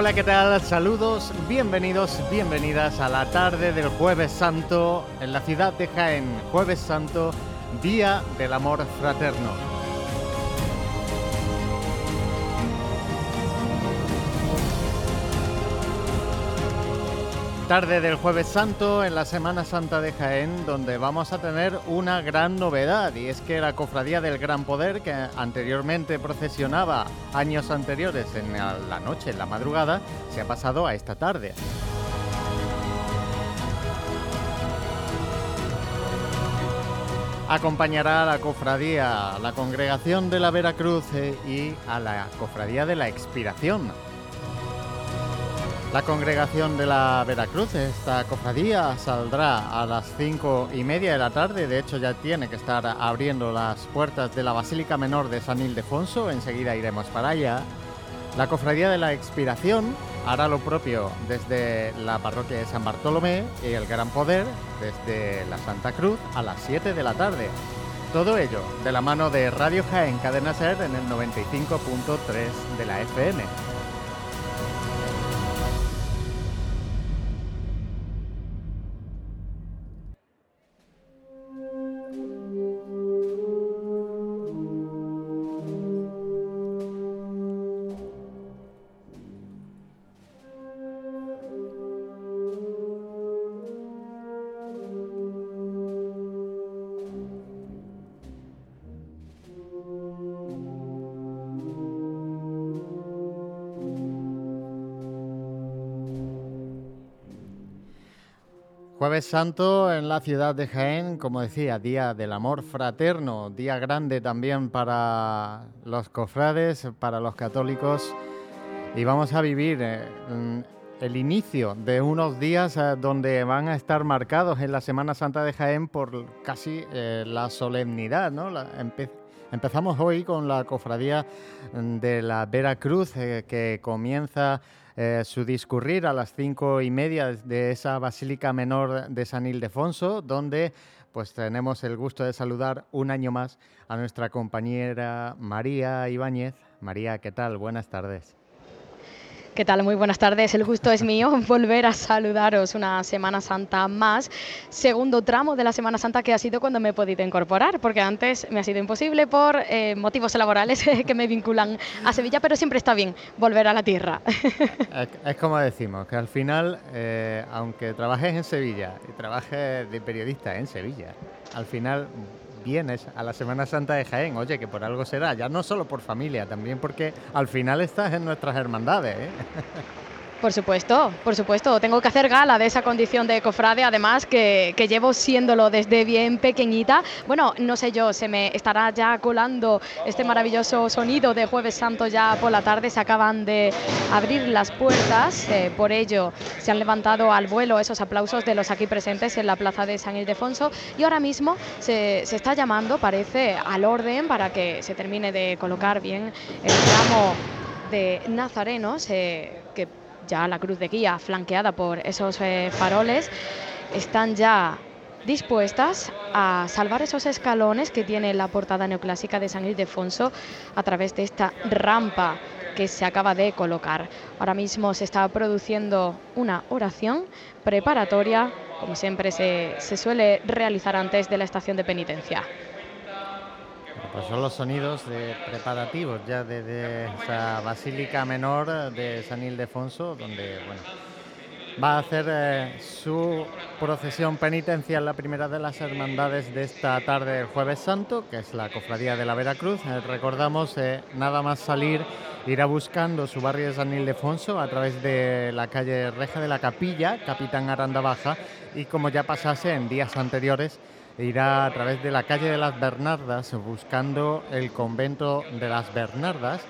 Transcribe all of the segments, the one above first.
Hola, ¿qué tal? Saludos, bienvenidos, bienvenidas a la tarde del Jueves Santo en la ciudad de Jaén. Jueves Santo, Día del Amor Fraterno. Tarde del jueves santo en la Semana Santa de Jaén, donde vamos a tener una gran novedad, y es que la Cofradía del Gran Poder, que anteriormente procesionaba años anteriores en la noche, en la madrugada, se ha pasado a esta tarde. Acompañará a la cofradía, a la congregación de la Veracruz eh, y a la cofradía de la Expiración, la congregación de la Veracruz, esta cofradía, saldrá a las cinco y media de la tarde. De hecho, ya tiene que estar abriendo las puertas de la Basílica Menor de San Ildefonso. Enseguida iremos para allá. La cofradía de la Expiración hará lo propio desde la parroquia de San Bartolomé y el Gran Poder desde la Santa Cruz a las 7 de la tarde. Todo ello de la mano de Radio Jaén Cadena Ser en el 95.3 de la FM. Jueves Santo en la ciudad de Jaén, como decía, día del amor fraterno, día grande también para los cofrades, para los católicos, y vamos a vivir eh, el inicio de unos días eh, donde van a estar marcados en la Semana Santa de Jaén por casi eh, la solemnidad, ¿no? empezamos hoy con la cofradía de la Veracruz, que comienza eh, su discurrir a las cinco y media de esa Basílica Menor de San Ildefonso, donde pues tenemos el gusto de saludar un año más a nuestra compañera María Ibáñez. María, ¿qué tal? Buenas tardes. ¿Qué tal? Muy buenas tardes. El gusto es mío volver a saludaros una Semana Santa más. Segundo tramo de la Semana Santa que ha sido cuando me he podido incorporar, porque antes me ha sido imposible por eh, motivos laborales que me vinculan a Sevilla, pero siempre está bien volver a la tierra. Es, como decimos, que al final, eh, aunque trabajes en Sevilla y trabajes de periodista en Sevilla, al final vienes a la Semana Santa de Jaén, oye, que por algo será, ya no solo por familia, también porque al final estás en nuestras hermandades. ¿eh? Por supuesto, por supuesto. Tengo que hacer gala de esa condición de cofrade, además que, llevo siéndolo desde bien pequeñita. Bueno, no sé yo, se me estará ya colando este maravilloso sonido de Jueves Santo ya por la tarde. Se acaban de abrir las puertas, eh, por ello se han levantado al vuelo esos aplausos de los aquí presentes en la plaza de San Ildefonso y ahora mismo se, está llamando, parece, al orden para que se termine de colocar bien el tramo de nazarenos eh, que ya la cruz de guía flanqueada por esos eh, faroles, están ya dispuestas a salvar esos escalones que tiene la portada neoclásica de San Ildefonso a través de esta rampa que se acaba de colocar. Ahora mismo se está produciendo una oración preparatoria, como siempre se, se suele realizar antes de la estación de penitencia. Pues son los sonidos de preparativos ya desde esa Basílica Menor de San Ildefonso, donde va a hacer eh, su procesión penitencial, la primera de las hermandades de esta tarde del Jueves Santo, que es la Cofradía de la Veracruz. Eh, recordamos, eh, nada más salir, irá buscando su barrio de San Ildefonso a través de la calle Reja de la Capilla, Capitán Aranda Baja, y como ya pasase en días anteriores, irá a través de la calle de las Bernardas buscando el convento de las Bernardas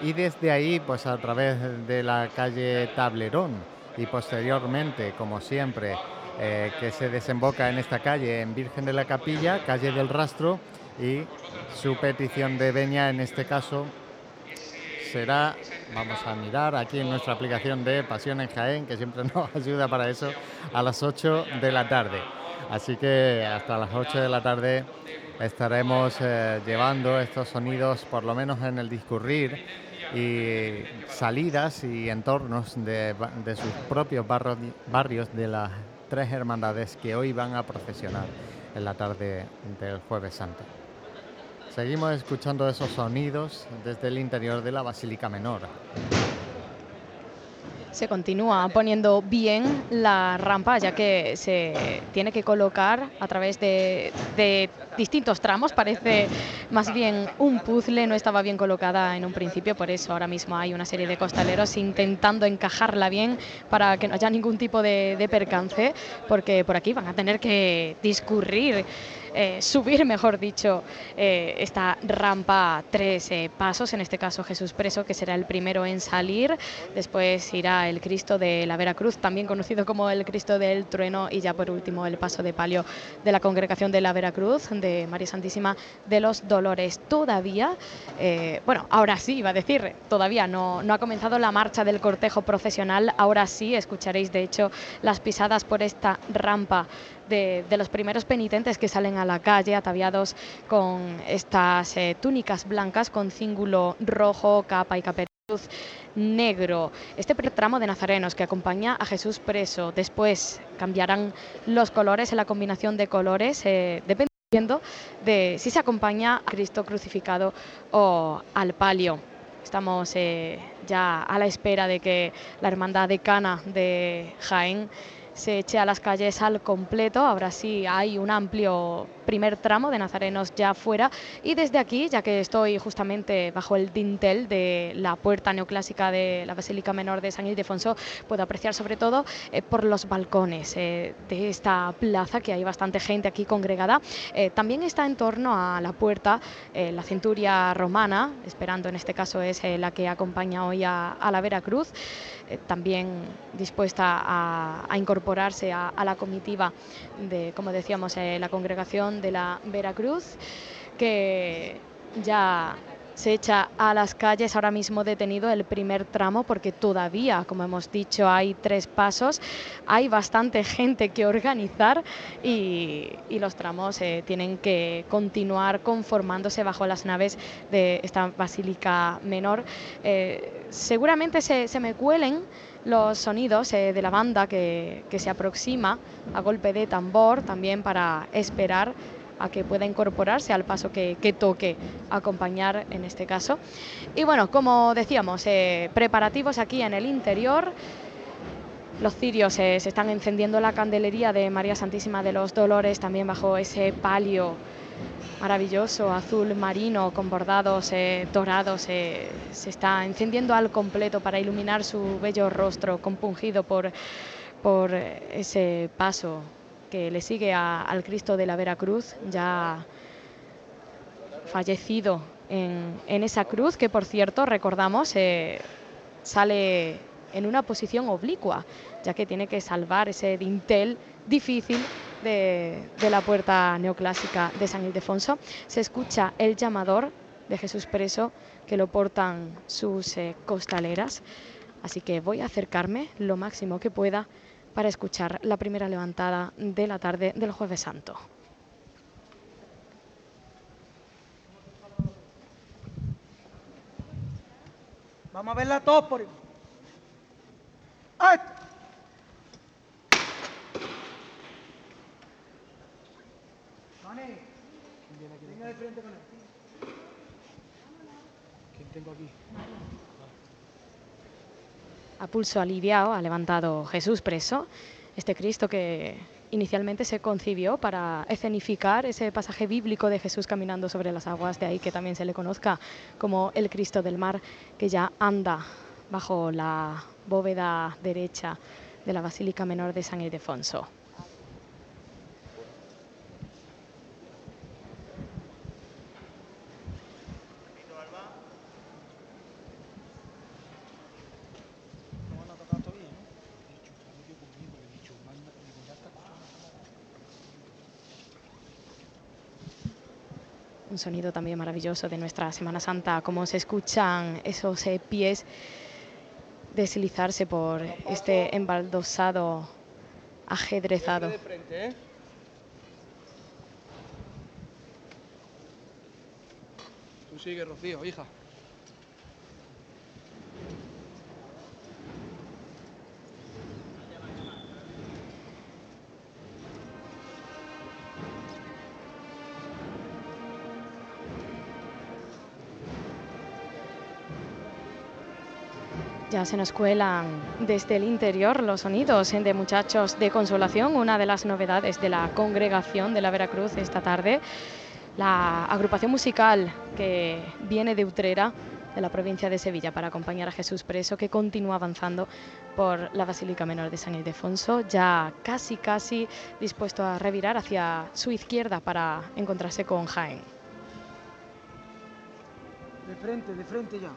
y desde ahí pues a través de la calle Tablerón y posteriormente como siempre eh, que se desemboca en esta calle en Virgen de la Capilla, calle del Rastro y su petición de veña en este caso será, vamos a mirar aquí en nuestra aplicación de Pasión en Jaén, que siempre nos ayuda para eso, a las 8 de la tarde. Así que hasta las 8 de la tarde estaremos eh, llevando estos sonidos, por lo menos en el discurrir, y salidas y entornos de, sus propios barrios de las tres hermandades que hoy van a procesionar en la tarde del jueves santo. Seguimos escuchando esos sonidos desde el interior de la Basílica Menor se continúa poniendo bien la rampa, ya que se tiene que colocar a través de, distintos tramos. Parece más bien un puzzle, no estaba bien colocada en un principio, por eso ahora mismo hay una serie de costaleros intentando encajarla bien para que no haya ningún tipo de, de percance, porque por aquí van a tener que discurrir eh, subir, mejor dicho, eh, esta rampa tres eh, pasos, en este caso Jesús Preso, que será el primero en salir, después irá el Cristo de la Veracruz, también conocido como el Cristo del Trueno, y ya por último el paso de palio de la Congregación de la Veracruz, de María Santísima de los Dolores. Todavía, bueno, ahora sí, iba a decir, todavía no, no ha comenzado la marcha del cortejo procesional, ahora sí escucharéis de hecho las pisadas por esta rampa de, los primeros penitentes que salen a la calle ataviados con estas eh, túnicas blancas con cíngulo rojo, capa y caperuz negro. Este tramo de nazarenos que acompaña a Jesús preso. Después cambiarán los colores en la combinación de colores, eh, dependiendo de si se acompaña a Cristo crucificado o al palio. Estamos eh, ya a la espera de que la hermandad decana de Jaén se eche a las calles al completo. Ahora sí hay un amplio primer tramo de nazarenos ya fuera y desde aquí, ya que estoy justamente bajo el dintel de la puerta neoclásica de la Basílica Menor de San Ildefonso, puedo apreciar sobre todo eh, por los balcones eh, de esta plaza, que hay bastante gente aquí congregada. Eh, también está en torno a la puerta la centuria romana, esperando en este caso es la que acompaña hoy a, la Veracruz, también dispuesta a, incorporarse a, a, la comitiva de, como decíamos, la congregación de la Veracruz, que ya se echa a las calles ahora mismo detenido el primer tramo porque todavía, como hemos dicho, hay tres pasos, hay bastante gente que organizar y, los tramos eh, tienen que continuar conformándose bajo las naves de esta basílica menor. Eh, seguramente se, me cuelen los sonidos eh, de la banda que, que se aproxima a golpe de tambor también para esperar a que pueda incorporarse al paso que, toque acompañar en este caso. Y bueno, como decíamos, eh, preparativos aquí en el interior. Los cirios eh, se están encendiendo la candelería de María Santísima de los Dolores, también bajo ese palio maravilloso, azul marino, con bordados eh, dorados, se está encendiendo al completo para iluminar su bello rostro compungido por, por ese paso que le sigue al Cristo de la Veracruz, ya fallecido en, esa cruz, que por cierto, recordamos, eh, sale en una posición oblicua, ya que tiene que salvar ese dintel difícil de, la puerta neoclásica de San Ildefonso. Se escucha el llamador de Jesús preso que lo portan sus eh, costaleras. Así que voy a acercarme lo máximo que pueda para escuchar la primera levantada de la tarde del jueves santo. Vamos a verla todos por ¡Ay! Venga de frente con él. ¿Quién tengo aquí? a pulso aliviado ha levantado Jesús preso, este Cristo que inicialmente se concibió para escenificar ese pasaje bíblico de Jesús caminando sobre las aguas, de ahí que también se le conozca como el Cristo del mar, que ya anda bajo la bóveda derecha de la Basílica Menor de San Ildefonso. Un sonido también maravilloso de nuestra Semana Santa, como se escuchan esos eh, pies deslizarse por este embaldosado ajedrezado. ¿eh? Tú sigue, Rocío, hija. Se nos cuelan desde el interior los sonidos de muchachos de consolación, una de las novedades de la congregación de la Veracruz esta tarde. La agrupación musical que viene de Utrera, de la provincia de Sevilla, para acompañar a Jesús preso, que continúa avanzando por la Basílica Menor de San Ildefonso, ya casi, casi dispuesto a revirar hacia su izquierda para encontrarse con Jaén. De frente, de frente ya.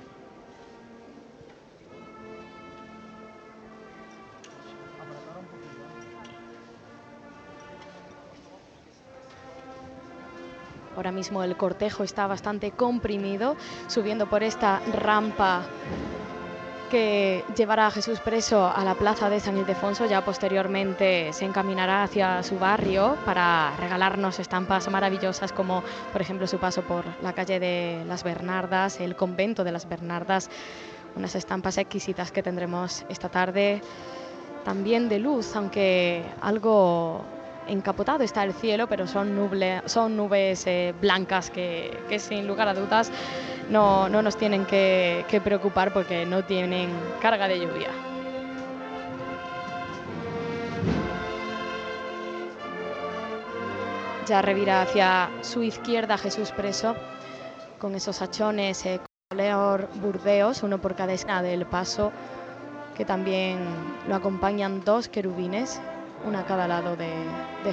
Ahora mismo el cortejo está bastante comprimido, subiendo por esta rampa que llevará a Jesús preso a la plaza de San Ildefonso. Ya posteriormente se encaminará hacia su barrio para regalarnos estampas maravillosas como por ejemplo su paso por la calle de las Bernardas, el convento de las Bernardas, unas estampas exquisitas que tendremos esta tarde. También de luz, aunque algo encapotado está el cielo, pero son, nuble- son nubes eh, blancas que, sin lugar a dudas no, no nos tienen que, preocupar porque no tienen carga de lluvia. Ya revira hacia su izquierda Jesús preso con esos hachones eh, Leor Burdeos, uno por cada esquina del paso, que también lo acompañan dos querubines, una a cada lado de,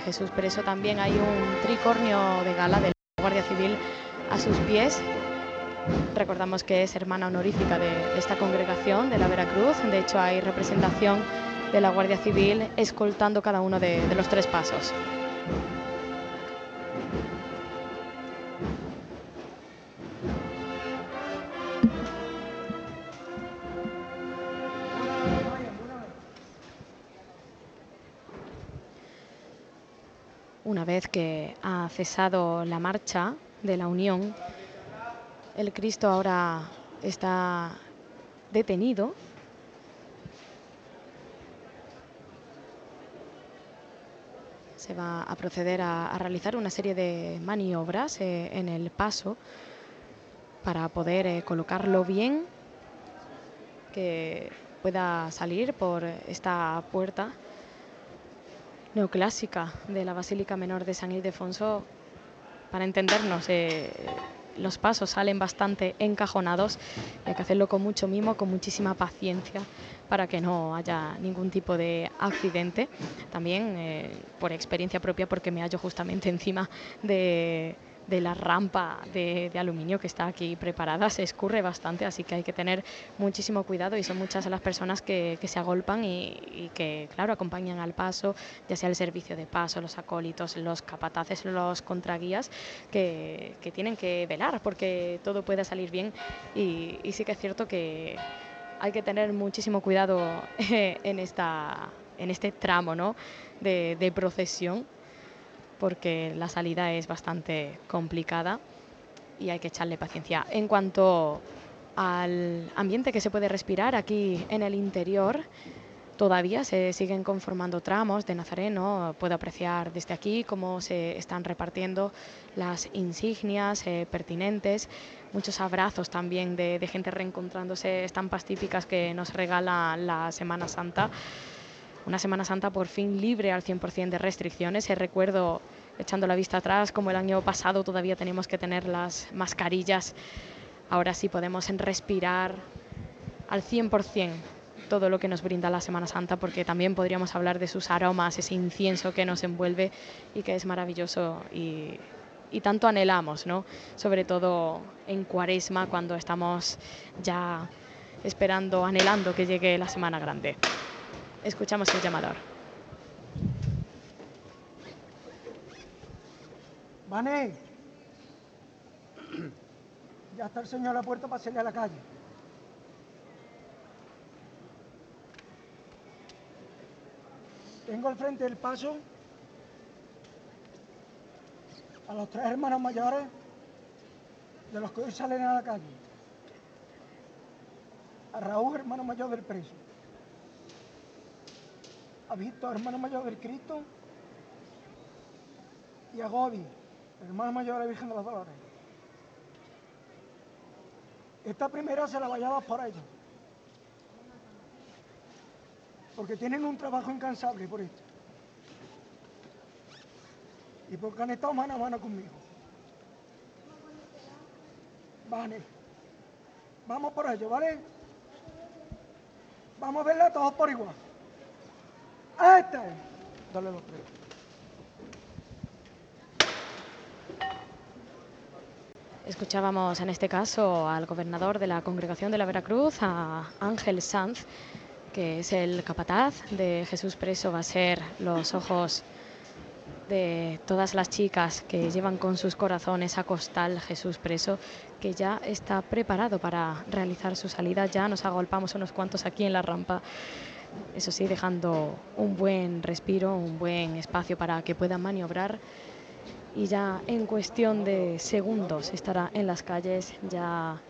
Jesús preso. También hay un tricornio de gala de la Guardia Civil a sus pies. Recordamos que es hermana honorífica de, esta congregación de la Veracruz. De hecho, hay representación de la Guardia Civil escoltando cada uno de los tres pasos. Una vez que ha cesado la marcha de la Unión, el Cristo ahora está detenido. Se va a proceder a, realizar una serie de maniobras eh, en el paso para poder eh, colocarlo bien, que pueda salir por esta puerta neoclásica de la Basílica Menor de San Ildefonso. Para entendernos, eh, los pasos salen bastante encajonados. Hay que hacerlo con mucho mimo, con muchísima paciencia para que no haya ningún tipo de accidente. También eh, por experiencia propia, porque me hallo justamente encima de, de la rampa de, de aluminio que está aquí preparada. Se escurre bastante, así que hay que tener muchísimo cuidado y son muchas las personas que, que se agolpan y, que, claro, acompañan al paso, ya sea el servicio de paso, los acólitos, los capataces, los contraguías, que, que tienen que velar porque todo pueda salir bien. Y, sí que es cierto que hay que tener muchísimo cuidado en, esta, en este tramo ¿no? de procesión porque la salida es bastante complicada y hay que echarle paciencia. En cuanto al ambiente que se puede respirar aquí en el interior, todavía se siguen conformando tramos de Nazareno. Puedo apreciar desde aquí cómo se están repartiendo las insignias eh, pertinentes, muchos abrazos también de, de gente reencontrándose, estampas típicas que nos regala la Semana Santa. Una Semana Santa por fin libre al 100% de restricciones. Eh, recuerdo, echando la vista atrás, como el año pasado todavía tenemos que tener las mascarillas. Ahora sí podemos respirar al 100% todo lo que nos brinda la Semana Santa, porque también podríamos hablar de sus aromas, ese incienso que nos envuelve y que es maravilloso y, y tanto anhelamos, ¿no? Sobre todo en Cuaresma, cuando estamos ya esperando, anhelando que llegue la Semana Grande. Escuchamos el llamador. Vane. Ya está el señor a la puerta para salir a la calle. Tengo al frente del paso a los tres hermanos mayores de los que hoy salen a la calle. A Raúl, hermano mayor del preso. A Víctor, hermano mayor del Cristo. Y a Godi, hermano mayor de la Virgen de los Dolores. Esta primera se la vaya a dar por ellos. porque tienen un trabajo incansable por esto. Y porque han estado mano a mano conmigo. Vale. Vamos por ello, ¿vale? Vamos a verla todos por igual. Dale. Escuchábamos en este caso al gobernador de la Congregación de la Veracruz, a Ángel Sanz, que es el capataz de Jesús Preso, va a ser los ojos de todas las chicas que llevan con sus corazones a costal Jesús Preso, que ya está preparado para realizar su salida. Ya nos agolpamos unos cuantos aquí en la rampa, eso sí, dejando un buen respiro, un buen espacio para que puedan maniobrar y ya en cuestión de segundos estará en las calles ya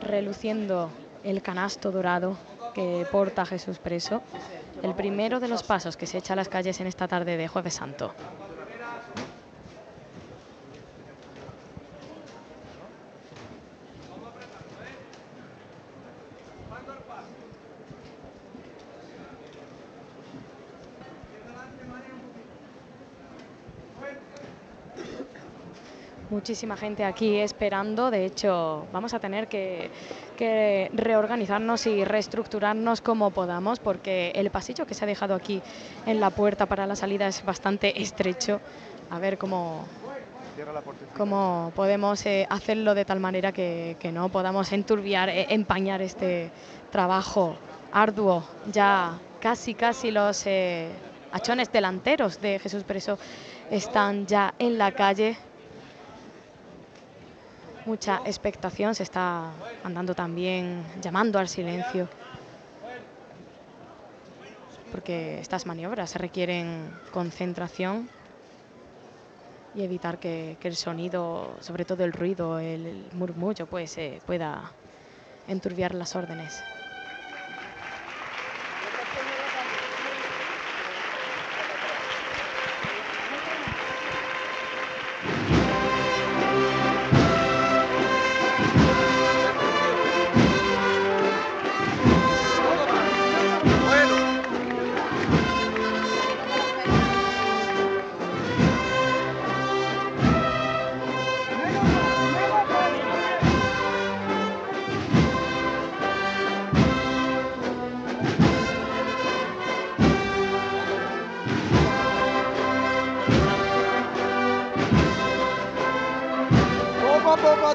reluciendo el canasto dorado que porta Jesús preso, el primero de los pasos que se echa a las calles en esta tarde de Jueves Santo. Muchísima gente aquí esperando. De hecho, vamos a tener que, reorganizarnos y reestructurarnos como podamos porque el pasillo que se ha dejado aquí en la puerta para la salida es bastante estrecho. A ver cómo, cómo podemos eh, hacerlo de tal manera que, no podamos enturbiar, eh, empañar este trabajo arduo. Ya casi, casi los eh, achones delanteros de Jesús Preso están ya en la calle mucha expectación, se está andando también llamando al silencio, porque estas maniobras requieren concentración y evitar que, el sonido, sobre todo el ruido, el murmullo, pues eh, pueda enturbiar las órdenes.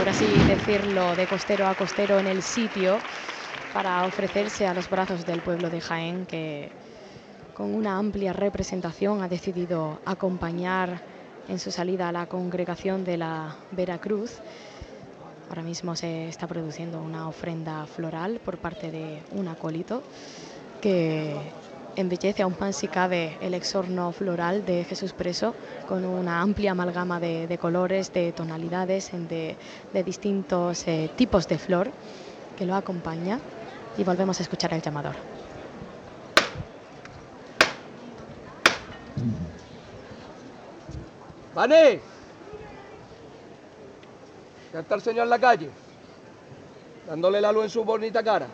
por así decirlo, de costero a costero en el sitio para ofrecerse a los brazos del pueblo de Jaén que con una amplia representación ha decidido acompañar en su salida a la congregación de la Veracruz. Ahora mismo se está produciendo una ofrenda floral por parte de un acólito que embellece aún más si cabe el exorno floral de Jesús Preso con una amplia amalgama de, colores, de tonalidades, de, distintos eh, tipos de flor que lo acompaña y volvemos a escuchar el llamador. ¡Vane! Ya está el señor en la calle, dándole la luz en su bonita cara.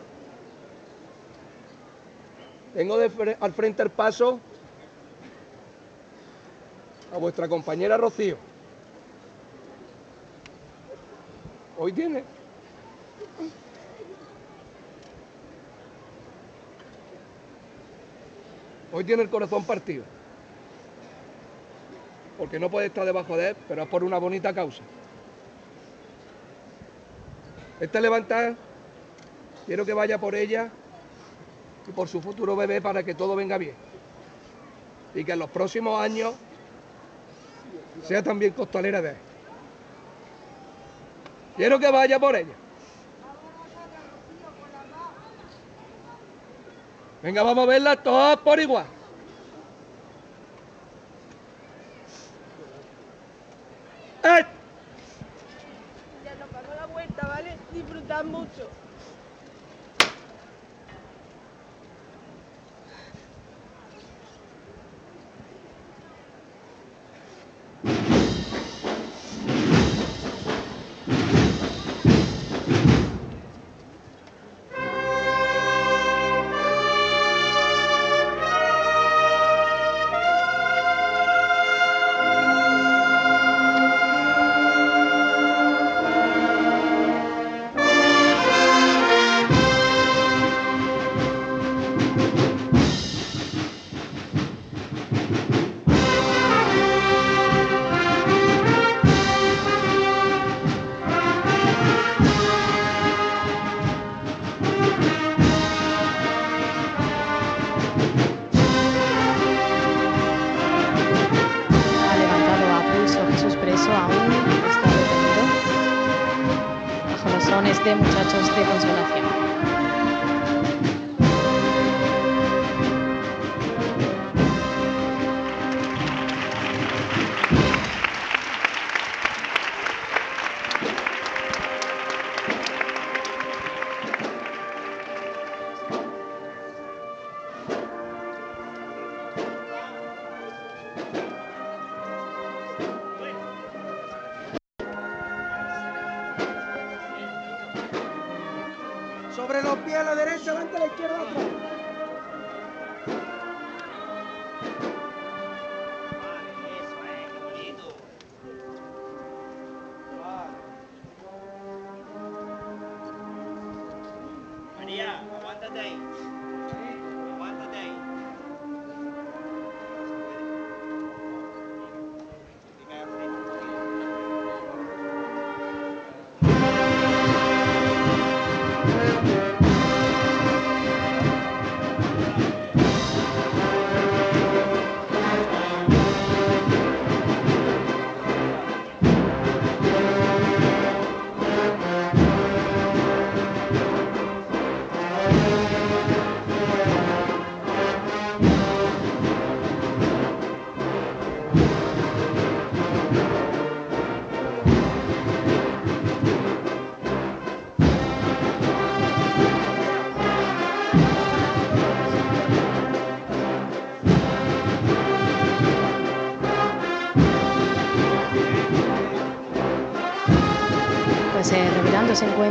Tengo al frente el paso a vuestra compañera Rocío. Hoy tiene. Hoy tiene el corazón partido. Porque no puede estar debajo de él, pero es por una bonita causa. Esta levantada, quiero que vaya por ella y por su futuro bebé para que todo venga bien. Y que en los próximos años sea también costalera de él. Quiero que vaya por ella. Venga, vamos a verla todas por igual. ¡Eh! Ya nos la vuelta, ¿vale? Disfrutad mucho.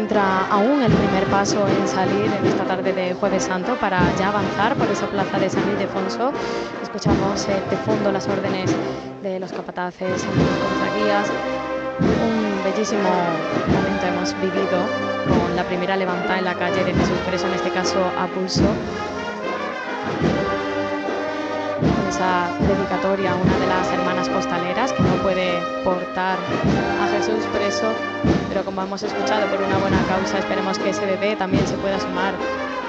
Encuentra aún el primer paso en salir en esta tarde de Jueves Santo para ya avanzar por esa plaza de San Ildefonso. Escuchamos eh, de fondo las órdenes de los capataces y los contraguías. Un bellísimo momento hemos vivido con la primera levantada en la calle de Jesús Preso, en este caso a pulso. Con esa dedicatoria a una de las hermanas costaleras que no puede portar a Jesús preso, pero como hemos escuchado por una buena causa, esperemos que ese bebé también se pueda sumar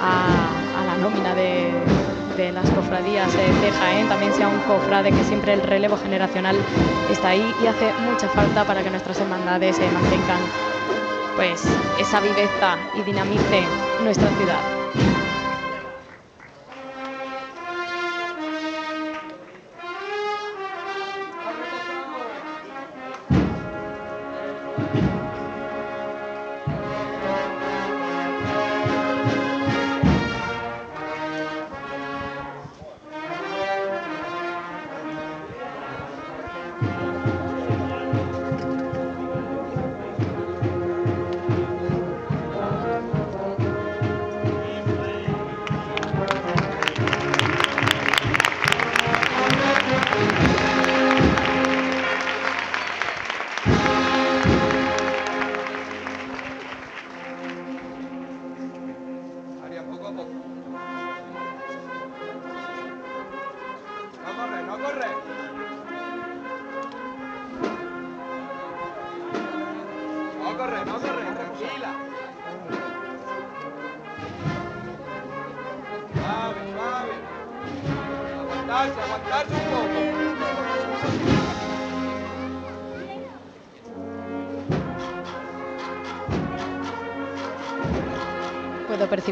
a, la nómina de, de las cofradías de Jaén, también sea un cofrade que siempre el relevo generacional está ahí y hace mucha falta para que nuestras hermandades eh, mantengan pues esa viveza y dinamice nuestra ciudad.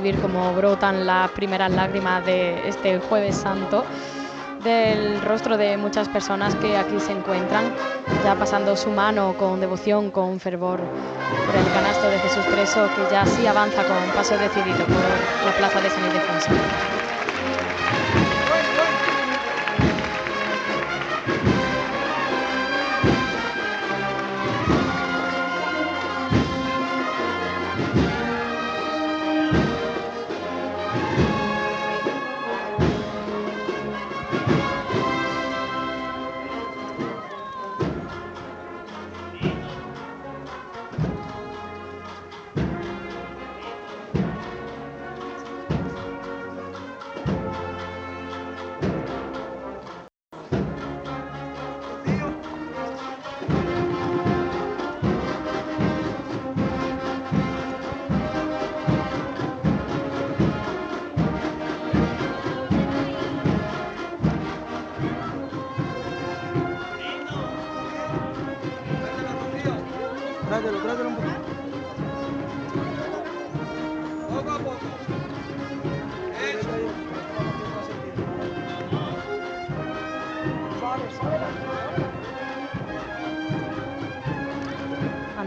Percibir cómo brotan las primeras lágrimas de este jueves santo del rostro de muchas personas que aquí se encuentran, ya pasando su mano con devoción, con fervor por el canasto de Jesús preso, que ya sí avanza con paso decidido por la plaza de San Ildefonso.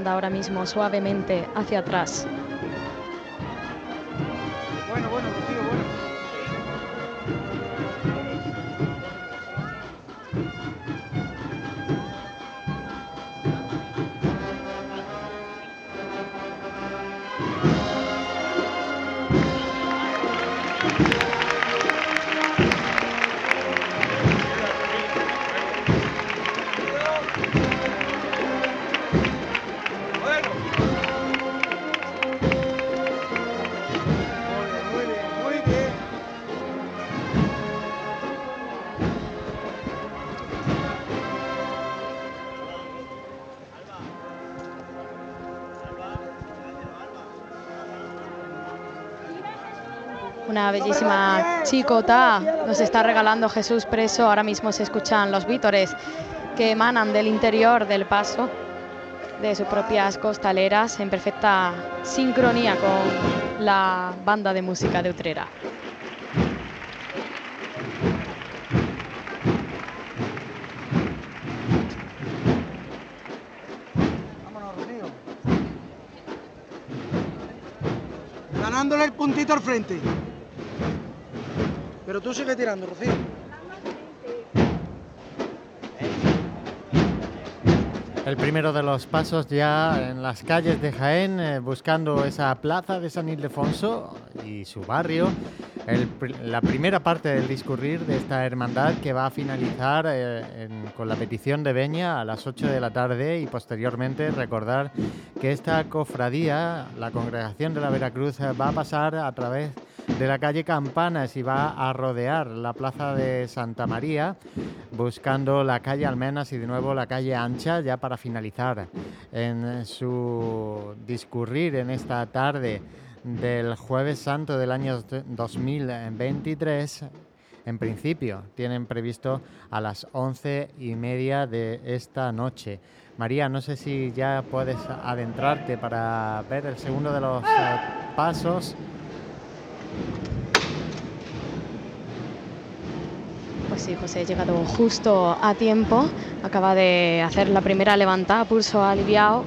Ahora mismo suavemente hacia atrás. Chicota nos está regalando Jesús preso. Ahora mismo se escuchan los vítores que emanan del interior del paso de sus propias costaleras en perfecta sincronía con la banda de música de Utrera. Ganándole el puntito al frente. Pero tú sigue tirando, Rocío. El primero de los pasos ya en las calles de Jaén, eh, buscando esa plaza de San Ildefonso y su barrio. El la primera parte del discurrir de esta hermandad que va a finalizar eh, en- con la petición de Beña a las 8 de la tarde y posteriormente recordar que esta cofradía, la congregación de la Veracruz, eh, va a pasar a través de la calle Campanas y va a rodear la plaza de Santa María, buscando la calle Almenas y de nuevo la calle Ancha, ya para finalizar en su discurrir en esta tarde del Jueves Santo del año 2023. En principio, tienen previsto a las once y media de esta noche. María, no sé si ya puedes adentrarte para ver el segundo de los eh, pasos. Pues sí, José, he llegado justo a tiempo. Acaba de hacer la primera levantada, pulso aliviado.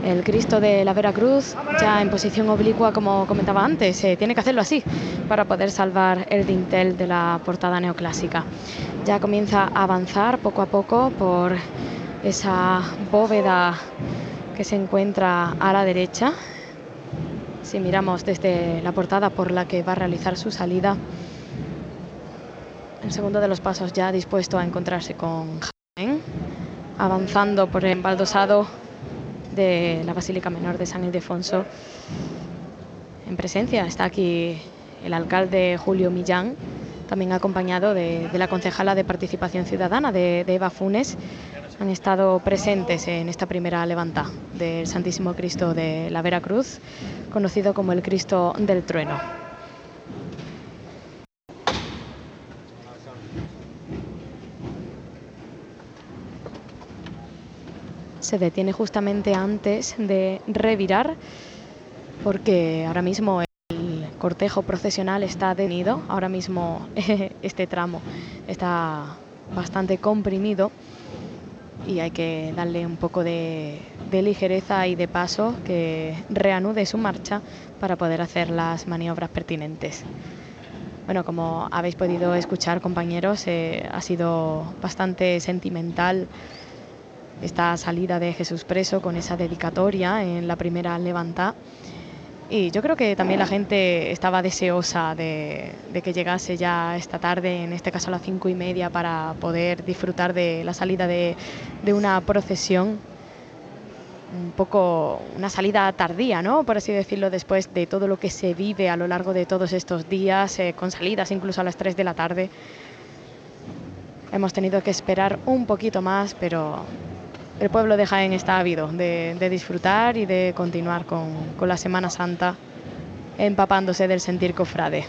El Cristo de la Veracruz, ya en posición oblicua, como comentaba antes, eh, tiene que hacerlo así para poder salvar el dintel de la portada neoclásica. Ya comienza a avanzar poco a poco por esa bóveda que se encuentra a la derecha. Si miramos desde la portada por la que va a realizar su salida, el segundo de los pasos ya dispuesto a encontrarse con Jaén, avanzando por el embaldosado de la Basílica Menor de San Ildefonso. En presencia está aquí el alcalde Julio Millán, también acompañado de, la concejala de Participación Ciudadana, de, de Eva Funes. Han estado presentes en esta primera levanta del Santísimo Cristo de la Veracruz, conocido como el Cristo del Trueno. Se detiene justamente antes de revirar porque ahora mismo el cortejo procesional está detenido. Ahora mismo este tramo está bastante comprimido y hay que darle un poco de, ligereza y de paso que reanude su marcha para poder hacer las maniobras pertinentes. Bueno, como habéis podido escuchar compañeros, eh, ha sido bastante sentimental esta salida de Jesús Preso con esa dedicatoria en la primera levanta. Y yo creo que también la gente estaba deseosa de, que llegase ya esta tarde, en este caso a las cinco y media, para poder disfrutar de la salida de, de una procesión un poco una salida tardía, ¿no? Por así decirlo, después de todo lo que se vive a lo largo de todos estos días, eh, con salidas incluso a las 3 de la tarde. Hemos tenido que esperar un poquito más, pero el pueblo de Jaén está ávido de, disfrutar y de continuar con, la Semana Santa empapándose del sentir cofrade.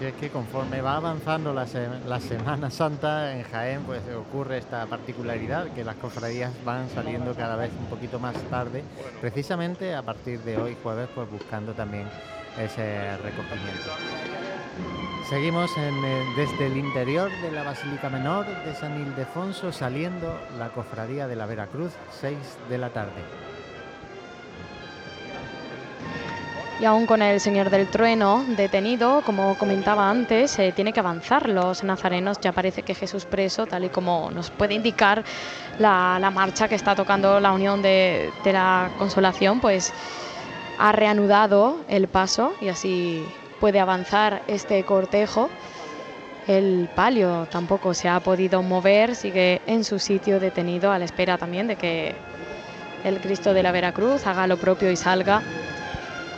es que conforme va avanzando la, la, Semana Santa en Jaén, pues ocurre esta particularidad que las cofradías van saliendo cada vez un poquito más tarde, precisamente a partir de hoy jueves, pues buscando también ese recogimiento. Seguimos eh, desde el interior de la Basílica Menor de San Ildefonso, saliendo la cofradía de la Veracruz, 6 de la tarde. y aún con el Señor del Trueno detenido, como comentaba antes, eh, tiene que avanzar los nazarenos. Ya parece que Jesús preso, tal y como nos puede indicar la, la marcha que está tocando la Unión de, de, la Consolación, pues ha reanudado el paso y así puede avanzar este cortejo. El palio tampoco se ha podido mover, sigue en su sitio detenido a la espera también de que el Cristo de la Veracruz haga lo propio y salga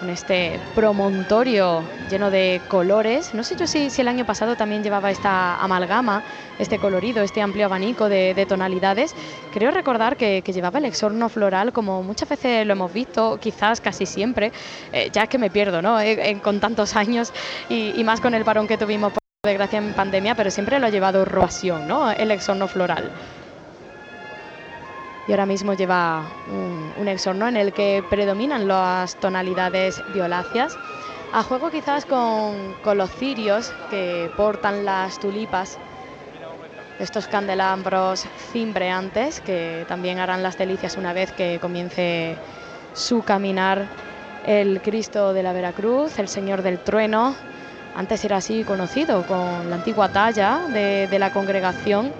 con este promontorio lleno de colores. No sé yo si, si, el año pasado también llevaba esta amalgama, este colorido, este amplio abanico de, de tonalidades. Creo recordar que, que, llevaba el exorno floral, como muchas veces lo hemos visto, quizás casi siempre, eh, ya que me pierdo, ¿no? Eh, eh, con tantos años y, y, más con el parón que tuvimos, por desgracia, en pandemia, pero siempre lo ha llevado Roación, ¿no? El exorno floral y ahora mismo lleva un, exorno en el que predominan las tonalidades violáceas, a juego quizás con, los cirios que portan las tulipas, estos candelabros cimbreantes que también harán las delicias una vez que comience su caminar el Cristo de la Veracruz, el Señor del Trueno, antes era así conocido con la antigua talla de la congregación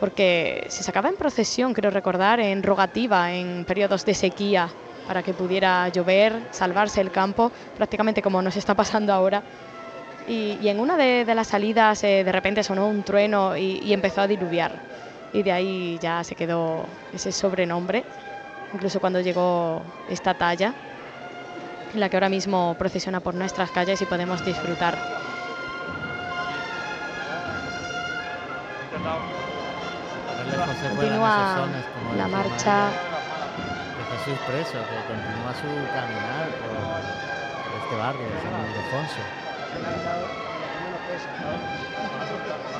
porque se sacaba en procesión, creo recordar, en rogativa, en periodos de sequía, para que pudiera llover, salvarse el campo, prácticamente como nos está pasando ahora. Y, y en una de, las salidas eh, de repente sonó un trueno y, empezó a diluviar. Y de ahí ya se quedó ese sobrenombre, incluso cuando llegó esta talla, la que ahora mismo procesiona por nuestras calles y podemos disfrutar. Continúa la marcha de Jesús preso, que continúa su caminar por, por este barrio de San Ildefonso.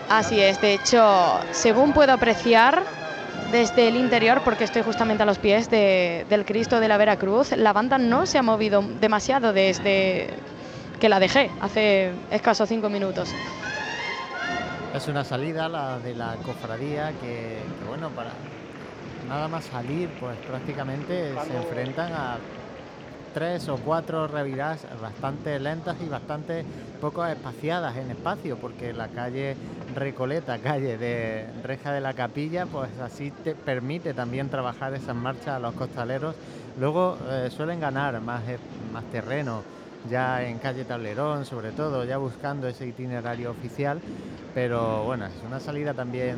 Así es, de hecho, según puedo apreciar desde el interior, porque estoy justamente a los pies de, del Cristo de la Veracruz, la banda no se ha movido demasiado desde que la dejé, hace escasos cinco minutos. Es una salida la de la cofradía que, que, bueno, para nada más salir, pues prácticamente se enfrentan a tres o cuatro reviradas bastante lentas y bastante poco espaciadas en espacio, porque la calle Recoleta, calle de Reja de la Capilla, pues así te permite también trabajar esas marchas a los costaleros. Luego eh, suelen ganar más, más terreno ya en calle Tablerón, sobre todo, ya buscando ese itinerario oficial, pero bueno, es una salida también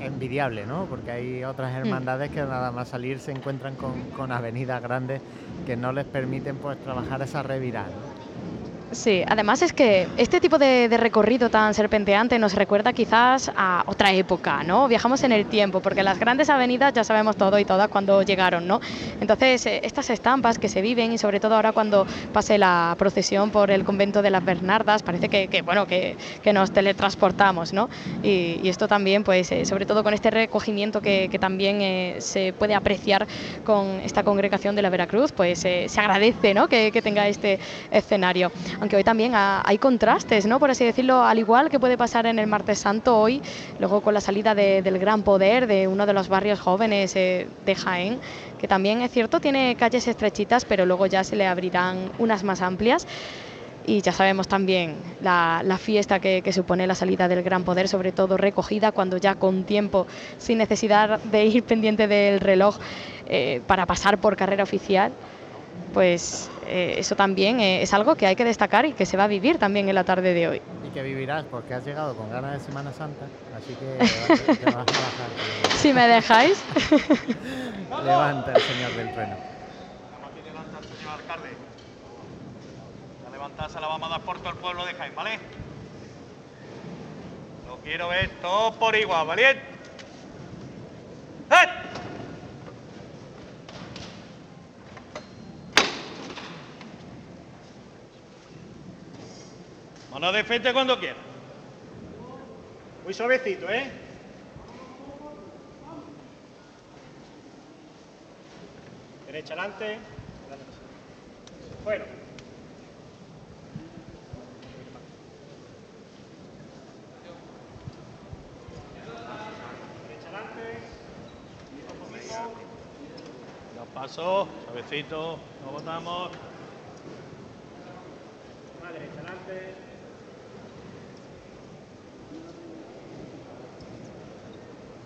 envidiable, ¿no? Porque hay otras hermandades que nada más salir se encuentran con, con avenidas grandes que no les permiten pues trabajar esa revirada. Sí, además es que este tipo de, recorrido tan serpenteante nos recuerda quizás a otra época, ¿no? Viajamos en el tiempo, porque las grandes avenidas ya sabemos todo y todas cuando llegaron, ¿no? Entonces, eh, estas estampas que se viven y sobre todo ahora cuando pase la procesión por el convento de las Bernardas, parece que, bueno, que, nos teletransportamos, ¿no? Y, esto también, pues, eh, sobre todo con este recogimiento que, también eh, se puede apreciar con esta congregación de la Veracruz, pues se agradece, ¿no? Que, que tenga este escenario aunque hoy también hay contrastes, ¿no? Por así decirlo, al igual que puede pasar en el Martes Santo hoy, luego con la salida del Gran Poder de uno de los barrios jóvenes eh, de Jaén, que también es cierto, tiene calles estrechitas, pero luego ya se le abrirán unas más amplias y ya sabemos también la, fiesta que, supone la salida del Gran Poder, sobre todo recogida cuando ya con tiempo, sin necesidad de ir pendiente del reloj eh, para pasar por carrera oficial, pues eh, eso también eh, es algo que hay que destacar y que se va a vivir también en la tarde de hoy. Y que vivirás porque has llegado con ganas de Semana Santa, así que te vas a bajar. si me dejáis. Levanta el señor del trueno. Aquí levanta el señor alcalde. La levantada la vamos a dar por todo el pueblo de Jaén, ¿vale? Lo quiero ver todo por igual, ¿valiente? ¡Eh! Mano de frente cuando quiera. Muy suavecito, ¿eh? Derecha adelante. Bueno. Derecha adelante. Dos pasos, suavecito, nos botamos. Derecha adelante.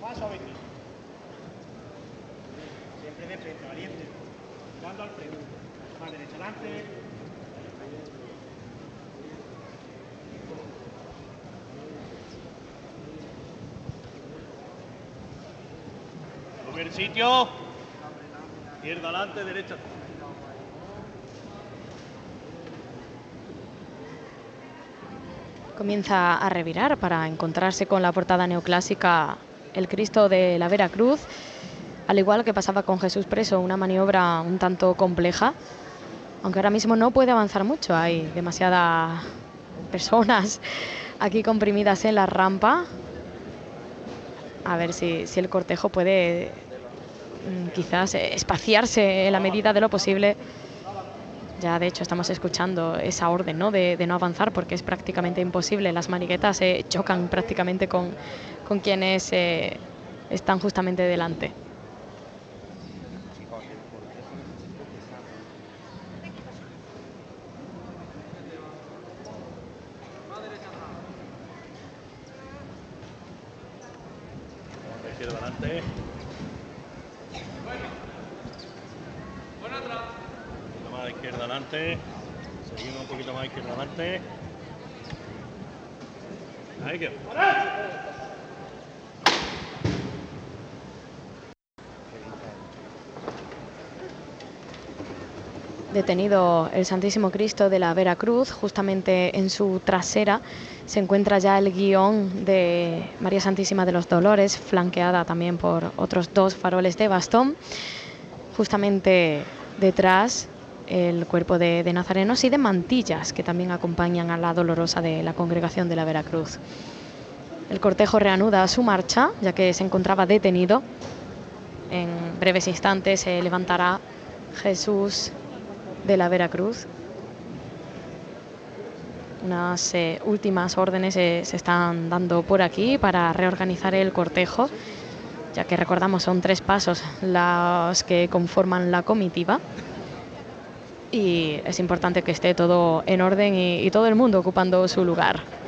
Más suavecito. Siempre de frente, valiente. Dando al frente. Más derecha adelante. El sitio. Izquierda adelante, derecha comienza a revirar para encontrarse con la portada neoclásica el Cristo de la Vera Cruz, al igual que pasaba con Jesús preso, una maniobra un tanto compleja, aunque ahora mismo no puede avanzar mucho, hay demasiadas personas aquí comprimidas en la rampa. A ver si, el cortejo puede mm, quizás espaciarse en la medida de lo posible. Ya de hecho estamos escuchando esa orden ¿no? De, no avanzar porque es prácticamente imposible. Las mariquetas se chocan prácticamente con, con quienes eh, están justamente delante. Izquierda adelante. Un poquito más de izquierda adelante. Seguimos un poquito más de izquierda adelante. Ahí que. Detenido el Santísimo Cristo de la Veracruz, justamente en su trasera se encuentra ya el guion de María Santísima de los Dolores, flanqueada también por otros dos faroles de bastón. Justamente detrás el cuerpo de, de nazarenos y de mantillas que también acompañan a la dolorosa de la congregación de la Veracruz. El cortejo reanuda su marcha, ya que se encontraba detenido. En breves instantes se levantará Jesús de la Veracruz. Unas eh, últimas órdenes se están dando por aquí para reorganizar el cortejo, ya que recordamos son tres pasos los que conforman la comitiva. Y es importante que esté todo en orden y todo el mundo ocupando su lugar.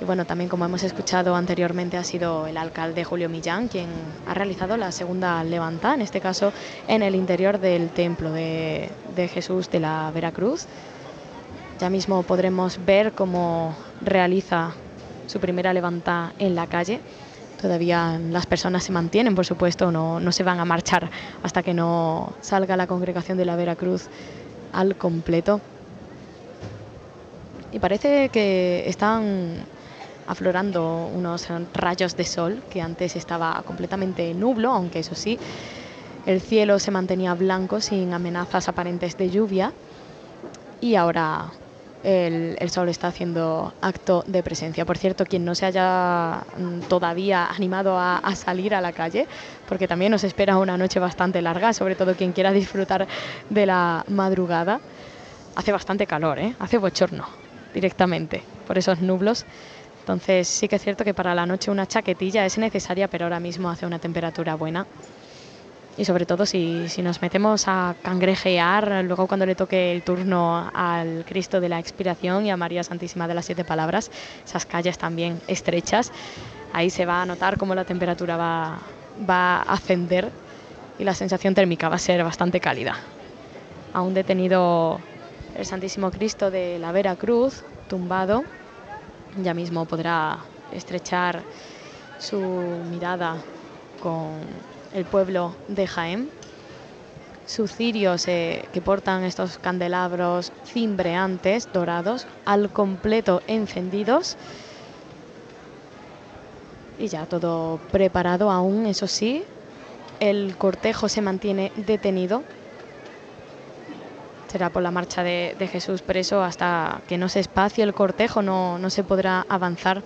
Y bueno, también como hemos escuchado anteriormente ha sido el alcalde Julio Millán quien ha realizado la segunda levanta, en este caso en el interior del templo de, Jesús de la Veracruz. Ya mismo podremos ver cómo realiza su primera levanta en la calle. Todavía las personas se mantienen, por supuesto, no, no se van a marchar hasta que no salga la congregación de la Veracruz al completo. y parece que están aflorando unos rayos de sol que antes estaba completamente nublo, aunque eso sí, el cielo se mantenía blanco sin amenazas aparentes de lluvia y ahora el, sol está haciendo acto de presencia. Por cierto, quien no se haya mm, todavía animado a, a, salir a la calle, porque también nos espera una noche bastante larga, sobre todo quien quiera disfrutar de la madrugada, hace bastante calor, ¿eh? hace bochorno directamente por esos nublos. Entonces sí que es cierto que para la noche una chaquetilla es necesaria, pero ahora mismo hace una temperatura buena. Y sobre todo si, si, nos metemos a cangrejear, luego cuando le toque el turno al Cristo de la Expiración y a María Santísima de las Siete Palabras, esas calles también estrechas, ahí se va a notar cómo la temperatura va, va a ascender y la sensación térmica va a ser bastante cálida. Aún detenido el Santísimo Cristo de la Vera Cruz, tumbado, ya mismo podrá estrechar su mirada con el pueblo de Jaén. Sus cirios eh, que portan estos candelabros cimbreantes dorados, al completo encendidos. Y ya todo preparado aún, eso sí. El cortejo se mantiene detenido. Será por la marcha de, de Jesús preso hasta que no se espacie el cortejo, no, no se podrá avanzar.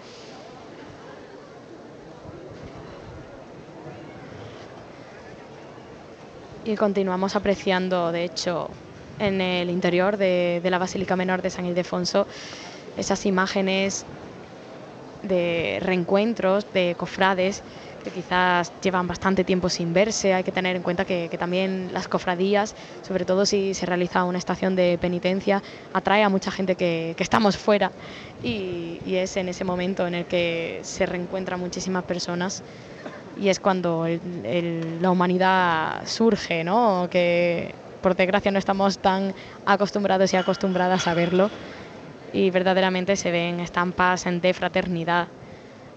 y continuamos apreciando, de hecho, en el interior de, de, la Basílica Menor de San Ildefonso esas imágenes de reencuentros de cofrades que quizás llevan bastante tiempo sin verse. Hay que tener en cuenta que, también las cofradías, sobre todo si se realiza una estación de penitencia, atrae a mucha gente que, que estamos fuera y, y, es en ese momento en el que se reencuentran muchísimas personas y es cuando el, el, la humanidad surge, ¿no? Que por desgracia no estamos tan acostumbrados y acostumbradas a verlo y verdaderamente se ven estampas de fraternidad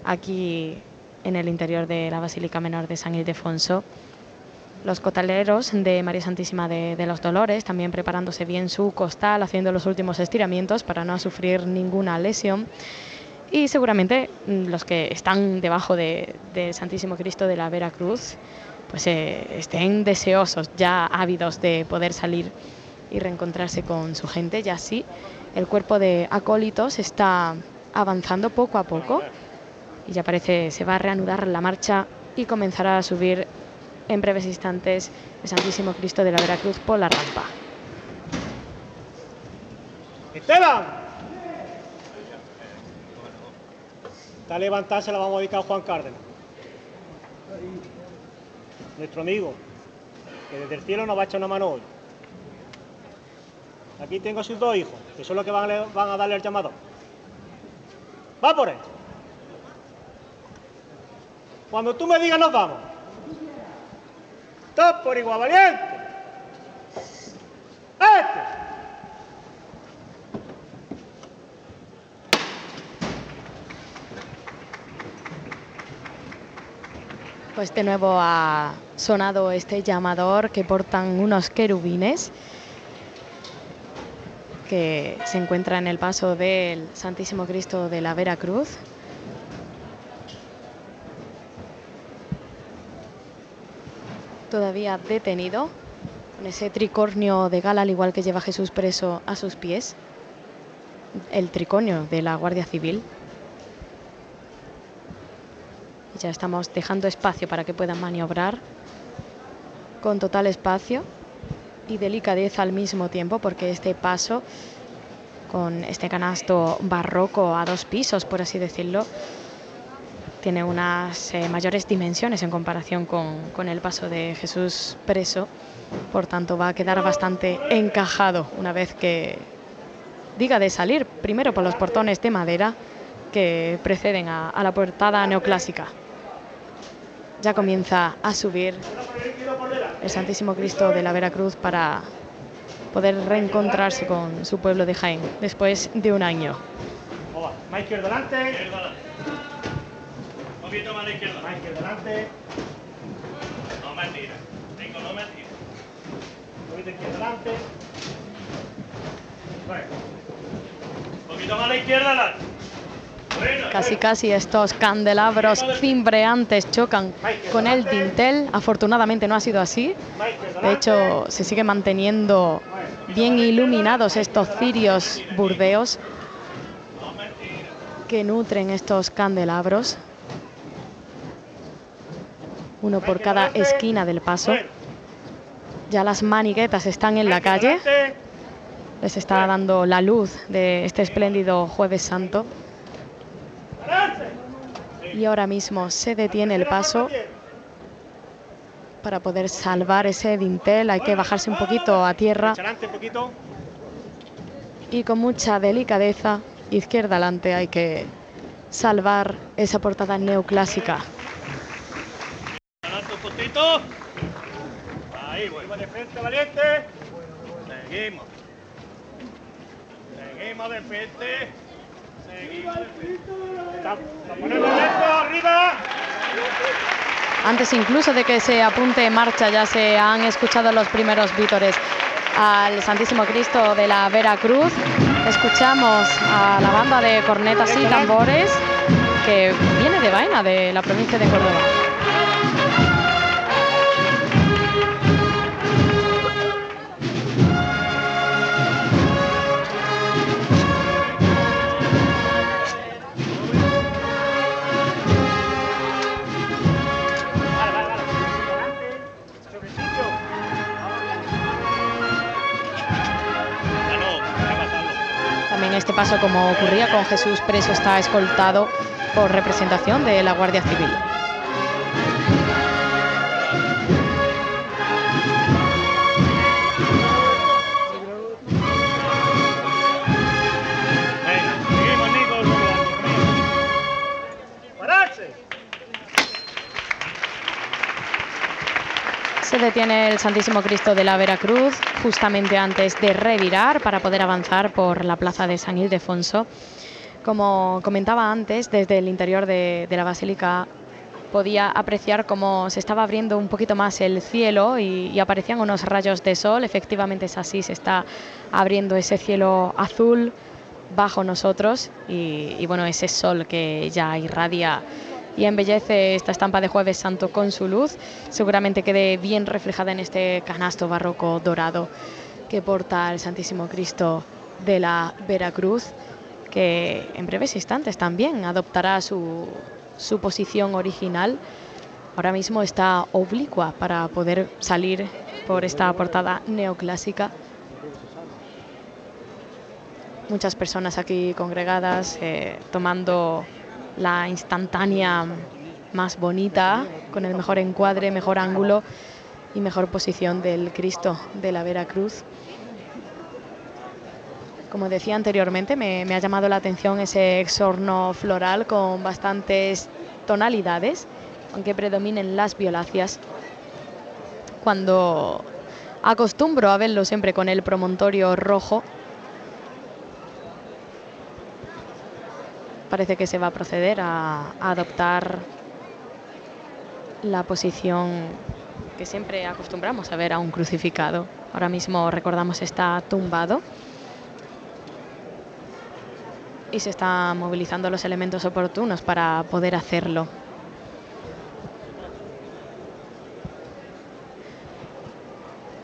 aquí en el interior de la Basílica Menor de San Ildefonso. Los costaleros de María Santísima de, los Dolores también preparándose bien su costal, haciendo los últimos estiramientos para no sufrir ninguna lesión y seguramente los que están debajo de, de Santísimo Cristo de la Vera Cruz pues eh, estén deseosos, ya ávidos de poder salir y reencontrarse con su gente. Y así el cuerpo de acólitos está avanzando poco a poco y ya parece se va a reanudar la marcha y comenzará a subir en breves instantes el Santísimo Cristo de la Vera Cruz por la rampa. Esteban. Está levantada, se la vamos a dedicar a Juan Cárdenas. Nuestro amigo, que desde el cielo nos va a echar una mano hoy. Aquí tengo a sus dos hijos, que son los que van a, van a darle el llamado. Va por él. Cuando tú me digas nos vamos. Todos por igual, valiente. Este. Pues de nuevo ha sonado este llamador que portan unos querubines que se encuentra en el paso del Santísimo Cristo de la Vera Todavía detenido, con ese tricornio de gala, al igual que lleva Jesús preso a sus pies. El tricornio de la Guardia Civil. Ya estamos dejando espacio para que puedan maniobrar con total espacio y delicadeza al mismo tiempo, porque este paso con este canasto barroco a dos pisos, por así decirlo, tiene unas eh, mayores dimensiones en comparación con, con, el paso de Jesús preso. Por tanto, va a quedar bastante encajado una vez que diga de salir, primero por los portones de madera que preceden a, la portada neoclásica. Ya comienza a subir el Santísimo Cristo de la Veracruz para poder reencontrarse con su pueblo de Jaén después de un año. Más izquierdo delante. Un poquito más a la izquierda. Más izquierdo delante. No me tires. Vengo, no me tires. Un poquito izquierdo delante. Bueno. Un poquito más a la izquierda, Casi casi estos candelabros cimbreantes chocan con el dintel. Afortunadamente no ha sido así. De hecho, se sigue manteniendo bien iluminados estos cirios burdeos que nutren estos candelabros. Uno por cada esquina del paso. Ya las maniguetas están en la calle. Les está dando la luz de este espléndido Jueves Santo. Y ahora mismo se detiene el paso para poder salvar ese dintel. Hay que bajarse un poquito a tierra y con mucha delicadeza, izquierda adelante, hay que salvar esa portada neoclásica. Poquito. Ahí, bueno. de frente, valiente. Seguimos. Seguimos de frente. Seguimos de frente. Arriba. Antes incluso de que se apunte en marcha ya se han escuchado los primeros vítores al Santísimo Cristo de la Vera Cruz. Escuchamos a la banda de cornetas y tambores que viene de Vaina, de la provincia de Córdoba. También este paso, como ocurría con Jesús preso, está escoltado por representación de la Guardia Civil. Se detiene el Santísimo Cristo de la Veracruz justamente antes de revirar para poder avanzar por la plaza de San Ildefonso. Como comentaba antes, desde el interior de, de la basílica podía apreciar cómo se estaba abriendo un poquito más el cielo y, y aparecían unos rayos de sol. Efectivamente es así, se está abriendo ese cielo azul bajo nosotros y, y bueno, ese sol que ya irradia y embellece esta estampa de Jueves Santo con su luz, seguramente quede bien reflejada en este canasto barroco dorado que porta el Santísimo Cristo de la Veracruz, que en breves instantes también adoptará su, su posición original. Ahora mismo está oblicua para poder salir por esta portada neoclásica. Muchas personas aquí congregadas eh, tomando la instantánea más bonita, con el mejor encuadre, mejor ángulo y mejor posición del Cristo de la Veracruz. Como decía anteriormente, me, me ha llamado la atención ese exorno floral con bastantes tonalidades, aunque predominen las violáceas. Cuando acostumbro a verlo siempre con el promontorio rojo, parece que se va a proceder a, adoptar la posición que siempre acostumbramos a ver a un crucificado. Ahora mismo recordamos está tumbado y se están movilizando los elementos oportunos para poder hacerlo.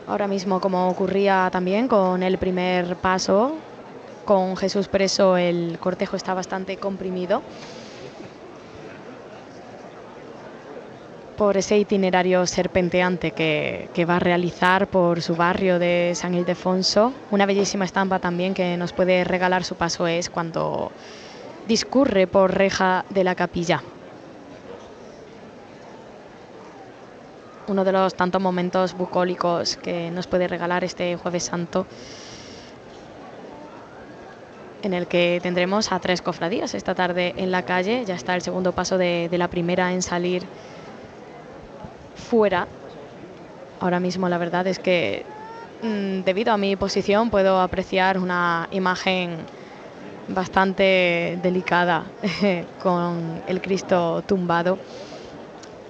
Ahora mismo, como ocurría también con el primer paso, con Jesús preso, el cortejo está bastante comprimido por ese itinerario serpenteante que, va a realizar por su barrio de San Ildefonso. Una bellísima estampa también que nos puede regalar su paso es cuando discurre por reja de la capilla. Uno de los tantos momentos bucólicos que nos puede regalar este jueves santo en el que tendremos a tres cofradías esta tarde en la calle. Ya está el segundo paso de, la primera en salir fuera. Ahora mismo la verdad es que mm, debido a mi posición puedo apreciar una imagen bastante delicada con el Cristo tumbado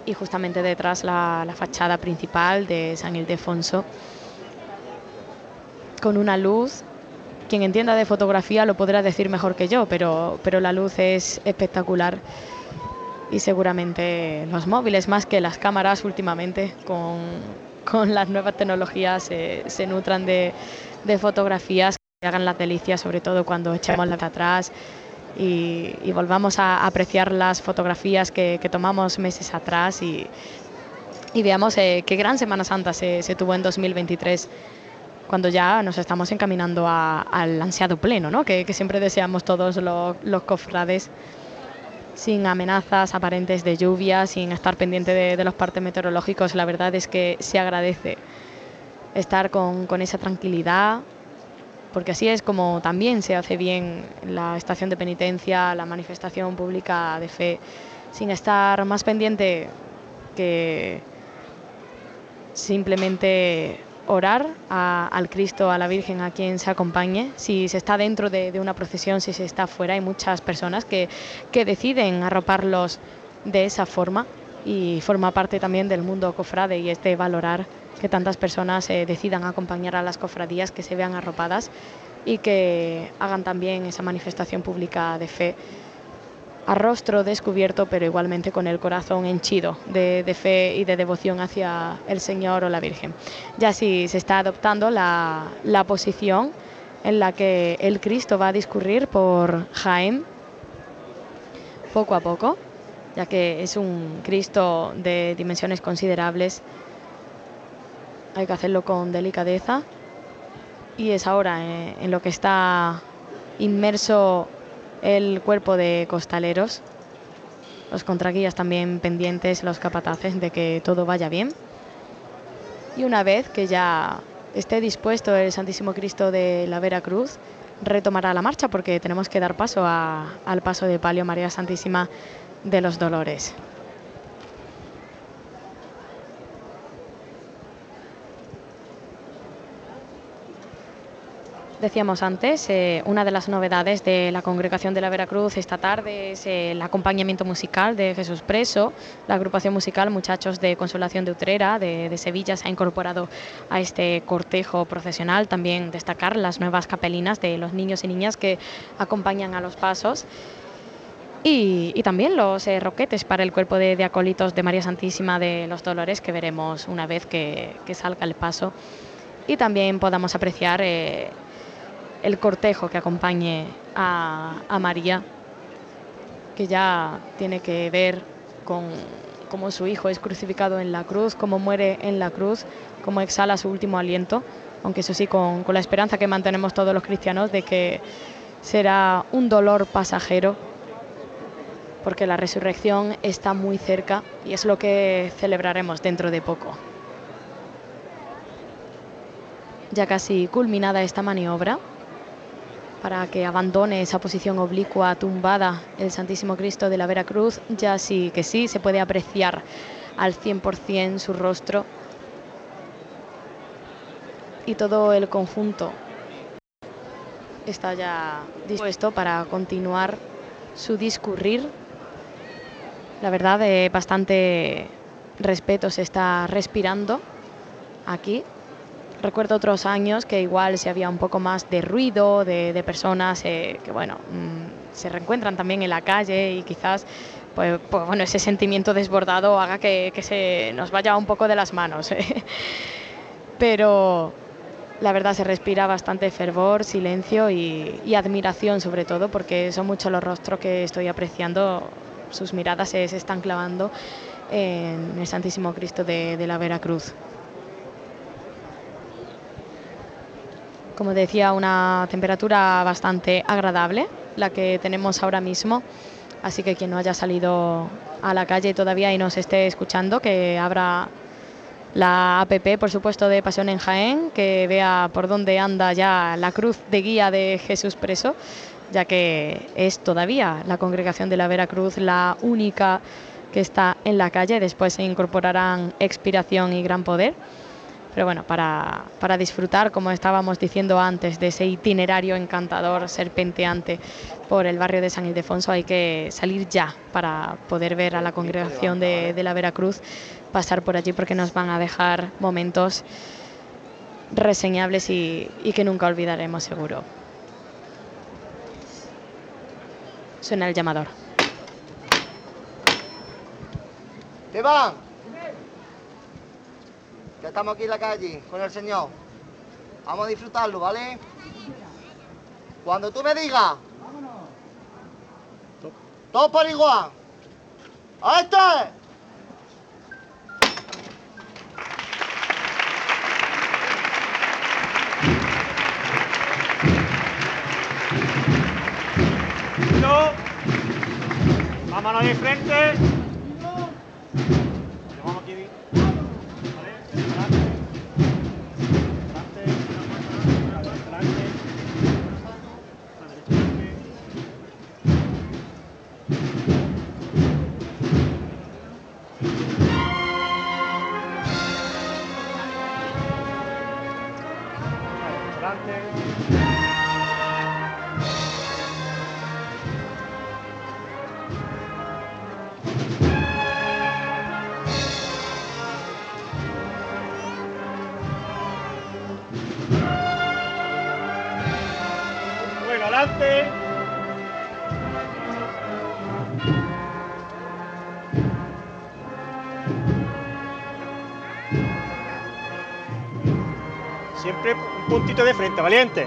y justamente detrás la fachada principal de San Ildefonso con una luz quien entienda de fotografía lo podrá decir mejor que yo, pero, pero la luz es espectacular y seguramente los móviles más que las cámaras últimamente con, con las nuevas tecnologías se nutran de, de, fotografías que hagan las delicias, sobre todo cuando echemos la atrás y, volvamos a apreciar las fotografías que, tomamos meses atrás y, y veamos eh, qué gran Semana Santa se, se, tuvo en 2023 cuando ya nos estamos encaminando al ansiado pleno, ¿no? que, siempre deseamos todos los, cofrades sin amenazas aparentes de lluvia, sin estar pendiente de, los partes meteorológicos. La verdad es que se agradece estar con, esa tranquilidad, porque así es como también se hace bien la estación de penitencia, la manifestación pública de fe, sin estar más pendiente que simplemente orar a, al Cristo, a la Virgen, a quien se acompañe. Si se está dentro de, una procesión, si se está fuera, hay muchas personas que, que deciden arroparlos de esa forma y forma parte también del mundo cofrade y es de valorar que tantas personas eh, decidan acompañar a las cofradías, que se vean arropadas y que hagan también esa manifestación pública de fe a rostro descubierto, pero igualmente con el corazón henchido de, fe y de devoción hacia el Señor o la Virgen. Ya sí se está adoptando la, la posición en la que el Cristo va a discurrir por Jaén poco a poco, ya que es un Cristo de dimensiones considerables. Hay que hacerlo con delicadeza y es ahora en, en lo que está inmerso el cuerpo de costaleros, los contraguías también pendientes, los capataces de que todo vaya bien. Y una vez que ya esté dispuesto el Santísimo Cristo de la Vera Cruz, retomará la marcha porque tenemos que dar paso a, al paso de palio María Santísima de los Dolores. Decíamos antes, eh, una de las novedades de la congregación de la Veracruz esta tarde es eh, el acompañamiento musical de Jesús Preso. La agrupación musical Muchachos de Consolación de Utrera de, Sevilla se ha incorporado a este cortejo profesional. También destacar las nuevas capelinas de los niños y niñas que acompañan a los pasos. Y, también los eh, roquetes para el cuerpo de, de, acólitos de María Santísima de los Dolores que veremos una vez que, salga el paso y también podamos apreciar el cortejo que acompañe a, María, que ya tiene que ver con cómo su hijo es crucificado en la cruz, cómo muere en la cruz, cómo exhala su último aliento, aunque eso sí, con, con la esperanza que mantenemos todos los cristianos de que será un dolor pasajero, porque la resurrección está muy cerca y es lo que celebraremos dentro de poco. Ya casi culminada esta maniobra, para que abandone esa posición oblicua tumbada el Santísimo Cristo de la Veracruz, ya sí que sí se puede apreciar al 100% su rostro y todo el conjunto está ya dispuesto para continuar su discurrir. La verdad, eh, bastante respeto se está respirando aquí recuerdo otros años que igual se había un poco más de ruido, de, personas eh, que, bueno, mmm, se reencuentran también en la calle y quizás, pues, pues bueno, ese sentimiento desbordado haga que, que, se nos vaya un poco de las manos. ¿eh? Pero la verdad se respira bastante fervor, silencio y, admiración sobre todo, porque son muchos los rostros que estoy apreciando, sus miradas se, se están clavando en el Santísimo Cristo de, de la Veracruz. Como decía, una temperatura bastante agradable, la que tenemos ahora mismo. Así que quien no haya salido a la calle todavía y nos esté escuchando, que abra la APP, por supuesto, de Pasión en Jaén, que vea por dónde anda ya la cruz de guía de Jesús preso, ya que es todavía la congregación de la Veracruz la única que está en la calle. Después se incorporarán Expiración y Gran Poder pero bueno, para, para, disfrutar, como estábamos diciendo antes, de ese itinerario encantador, serpenteante por el barrio de San Ildefonso, hay que salir ya para poder ver a la congregación de, de la Veracruz pasar por allí porque nos van a dejar momentos reseñables y, y que nunca olvidaremos seguro. Suena el llamador. ¡Te van! Ya estamos aquí en la calle con el señor. Vamos a disfrutarlo, ¿vale? Cuando tú me digas, todos por igual. ¡A este! Vámonos de frente. Puntito de frente, valiente.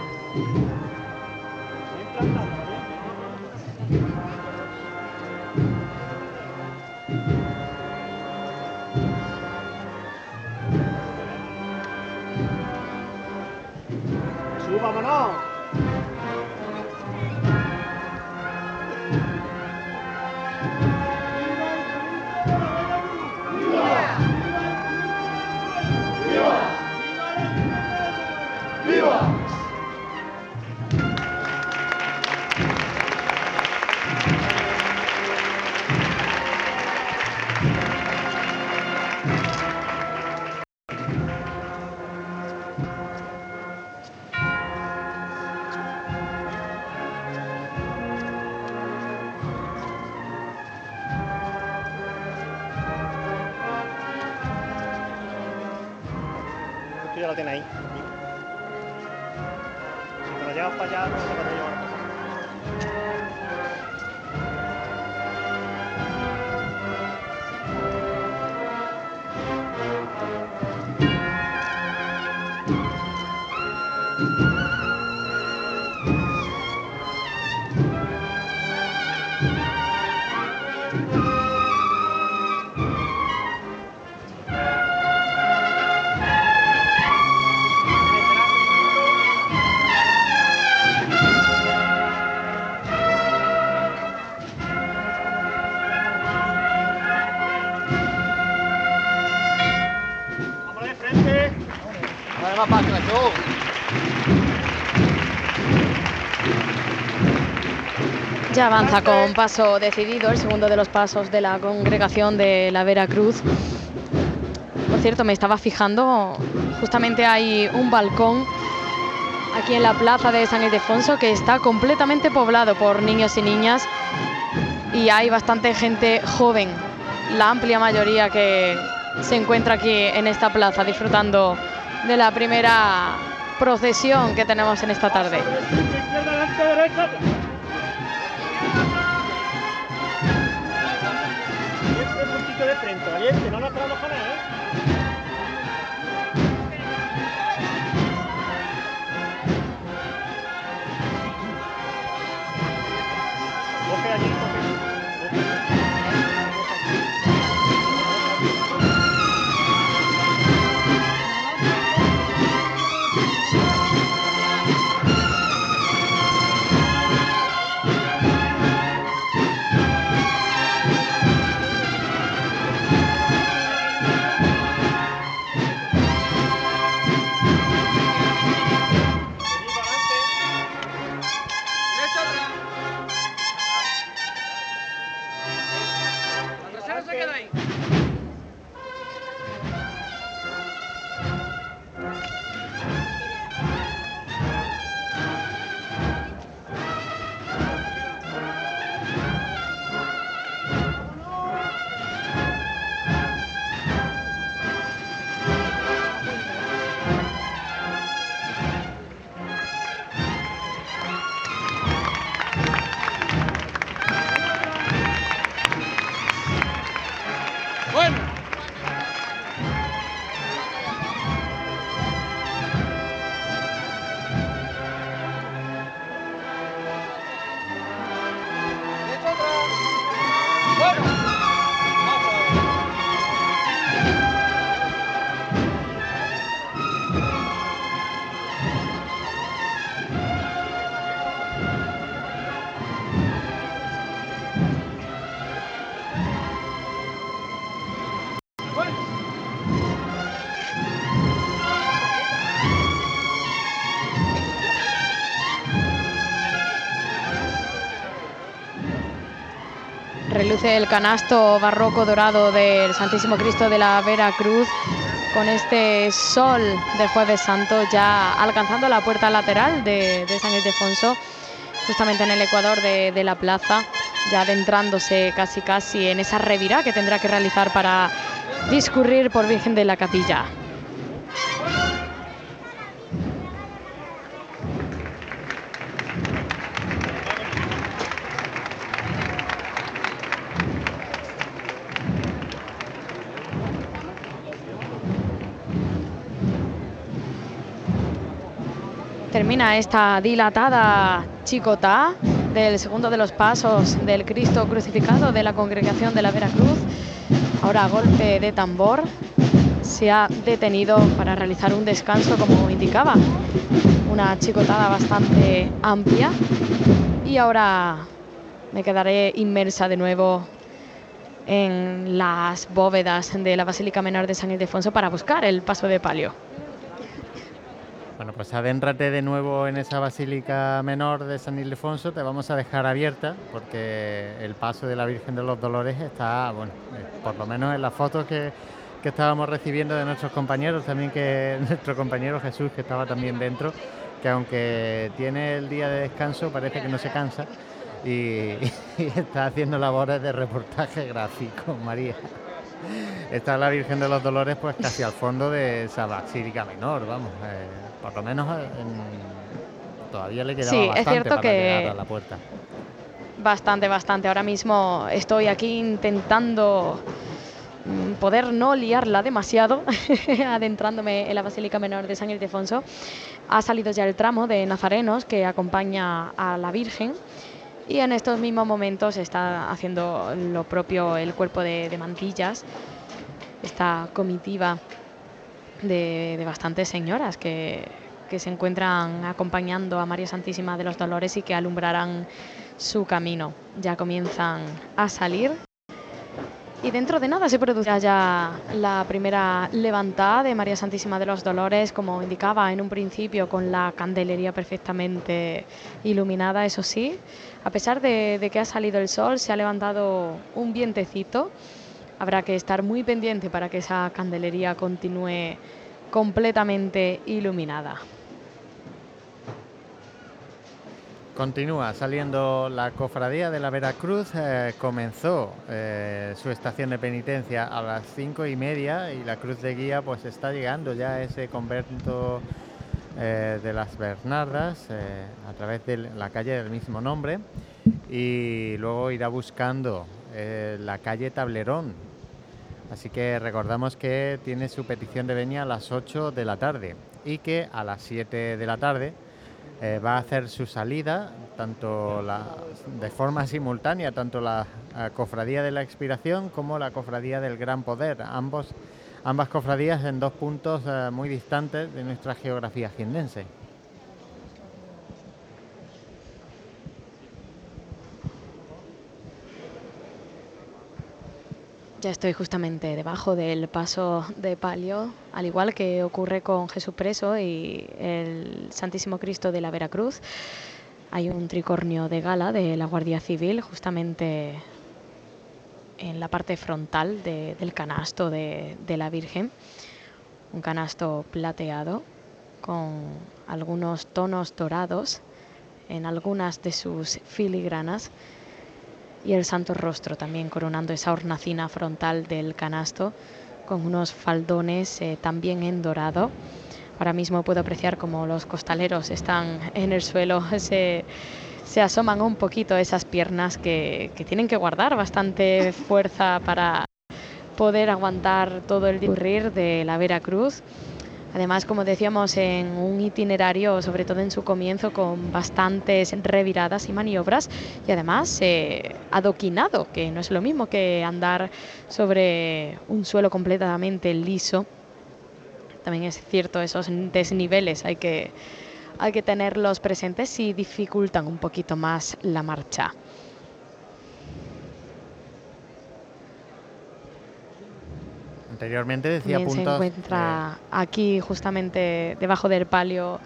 Avanza con paso decidido el segundo de los pasos de la congregación de la Veracruz. Por cierto, me estaba fijando, justamente hay un balcón aquí en la plaza de San Ildefonso que está completamente poblado por niños y niñas y hay bastante gente joven, la amplia mayoría que se encuentra aquí en esta plaza disfrutando de la primera procesión que tenemos en esta tarde. Valiente, no nos con él, ¿eh? El canasto barroco dorado del Santísimo Cristo de la Vera Cruz con este sol de Jueves Santo ya alcanzando la puerta lateral de, San Ildefonso, justamente en el ecuador de, la plaza, ya adentrándose casi casi en esa revira que tendrá que realizar para discurrir por Virgen de la Capilla. Termina esta dilatada chicota del segundo de los pasos del Cristo crucificado de la congregación de la Veracruz. Ahora a golpe de tambor se ha detenido para realizar un descanso como indicaba. Una chicotada bastante amplia y ahora me quedaré inmersa de nuevo en las bóvedas de la Basílica Menor de San Ildefonso para buscar el paso de palio. Pues adéntrate de nuevo en esa basílica menor de San Ildefonso, te vamos a dejar abierta porque el paso de la Virgen de los Dolores está, bueno, eh, por lo menos en las fotos que, estábamos recibiendo de nuestros compañeros, también que nuestro compañero Jesús, que estaba también dentro, que aunque tiene el día de descanso, parece que no se cansa y, y está haciendo labores de reportaje gráfico, María. Está la Virgen de los Dolores pues casi al fondo de esa basílica menor, vamos. Eh, por lo menos eh, en, todavía le quedaba Sí, es bastante cierto para que- llegar a la puerta. Bastante, bastante. Ahora mismo estoy aquí intentando mm, poder no liarla demasiado, adentrándome en la Basílica Menor de San Ildefonso. Ha salido ya el tramo de nazarenos que acompaña a la Virgen. Y en estos mismos momentos está haciendo lo propio el cuerpo de, de mantillas, esta comitiva de, bastantes señoras que, que se encuentran acompañando a María Santísima de los Dolores y que alumbrarán su camino. Ya comienzan a salir. Y dentro de nada se producirá ya la primera levantada de María Santísima de los Dolores, como indicaba en un principio, con la candelería perfectamente iluminada, eso sí. A pesar de, de que ha salido el sol, se ha levantado un vientecito. Habrá que estar muy pendiente para que esa candelería continúe completamente iluminada. Continúa saliendo la cofradía de la Veracruz. eh, comenzó eh, su estación de penitencia a las cinco y media y la cruz de guía pues está llegando ya a ese convento eh, de las Bernardas a través de la calle del mismo nombre y luego irá buscando la calle Tablerón. Así que recordamos que tiene su petición de venia a las 8 de la tarde y que a las 7 de la tarde eh, va a hacer su salida tanto la, de forma simultánea tanto la eh, cofradía de la expiración como la cofradía del gran poder. Ambos ambas cofradías en dos puntos eh, muy distantes de nuestra geografía jienense Ya estoy justamente debajo del paso de palio, al igual que ocurre con Jesús Preso y el Santísimo Cristo de la Veracruz. Hay un tricornio de gala de la Guardia Civil justamente en la parte frontal de- del canasto de, de la Virgen. Un canasto plateado con algunos tonos dorados en algunas de sus filigranas y el Santo Rostro también coronando esa hornacina frontal del canasto con unos faldones eh, también en dorado. Ahora mismo puedo apreciar como los costaleros están en el suelo, se, asoman un poquito esas piernas que, tienen que guardar bastante fuerza para poder aguantar todo el discurrir de la Veracruz. Además, como decíamos, en un itinerario, sobre todo en su comienzo, con bastantes reviradas y maniobras, y además eh, adoquinado, que no es lo mismo que andar sobre un suelo completamente liso. También es cierto, esos desniveles hay que, hay que tenerlos presentes y dificultan un poquito más la marcha. Anteriormente decía También se encuentra aquí justamente debajo del palio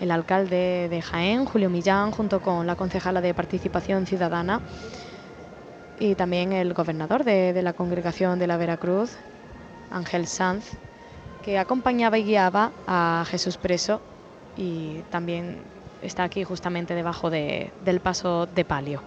el alcalde de Jaén, Julio Millán, junto con la concejala de Participación Ciudadana. y también el gobernador de, de la congregación de la Veracruz, Ángel Sanz, que acompañaba y guiaba a Jesús preso y también está aquí justamente debajo de- del paso de palio.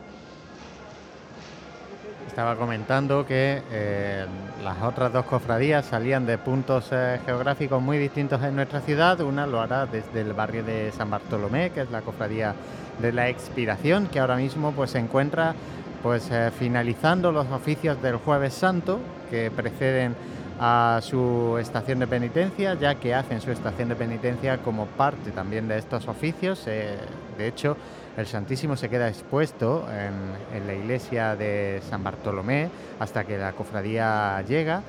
Estaba comentando que eh, las otras dos cofradías salían de puntos eh, geográficos muy distintos en nuestra ciudad. Una lo hará desde el barrio de San Bartolomé, que es la cofradía de la Expiración, que ahora mismo pues se encuentra pues eh, finalizando los oficios del Jueves Santo que preceden a su estación de penitencia, ya que hacen su estación de penitencia como parte también de estos oficios. De hecho, el Santísimo se queda expuesto en, la iglesia de San Bartolomé hasta que la cofradía llega.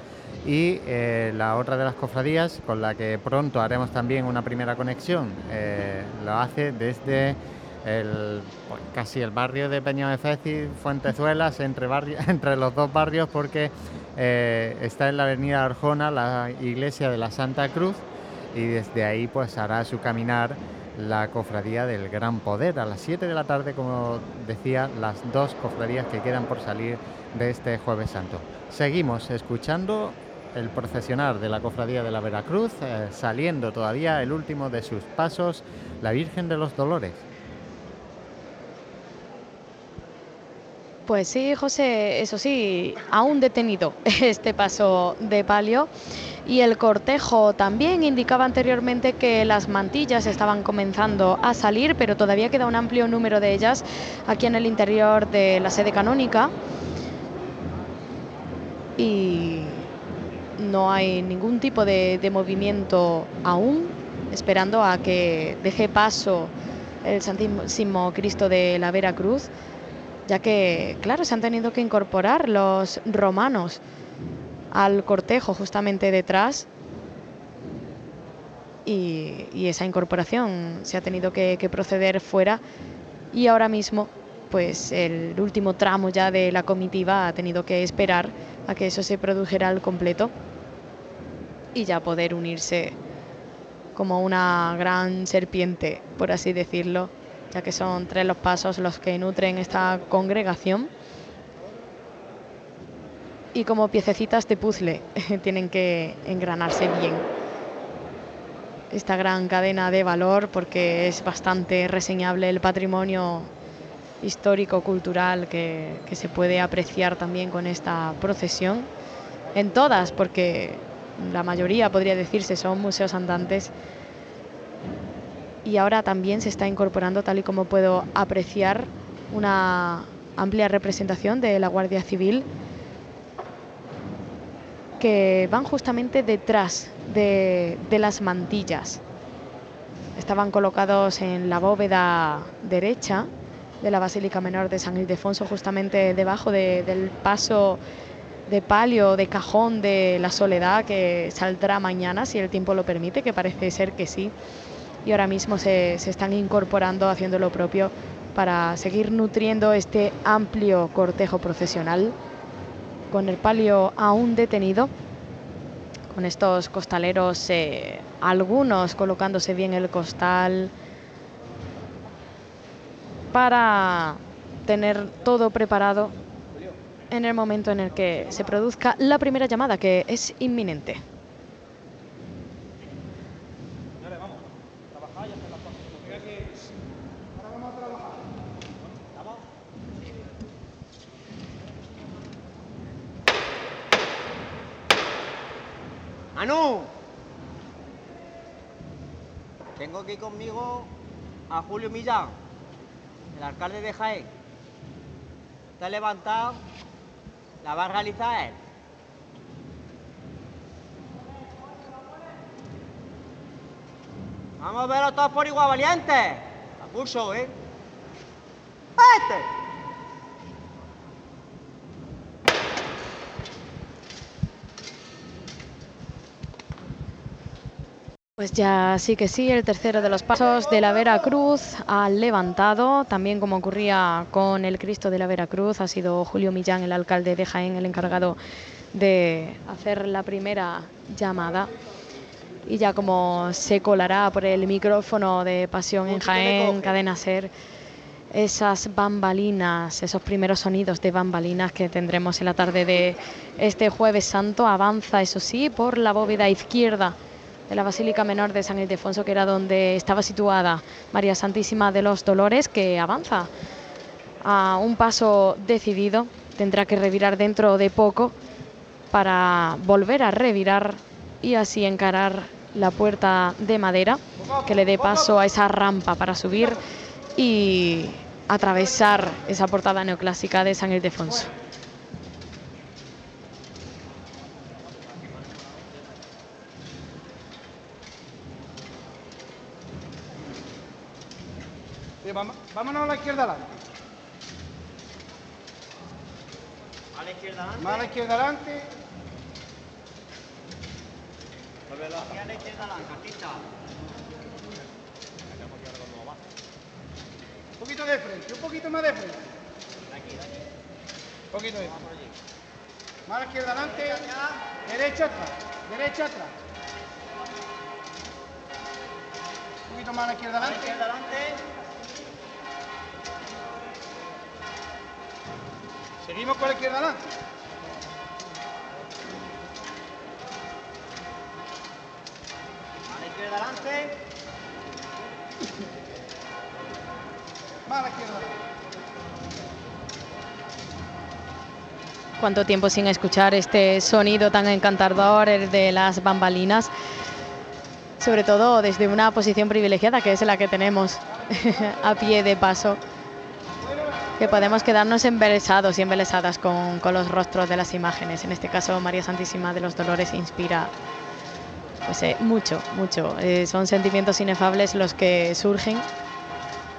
Y eh, la otra de las cofradías, con la que pronto haremos también una primera conexión, eh, lo hace desde pues, casi el barrio de Peñamefeci, Fuentezuelas, entre, entre los dos barrios, porque eh, está en la avenida Arjona la iglesia de la Santa Cruz y desde ahí pues hará su caminar la cofradía del Gran Poder. A las 7 de la tarde, como decía, las dos cofradías que quedan por salir de este jueves santo. Seguimos escuchando el procesionar de la cofradía de la Veracruz, eh, saliendo todavía el último de sus pasos, la Virgen de los Dolores. Pues sí, José, eso sí, aún detenido este paso de palio y el cortejo también indicaba anteriormente que las mantillas estaban comenzando a salir, pero todavía queda un amplio número de ellas aquí en el interior de la sede canónica. Y no hay ningún tipo de, movimiento aún, esperando a que deje paso el Santísimo Cristo de la Veracruz ya que, claro, se han tenido que incorporar los romanos al cortejo justamente detrás y, esa incorporación se ha tenido que, que proceder fuera y ahora mismo pues el último tramo ya de la comitiva ha tenido que esperar a que eso se produjera al completo y ya poder unirse como una gran serpiente, por así decirlo, ya que son tres los pasos los que nutren esta congregación. Y como piececitas de puzzle tienen que engranarse bien esta gran cadena de valor porque es bastante reseñable el patrimonio histórico-cultural que, que se puede apreciar también con esta procesión. En todas, porque la mayoría podría decirse son museos andantes y ahora también se está incorporando, tal y como puedo apreciar, una amplia representación de la Guardia Civil que van justamente detrás de, las mantillas. Estaban colocados en la bóveda derecha de la Basílica Menor de San Ildefonso, justamente debajo de- del paso de palio, de cajón de la soledad que saldrá mañana, si el tiempo lo permite, que parece ser que sí y ahora mismo se, se están incorporando, haciendo lo propio para seguir nutriendo este amplio cortejo procesional con el palio aún detenido, con estos costaleros, eh, algunos colocándose bien el costal para tener todo preparado en el momento en el que se produzca la primera llamada, que es inminente. Manu. Tengo aquí conmigo a Julio Millán, el alcalde de Jaén. Está levantado, la va a realizar él. Vamos a verlo todos por igual, valiente. A pulso, ¿eh? ¡Este! Pues ya sí que sí, el tercero de los pasos de la Veracruz ha levantado, también como ocurría con el Cristo de la Veracruz, ha sido Julio Millán, el alcalde de Jaén, el encargado de hacer la primera llamada. Y ya como se colará por el micrófono de Pasión en Jaén, Cadena Ser, esas bambalinas, esos primeros sonidos de bambalinas que tendremos en la tarde de este jueves santo. Avanza, eso sí, por la bóveda izquierda de la Basílica Menor de San Ildefonso, que era donde estaba situada María Santísima de los Dolores, que avanza a un paso decidido. Tendrá que revirar dentro de poco para volver a revirar y así encarar la puerta de madera que le dé paso a esa rampa para subir y atravesar esa portada neoclásica de San Ildefonso. Vámonos a la izquierda adelante. A la izquierda adelante. Más a la izquierda adelante. Aquí a la izquierda adelante, artista. Un poquito de frente, un poquito más de frente. Un poquito de frente. Más a la izquierda adelante. Derecha atrás. Derecha atrás. Un poquito más a la izquierda adelante. Seguimos con la izquierda adelante. A la izquierda adelante. Más a la izquierda adelante. Cuánto tiempo sin escuchar este sonido tan encantador el de las bambalinas, sobre todo desde una posición privilegiada que es la que tenemos a pie de paso, que podemos quedarnos embelesados y embelesadas con, con los rostros de las imágenes. En este caso, María Santísima de los Dolores inspira pues, eh, mucho, mucho. Eh, son sentimientos inefables los que surgen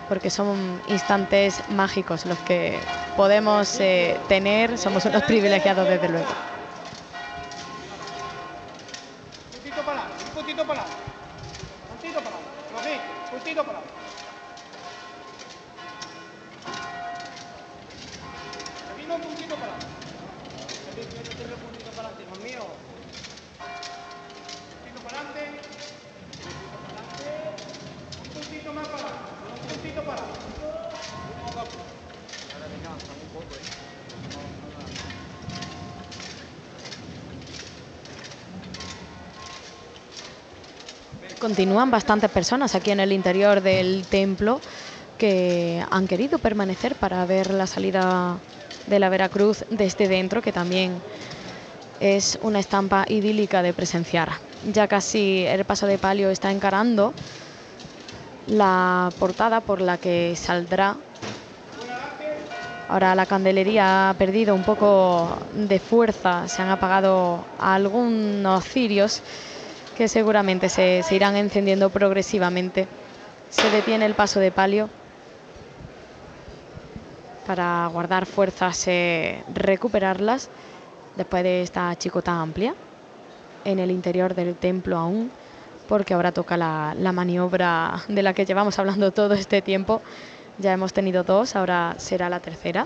porque son instantes mágicos los que podemos eh, tener, somos unos privilegiados desde luego. Continúan bastantes personas aquí en el interior del templo que han querido permanecer para ver la salida de la Veracruz desde dentro, que también es una estampa idílica de presenciar. Ya casi el paso de palio está encarando la portada por la que saldrá. Ahora la candelería ha perdido un poco de fuerza, se han apagado algunos cirios que seguramente se, irán encendiendo progresivamente. Se detiene el paso de palio para guardar fuerzas, eh, recuperarlas después de esta chicota amplia en el interior del templo aún, porque ahora toca la, la maniobra de la que llevamos hablando todo este tiempo. Ya hemos tenido dos, ahora será la tercera.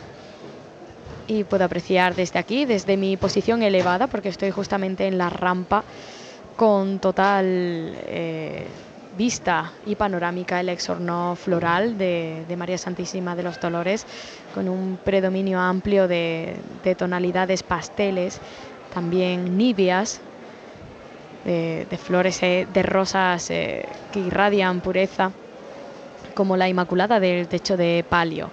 Y puedo apreciar desde aquí, desde mi posición elevada, porque estoy justamente en la rampa con total eh, vista y panorámica el exorno floral de, María Santísima de los Dolores, con un predominio amplio de, de tonalidades pasteles, también nibias, de, flores eh, de rosas eh, que irradian pureza, como la Inmaculada del techo de palio,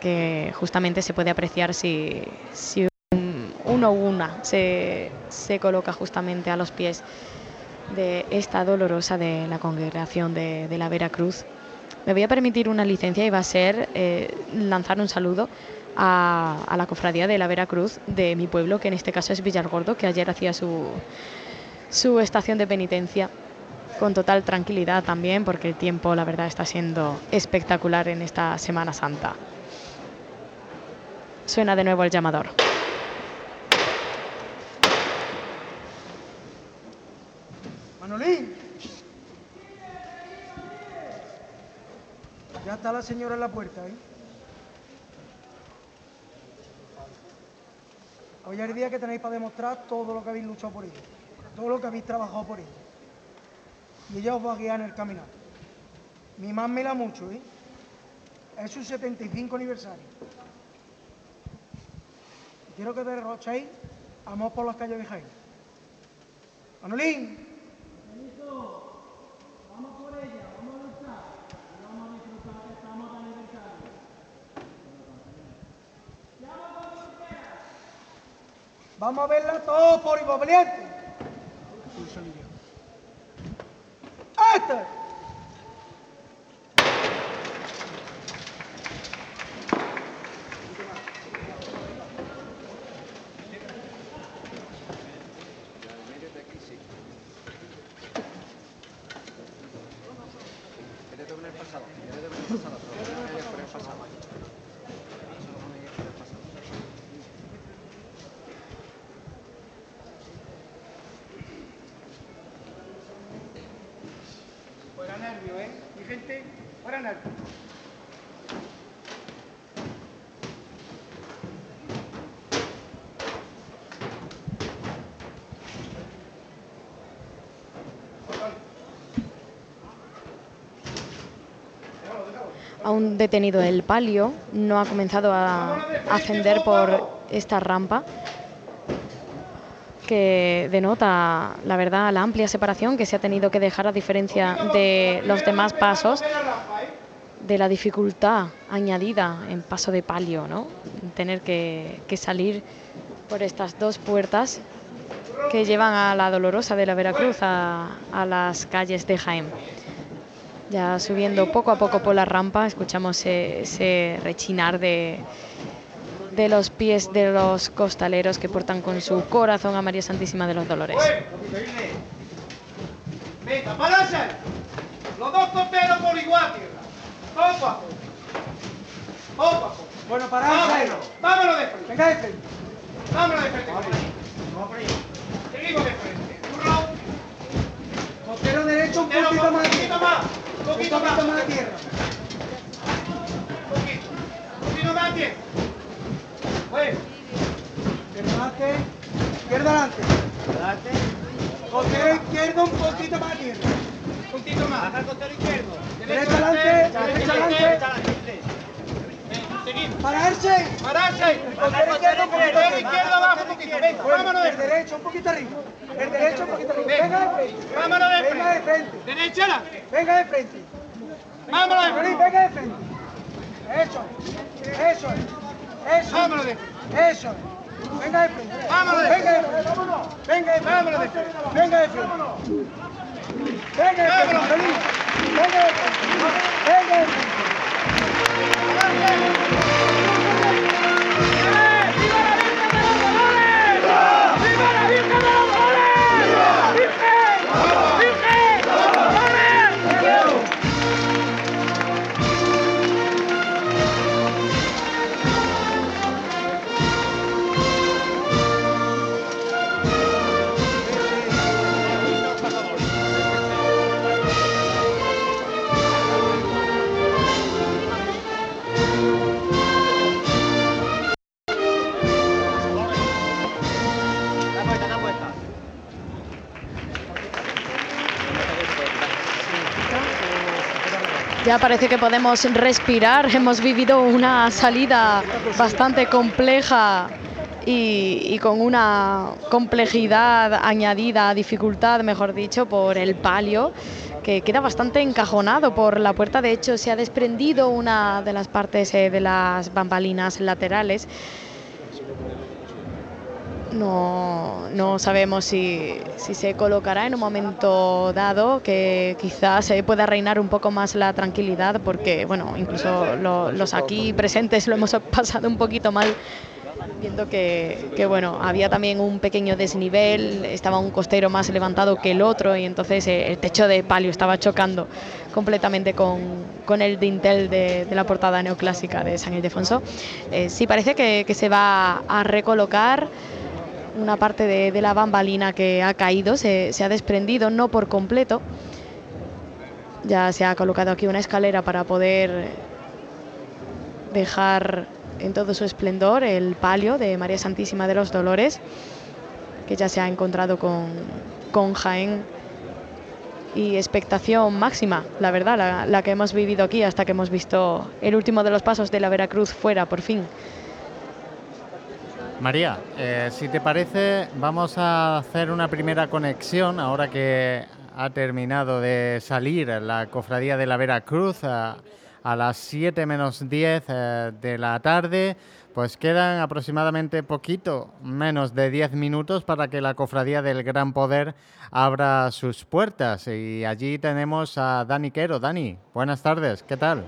que justamente se puede apreciar si, uno una se, se coloca justamente a los pies de esta dolorosa de la congregación de, de la Veracruz. Me voy a permitir una licencia y va a ser eh, lanzar un saludo a, a la cofradía de la Veracruz de mi pueblo, que en este caso es Villargordo, que ayer hacía su, su estación de penitencia con total tranquilidad también, porque el tiempo, la verdad, está siendo espectacular en esta Semana Santa. Suena de nuevo el llamador. Manolín. Ya está la señora en la puerta, ¿eh? Hoy es el día que tenéis para demostrar todo lo que habéis luchado por ella, todo lo que habéis trabajado por ella. Y ella os va a guiar en el caminar. Mimádmela mucho, ¿eh? Es su 75 aniversario. Quiero que derrochéis amor por las calles de Jaén. Manolín. Vamos por ella, vamos a luchar. Y vamos a disfrutar que estamos de aniversario. Vamos a verla todos por valiente. ¡Este! Fuera nervio, ¿eh? Mi gente, fuera nervio. Aún detenido el palio, no ha comenzado a ascender por esta rampa que denota, la verdad, la amplia separación que se ha tenido que dejar a diferencia de los demás pasos, de la dificultad añadida en paso de palio, ¿no? Tener que, que salir por estas dos puertas que llevan a la Dolorosa de la Veracruz, a, a las calles de Jaén. Ya subiendo poco a poco por la rampa, escuchamos ese, ese rechinar de, de los pies de los costaleros que portan con su corazón a María Santísima de los Dolores. Venga, pararse. Los dos costeros por igual, tierra. Poco a poco. Poco a poco. Bueno. Vámonos, vámonos de frente. Venga de frente. Vámonos de frente. Vamos por ahí. Seguimos de frente. Burro. Costero derecho un poquito un más. Poquito más, Un poquito poquito más. tierra. poquito. Un poquito más. Bueno. Izquierda adelante. Izquierda adelante. Adelante. Costero izquierdo un poquito más de tierra. Un puntito más. Baja el costero izquierdo. Derecha adelante. Derecha adelante. Seguimos. Pararse. Pararse. Costero izquierdo Costero izquierdo abajo un poquito. Vámonos de el frente. derecho un poquito arriba. El derecho un poquito arriba. Venga. Venga de frente. Vámonos de Venga de frente. frente. Derecha. Venga de frente. Vámonos de frente. venga de frente. Eso. Eso es. Eso. Vámonos de frente. Eso. Venga de frente. Vámonos de Venga de frente. Venga de frente. Vámonos de frente. Venga de frente. Venga de frente. Venga de frente. Venga de frente. 好了谢谢 Parece que podemos respirar. Hemos vivido una salida bastante compleja y, y con una complejidad añadida, dificultad, mejor dicho, por el palio, que queda bastante encajonado por la puerta. De hecho, se ha desprendido una de las partes eh, de las bambalinas laterales. No, no sabemos si, si se colocará en un momento dado que quizás se pueda reinar un poco más la tranquilidad porque, bueno, incluso lo- los aquí presentes lo hemos pasado un poquito mal viendo que, que, bueno, había también un pequeño desnivel, estaba un costero más levantado que el otro y entonces eh, el techo de palio estaba chocando completamente con, con el dintel de, de la portada neoclásica de San Ildefonso. Eh, sí parece que, que se va a recolocar una parte de, la bambalina que ha caído, se, ha desprendido, no por completo. Ya se ha colocado aquí una escalera para poder dejar en todo su esplendor el palio de María Santísima de los Dolores, que ya se ha encontrado con, con Jaén y expectación máxima, la verdad, la, que hemos vivido aquí hasta que hemos visto el último de los pasos de la Veracruz fuera, por fin. María, eh, si te parece, vamos a hacer una primera conexión ahora que ha terminado de salir la cofradía de la Veracruz a, a las 7 menos 10 eh, de la tarde. Pues quedan aproximadamente poquito, menos de 10 minutos para que la cofradía del Gran Poder abra sus puertas. Y allí tenemos a Dani Quero. Dani, buenas tardes, ¿qué tal?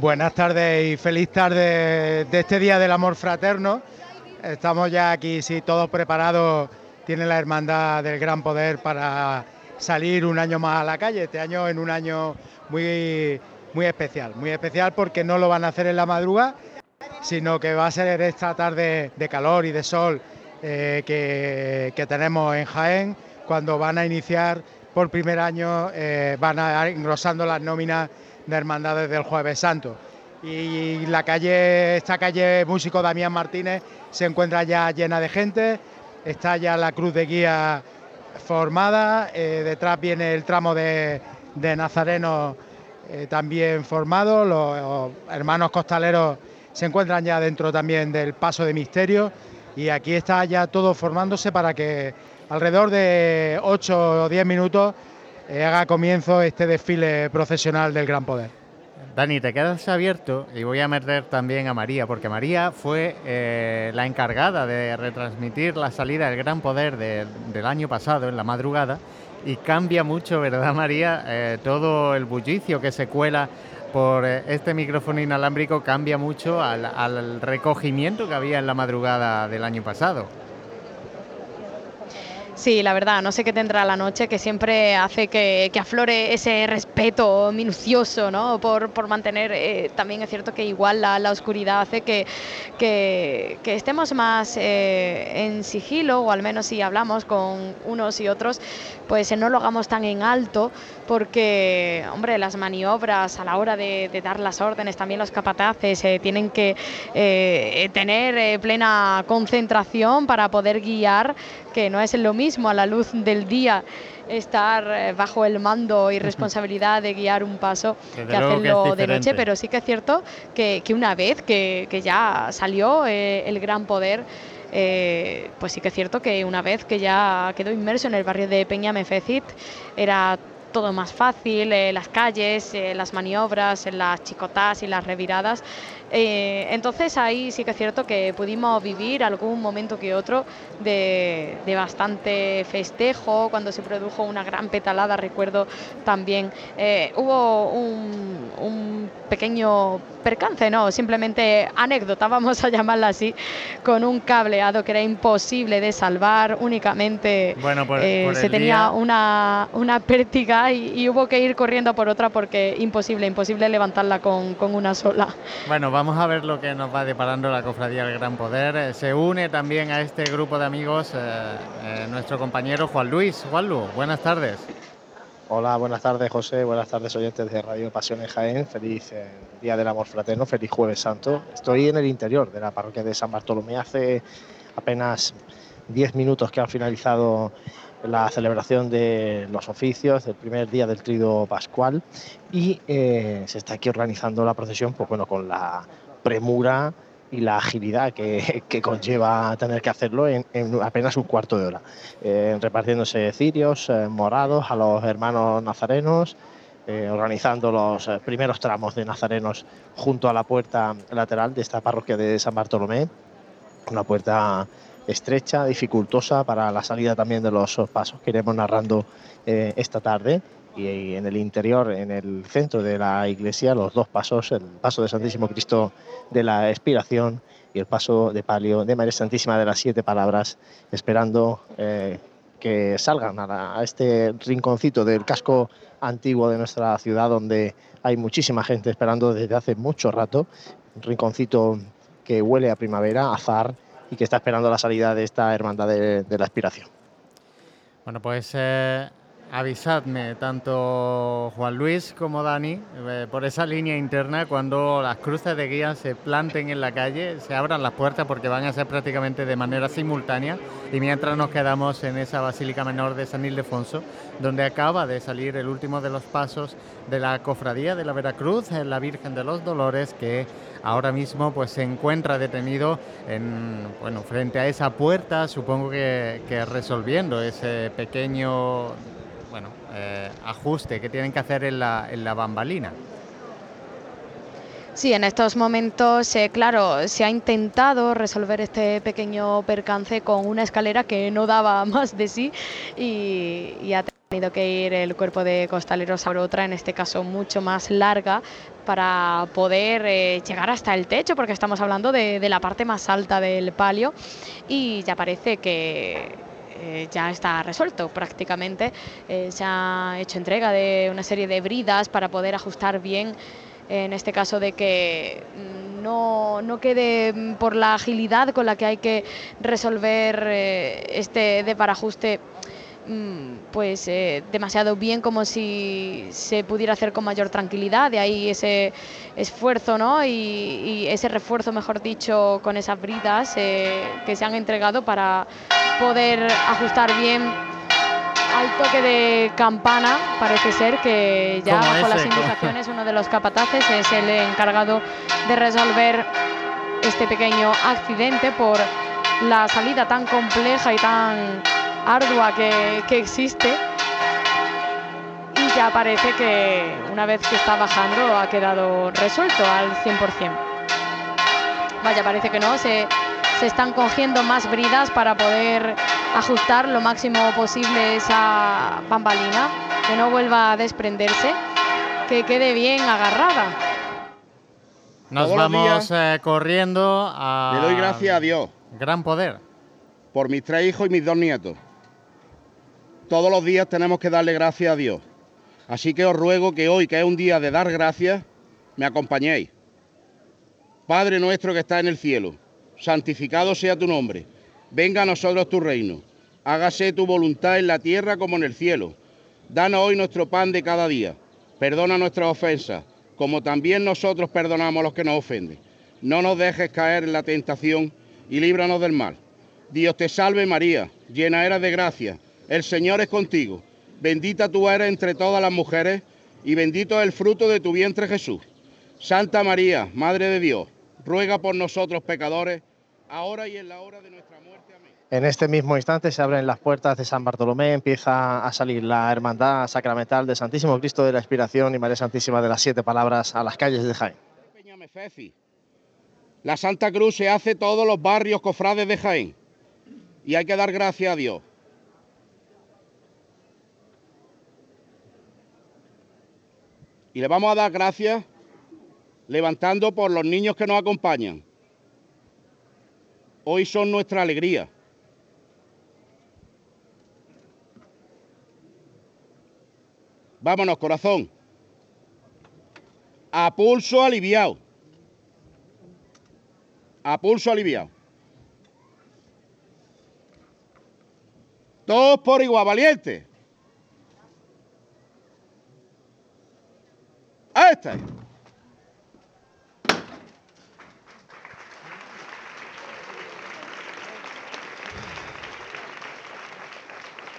Buenas tardes y feliz tarde de este Día del Amor Fraterno. Estamos ya aquí, sí, todos preparados. Tiene la Hermandad del Gran Poder para salir un año más a la calle. Este año en un año muy, muy especial. Muy especial porque no lo van a hacer en la madrugada sino que va a ser esta tarde de calor y de sol eh, que, que, tenemos en Jaén, cuando van a iniciar por primer año, eh, van a engrosando las nóminas de hermandades del Jueves Santo. Y la calle, esta calle Músico Damián Martínez se encuentra ya llena de gente, está ya la cruz de guía formada, eh, detrás viene el tramo de, Nazareno también formado, los hermanos costaleros se encuentran ya dentro también del paso de misterio. Y aquí está ya todo formándose para que alrededor de 8 o 10 minutos eh, haga comienzo este desfile procesional del Gran Poder. Dani, te quedas abierto y voy a meter también a María, porque María fue eh, la encargada de retransmitir la salida del Gran Poder de, del año pasado, en la madrugada, y cambia mucho, ¿verdad, María? Eh, todo el bullicio que se cuela por eh, este micrófono inalámbrico cambia mucho al, al, recogimiento que había en la madrugada del año pasado. Sí, la verdad, no sé qué tendrá la noche que siempre hace que, que aflore ese respeto minucioso, ¿no? Por, por mantener, eh, también es cierto que igual la, la oscuridad hace que, que, estemos más eh, en sigilo, o al menos si hablamos con unos y otros, pues no lo hagamos tan en alto, porque, hombre, las maniobras a la hora de, dar las órdenes, también los capataces eh, tienen que eh, tener eh, plena concentración para poder guiar, que no es lo mismo a la luz del día estar bajo el mando y responsabilidad de guiar un paso Desde que hacerlo de noche, pero sí que es cierto que, que una vez que, que ya salió eh, el gran poder, eh, pues sí que es cierto que una vez que ya quedó inmerso en el barrio de Peña Mefecit, era todo más fácil, eh, las calles, eh, las maniobras, eh, las chicotas y las reviradas. Eh, entonces ahí sí que es cierto que pudimos vivir algún momento que otro de, de bastante festejo, cuando se produjo una gran petalada, recuerdo también. Eh, hubo un, un pequeño percance, no, simplemente anécdota, vamos a llamarla así, con un cableado que era imposible de salvar, únicamente Bueno, por- eh, por se tenía día- una, una pértiga y, y hubo que ir corriendo por otra porque imposible, imposible levantarla con, con una sola. Bueno, vamos a ver lo que nos va deparando la Cofradía del Gran Poder. Eh, Se une también a este grupo de amigos eh, eh, nuestro compañero Juan Luis. Juanlu, buenas tardes. Hola, buenas tardes José, buenas tardes oyentes de Radio Pasión en Jaén, feliz Día del Amor Fraterno, feliz Jueves Santo. Estoy en el interior de la parroquia de San Bartolomé hace apenas 10 minutos que han finalizado la celebración de los oficios del primer día del trido pascual y eh, se está aquí organizando la procesión pues bueno, con la premura y la agilidad que, que conlleva tener que hacerlo en, en apenas un cuarto de hora. Eh, repartiéndose cirios eh, morados a los hermanos nazarenos, eh, organizando los eh, primeros tramos de nazarenos junto a la puerta lateral de esta parroquia de San Bartolomé, una puerta estrecha, dificultosa para la salida también de los pasos que iremos narrando eh, esta tarde. Y, en el interior, en el centro de la iglesia, los dos pasos, el paso de Santísimo Cristo de la Expiración y el paso de palio de María Santísima de las Siete Palabras, esperando eh, que salgan a, a este rinconcito del casco antiguo de nuestra ciudad, donde hay muchísima gente esperando desde hace mucho rato, un rinconcito que huele a primavera, azar, y que está esperando la salida de esta hermandad de, la Expiración. Bueno, pues eh, avisadme, tanto Juan Luis como Dani, eh, por esa línea interna, cuando las cruces de guía se planten en la calle, se abran las puertas porque van a ser prácticamente de manera simultánea y mientras nos quedamos en esa Basílica Menor de San Ildefonso, donde acaba de salir el último de los pasos de la Cofradía de la Veracruz, la Virgen de los Dolores, que ahora mismo pues se encuentra detenido en, bueno, frente a esa puerta, supongo que, que resolviendo ese pequeño bueno, eh, ajuste que tienen que hacer en la, en la bambalina. Sí, en estos momentos, eh, claro, se ha intentado resolver este pequeño percance con una escalera que no daba más de sí y, ha tenido que ir el cuerpo de costaleros a otra, en este caso mucho más larga, para poder eh, llegar hasta el techo, porque estamos hablando de, de la parte más alta del palio y ya parece que eh, ya está resuelto prácticamente. Eh, se ha hecho entrega de una serie de bridas para poder ajustar bien, en este caso de que no, no quede por la agilidad con la que hay que resolver eh, este de parajuste Mm, pues eh, demasiado bien como si se pudiera hacer con mayor tranquilidad, de ahí ese esfuerzo ¿no? y, ese refuerzo, mejor dicho, con esas bridas eh, que se han entregado para poder ajustar bien al toque de campana, parece ser que ya bajo las indicaciones uno de los capataces es el encargado de resolver este pequeño accidente por la salida tan compleja y tan ardua que, existe y ya parece que una vez que está bajando ha quedado resuelto al 100%. Vaya, parece que no, se, se están cogiendo más bridas para poder ajustar lo máximo posible esa bambalina, que no vuelva a desprenderse, que quede bien agarrada. Nos vamos eh, corriendo a... Le doy gracias a Dios. Gran poder. Por mis tres hijos y mis dos nietos todos los días tenemos que darle gracias a Dios. Así que os ruego que hoy, que es un día de dar gracias, me acompañéis. Padre nuestro que está en el cielo, santificado sea tu nombre. Venga a nosotros tu reino. Hágase tu voluntad en la tierra como en el cielo. Danos hoy nuestro pan de cada día. Perdona nuestras ofensas, como también nosotros perdonamos a los que nos ofenden. No nos dejes caer en la tentación y líbranos del mal. Dios te salve María, llena eras de gracia el Señor es contigo. Bendita tú eres entre todas las mujeres y bendito es el fruto de tu vientre Jesús. Santa María, Madre de Dios, ruega por nosotros pecadores, ahora y en la hora de nuestra muerte. Amén. En este mismo instante se abren las puertas de San Bartolomé, empieza a salir la Hermandad Sacramental de Santísimo Cristo de la Inspiración y María Santísima de las Siete Palabras a las calles de Jaén. La Santa Cruz se hace todos los barrios cofrades de Jaén y hay que dar gracias a Dios Y le vamos a dar gracias levantando por los niños que nos acompañan. Hoy son nuestra alegría. Vámonos, corazón. A pulso aliviado. A pulso aliviado. Todos por igual, valiente. Está.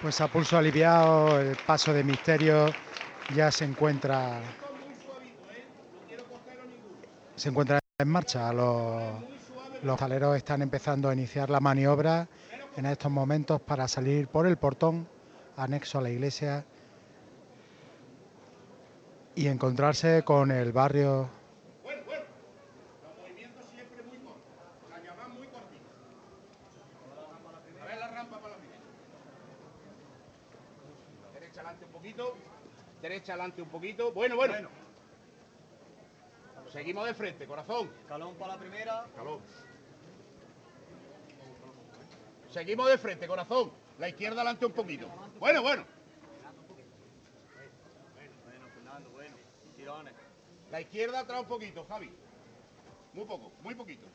Pues a pulso aliviado, el paso de misterio ya se encuentra se encuentra en marcha. Los, los jaleros están empezando a iniciar la maniobra en estos momentos para salir por el portón anexo a la iglesia y encontrarse con el barrio. Bueno, bueno, los movimientos siempre muy cortos, la llamada muy cortita. A ver la rampa para la primera. Derecha adelante un poquito, derecha adelante un poquito. Bueno, bueno. Seguimos de frente, corazón. Calón para la primera. Calón. Seguimos de frente, corazón. La izquierda adelante un poquito. Bueno, bueno. La izquierda atrás un poquito, Javi. Muy poco, muy poquito.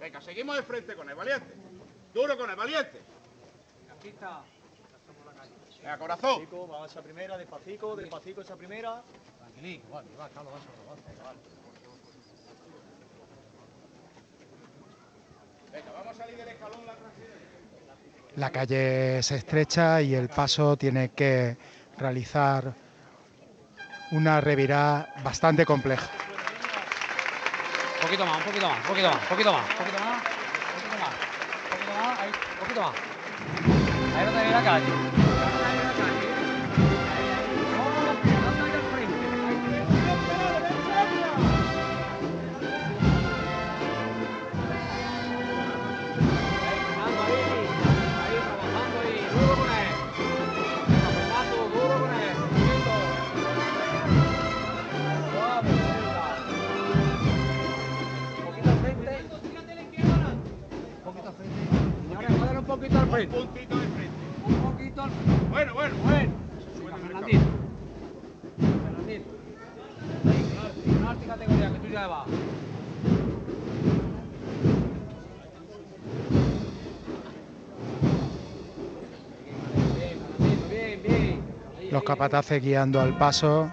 Venga, seguimos de frente con el valiente. Duro con el valiente. Venga, corazón. Despacito, va esa primera, despacito, despacito esa primera. Tranquilico, vale, va, Carlos, va solo, va solo, vale. Venga, vamos a salir del escalón la. La calle es estrecha y el paso tiene que realizar una revirada bastante compleja. Un poquito más, un poquito más, un poquito más, un poquito más, un poquito más, un poquito más, un poquito más, ahí, un poquito más. Ahí no te la calle. Poquito al frente. Un puntito de frente. Un poquito al frente. Bueno, bueno. Bueno. Venga, Fernandito. Fernandito. Una alta categoría que tú ya vas. Bien, Fernandito, bien, bien. Ahí, Los capataces guiando al paso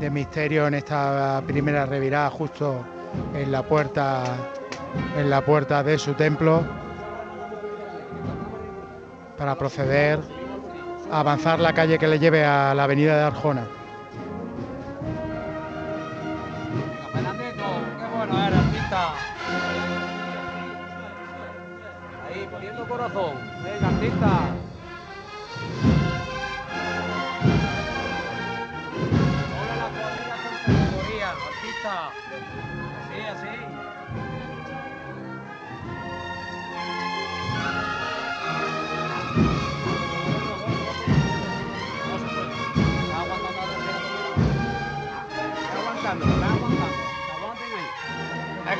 de misterio en esta primera revirada justo en la puerta en la puerta de su templo para proceder a avanzar la calle que le lleve a la avenida de Arjona. Ahí, poniendo corazón. Venga, artista. Hola la cuadrilla con categoría, artista.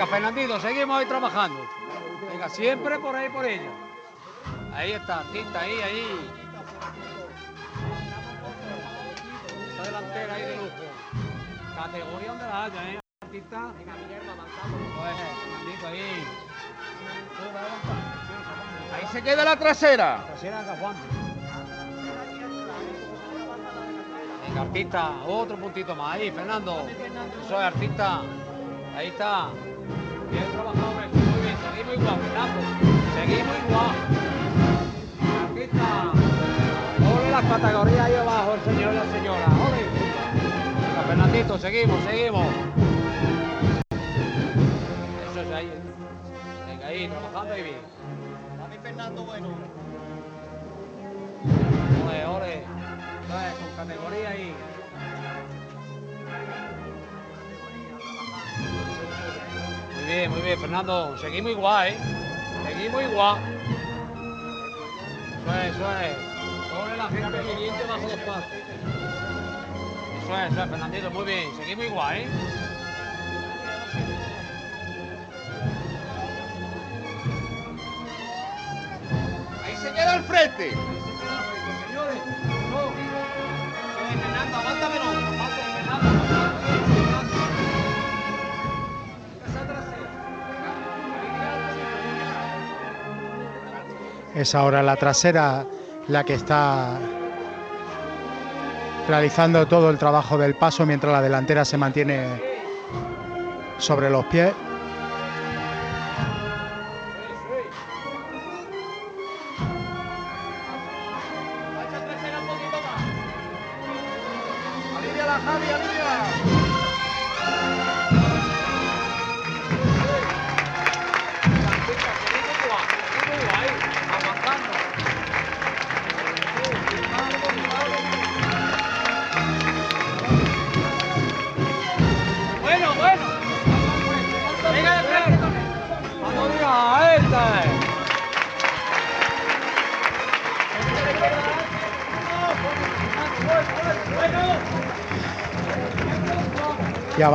Venga, Fernandito, seguimos ahí trabajando. Venga, siempre por ahí, por ella. Ahí está, artista, ahí, ahí. Esa delantera ahí de lujo. Categoría donde la haya, ¿eh? Artista. Venga, Guillermo, avanzando. Pues, Fernandito, ahí. Ahí se queda la trasera. Trasera que aguante. Venga, artista, otro puntito más. Ahí, Fernando. Es, artista. Ahí está. Bien trabajado. Muy bien, seguimos igual, Fernando. Seguimos igual. Artista. Ole las categorías ahí abajo, el señor y la señora. Ole. Fernandito, seguimos, seguimos. Eso es ahí. Venga, ahí, trabajando ahí bien. Dame Fernando bueno. Ole, ole. Vale, con categoría ahí. Muy bien, muy bien, Fernando. Seguimos igual, ¿eh? Seguimos igual. Eso es, eso es. Ole la gente pendiente bajo los pasos. Eso es, eso es, Fernandito. Muy bien. Seguimos igual, ¿eh? Ahí se queda al frente. Señores, no. Fernando, aguántame no. Aguántame, Fernando, Es ahora la trasera la que está realizando todo el trabajo del paso mientras la delantera se mantiene sobre los pies.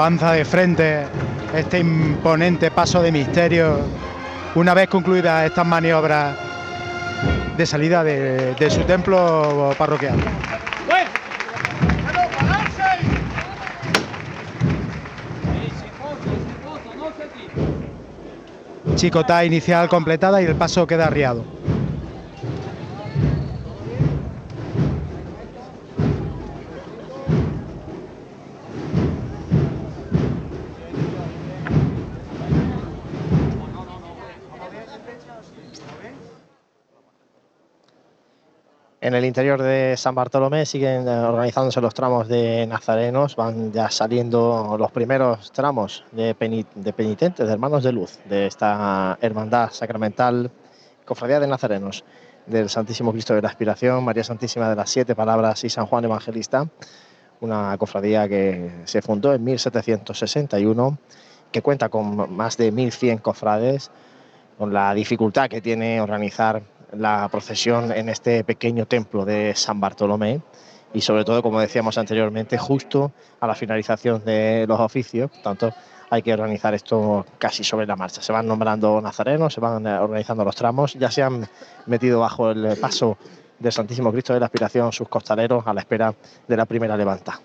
Y avanza de frente este imponente paso de misterio una vez concluidas estas maniobras de salida de, de su templo parroquial. Chicota inicial completada y el paso queda arriado. San Bartolomé siguen eh, organizándose los tramos de nazarenos, van ya saliendo los primeros tramos de, peni- de penitentes, de hermanos de luz, de esta hermandad sacramental, cofradía de nazarenos del Santísimo Cristo de la Aspiración, María Santísima de las Siete Palabras y San Juan Evangelista, una cofradía que se fundó en 1761, que cuenta con más de 1.100 cofrades, con la dificultad que tiene organizar la procesión en este pequeño templo de San Bartolomé y sobre todo, como decíamos anteriormente, justo a la finalización de los oficios, por tanto hay que organizar esto casi sobre la marcha. Se van nombrando nazarenos, se van eh, organizando los tramos, ya se han metido bajo el paso del Santísimo Cristo de la Aspiración sus costaleros a la espera de la primera levanta.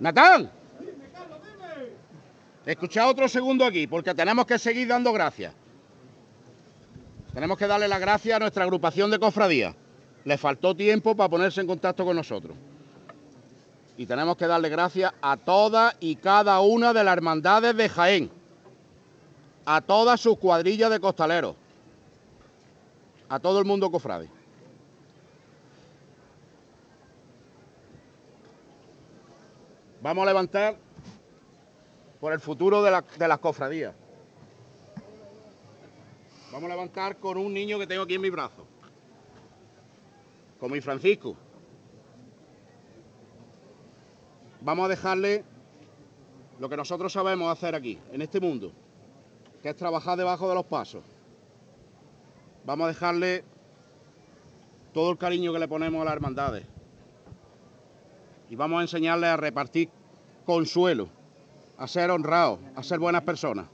Natán, escucha otro segundo aquí, porque tenemos que seguir dando gracias. Tenemos que darle las gracias a nuestra agrupación de cofradía. Le faltó tiempo para ponerse en contacto con nosotros. Y tenemos que darle gracias a todas y cada una de las hermandades de Jaén. A todas sus cuadrillas de costaleros. A todo el mundo cofrade. Vamos a levantar por el futuro de, la- de las cofradías. Vamos a levantar con un niño que tengo aquí en mi brazo. Con mi Francisco. Vamos a dejarle lo que nosotros sabemos hacer aquí, en este mundo, que es trabajar debajo de los pasos. Vamos a dejarle todo el cariño que le ponemos a las hermandades. Y vamos a enseñarle a repartir consuelo, a ser honrados, a ser buenas personas.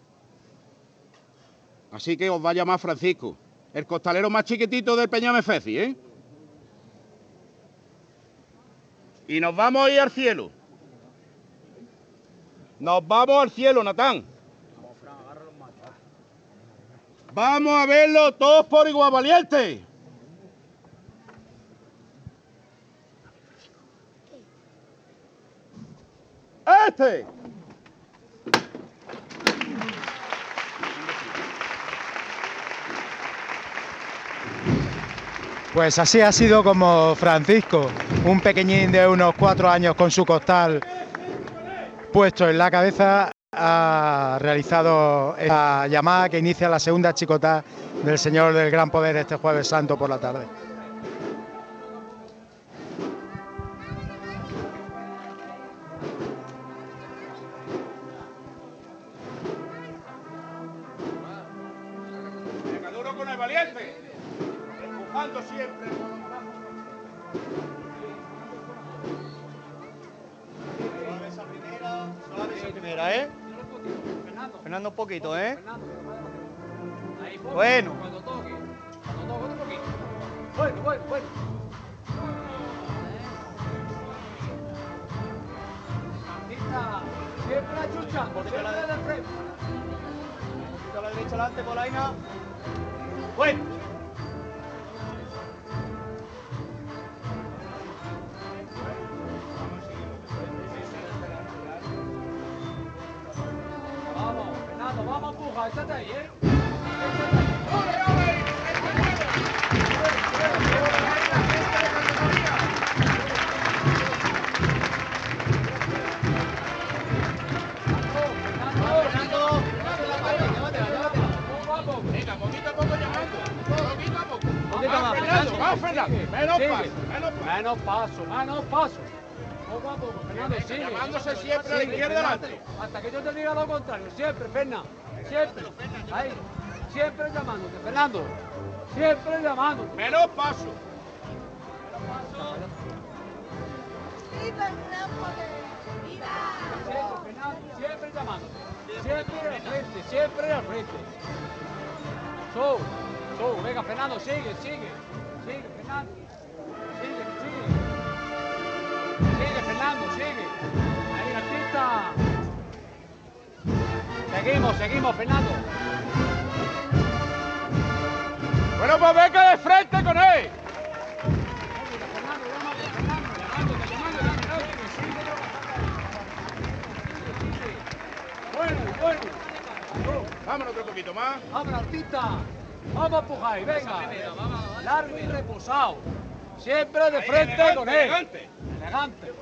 Así que os va a llamar Francisco, el costalero más chiquitito del Peñame Feci, ¿eh? Y nos vamos a ir al cielo. Nos vamos al cielo, Natán. Vamos a verlo todos por igual valiente. Este. Pues así ha sido como Francisco, un pequeñín de unos cuatro años con su costal puesto en la cabeza, ha realizado la llamada que inicia la segunda chicota del Señor del Gran Poder este jueves santo por la tarde. Primera, ¿eh? Fernando un poquito, ¿eh? Bueno. Cuando toque. Cuando toque un poquito. Bueno, bueno, bueno. Martita, siempre achuchando, siempre la derecha adelante, Polaina. Bueno. Menos paso. Menos paso, menos paso. Poco a poco, Fernando, sigue. llamándose siempre a la izquierda adelante. Hasta que yo te diga lo contrario, siempre, Fernando. Siempre. Ahí. Siempre llamándote, Fernando. Siempre llamándote. Menos paso. Siempre, Fernando, siempre llamándote. Siempre al frente, siempre al frente. So, so, venga, Fernando, sigue, sigue. Sigue, Fernando. Seguimos, seguimos, Fernando. Bueno, pues venga de frente con él. Bueno, bueno. Vámonos otro poquito más. Vamos, artista. Vamos a empujar venga. Largo y reposado. Siempre de frente con él. elegante. Elegante.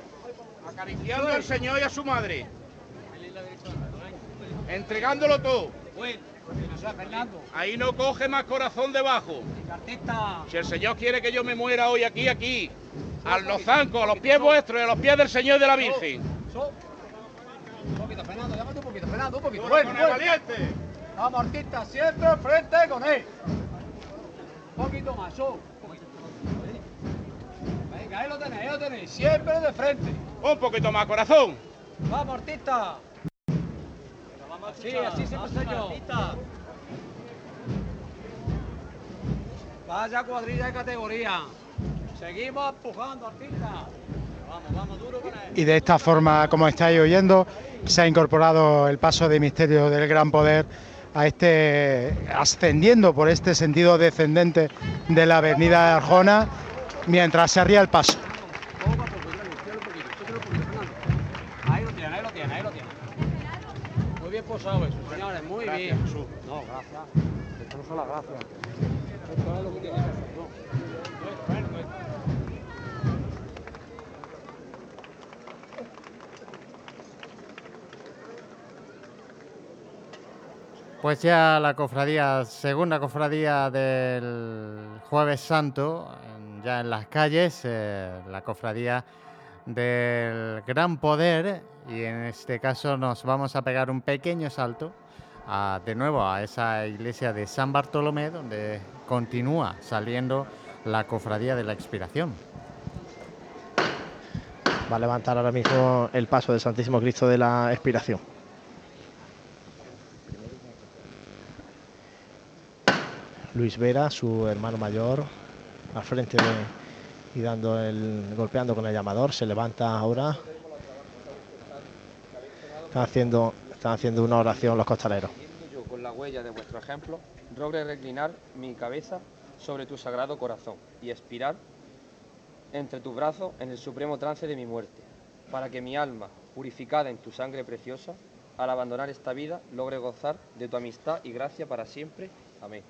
Acariciando al Señor y a su madre. Entregándolo todo. Ahí no coge más corazón debajo. Si el Señor quiere que yo me muera hoy aquí, aquí. A los zancos, a los pies vuestros y a los pies del Señor y de la Virgen. Un poquito, Fernando, llámate un poquito, Fernando, un poquito. Bueno, valiente. Vamos, artista, siempre frente con él. Un poquito más, so. Venga, ahí lo tenéis, ahí lo tenéis. Siempre de frente. Un poquito más corazón. Vamos, artista. Sí, así siempre soy yo. Vaya cuadrilla de categoría. Seguimos empujando, artista. Vamos, vamos, duro con él. Y de esta forma, como estáis oyendo, se ha incorporado el paso de misterio del gran poder a este ascendiendo por este sentido descendente de la avenida de Arjona mientras se arría el paso. Ahí lo tiene, ahí lo tiene, ahí lo tiene. Señores, muy Gracias, bien. Jesús. No, gracias. Esto no son las gracias. Esto es lo que tiene que hacer. no. Esto, esto, esto. Pues ya la cofradía, segunda cofradía del Jueves Santo, ya en las calles, eh, la cofradía del Gran Poder, y en este caso nos vamos a pegar un pequeño salto de nuevo a esa iglesia de San Bartolomé, donde continúa saliendo la cofradía de la expiración. Va a levantar ahora mismo el paso del Santísimo Cristo de la Expiración. Luis Vera, su hermano mayor, al frente de- y dando el, golpeando con el llamador, se levanta ahora. Están haciendo, están haciendo una oración los costaleros. yo con la huella de vuestro ejemplo, logre reclinar mi cabeza sobre tu sagrado corazón y expirar entre tus brazos en el supremo trance de mi muerte, para que mi alma, purificada en tu sangre preciosa, al abandonar esta vida, logre gozar de tu amistad y gracia para siempre. Amén.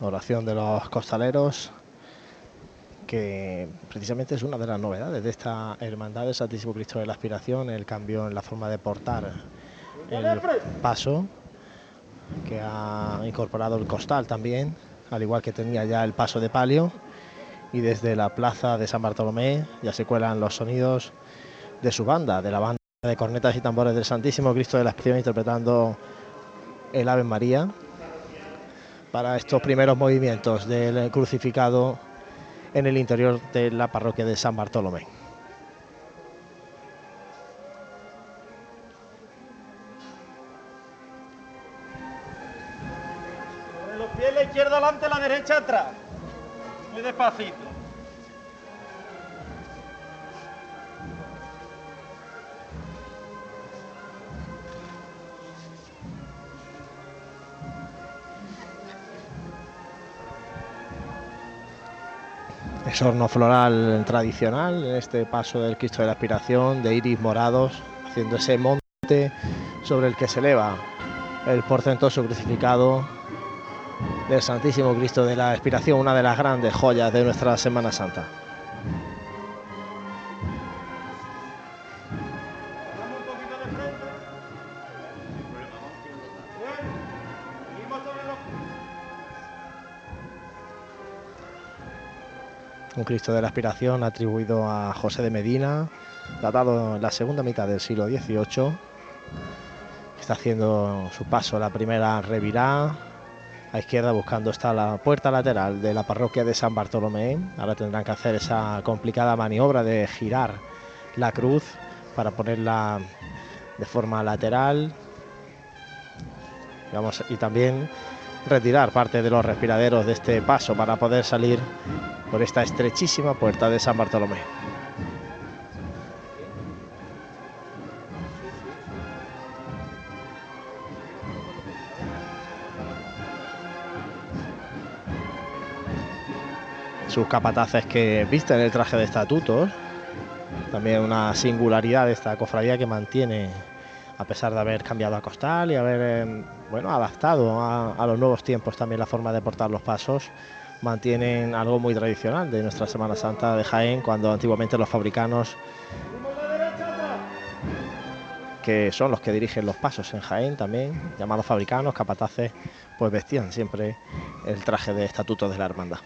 Oración de los costaleros, que precisamente es una de las novedades de esta hermandad del Santísimo Cristo de la Aspiración, el cambio en la forma de portar el paso, que ha incorporado el costal también, al igual que tenía ya el paso de palio, y desde la plaza de San Bartolomé ya se cuelan los sonidos de su banda, de la banda de cornetas y tambores del Santísimo Cristo de la Aspiración, interpretando el Ave María para estos primeros movimientos del crucificado en el interior de la parroquia de San Bartolomé. Los pies, la izquierda adelante, la derecha atrás. Muy despacito. Es horno floral tradicional este paso del Cristo de la Aspiración, de iris morados, haciendo ese monte sobre el que se eleva el portentoso crucificado del Santísimo Cristo de la Aspiración, una de las grandes joyas de nuestra Semana Santa. Un Cristo de la Aspiración atribuido a José de Medina, datado en la segunda mitad del siglo XVIII. Está haciendo su paso la primera revirá. A izquierda buscando está la puerta lateral de la parroquia de San Bartolomé. Ahora tendrán que hacer esa complicada maniobra de girar la cruz para ponerla de forma lateral. Vamos, y también retirar parte de los respiraderos de este paso para poder salir por esta estrechísima puerta de San Bartolomé. Sus capataces que visten el traje de estatutos, también una singularidad de esta cofradía que mantiene a pesar de haber cambiado a costal y haber eh, bueno, adaptado a, a los nuevos tiempos también la forma de portar los pasos, mantienen algo muy tradicional de nuestra Semana Santa de Jaén, cuando antiguamente los fabricanos que son los que dirigen los pasos en Jaén también, llamados fabricanos, capataces, pues vestían siempre el traje de estatuto de la hermandad.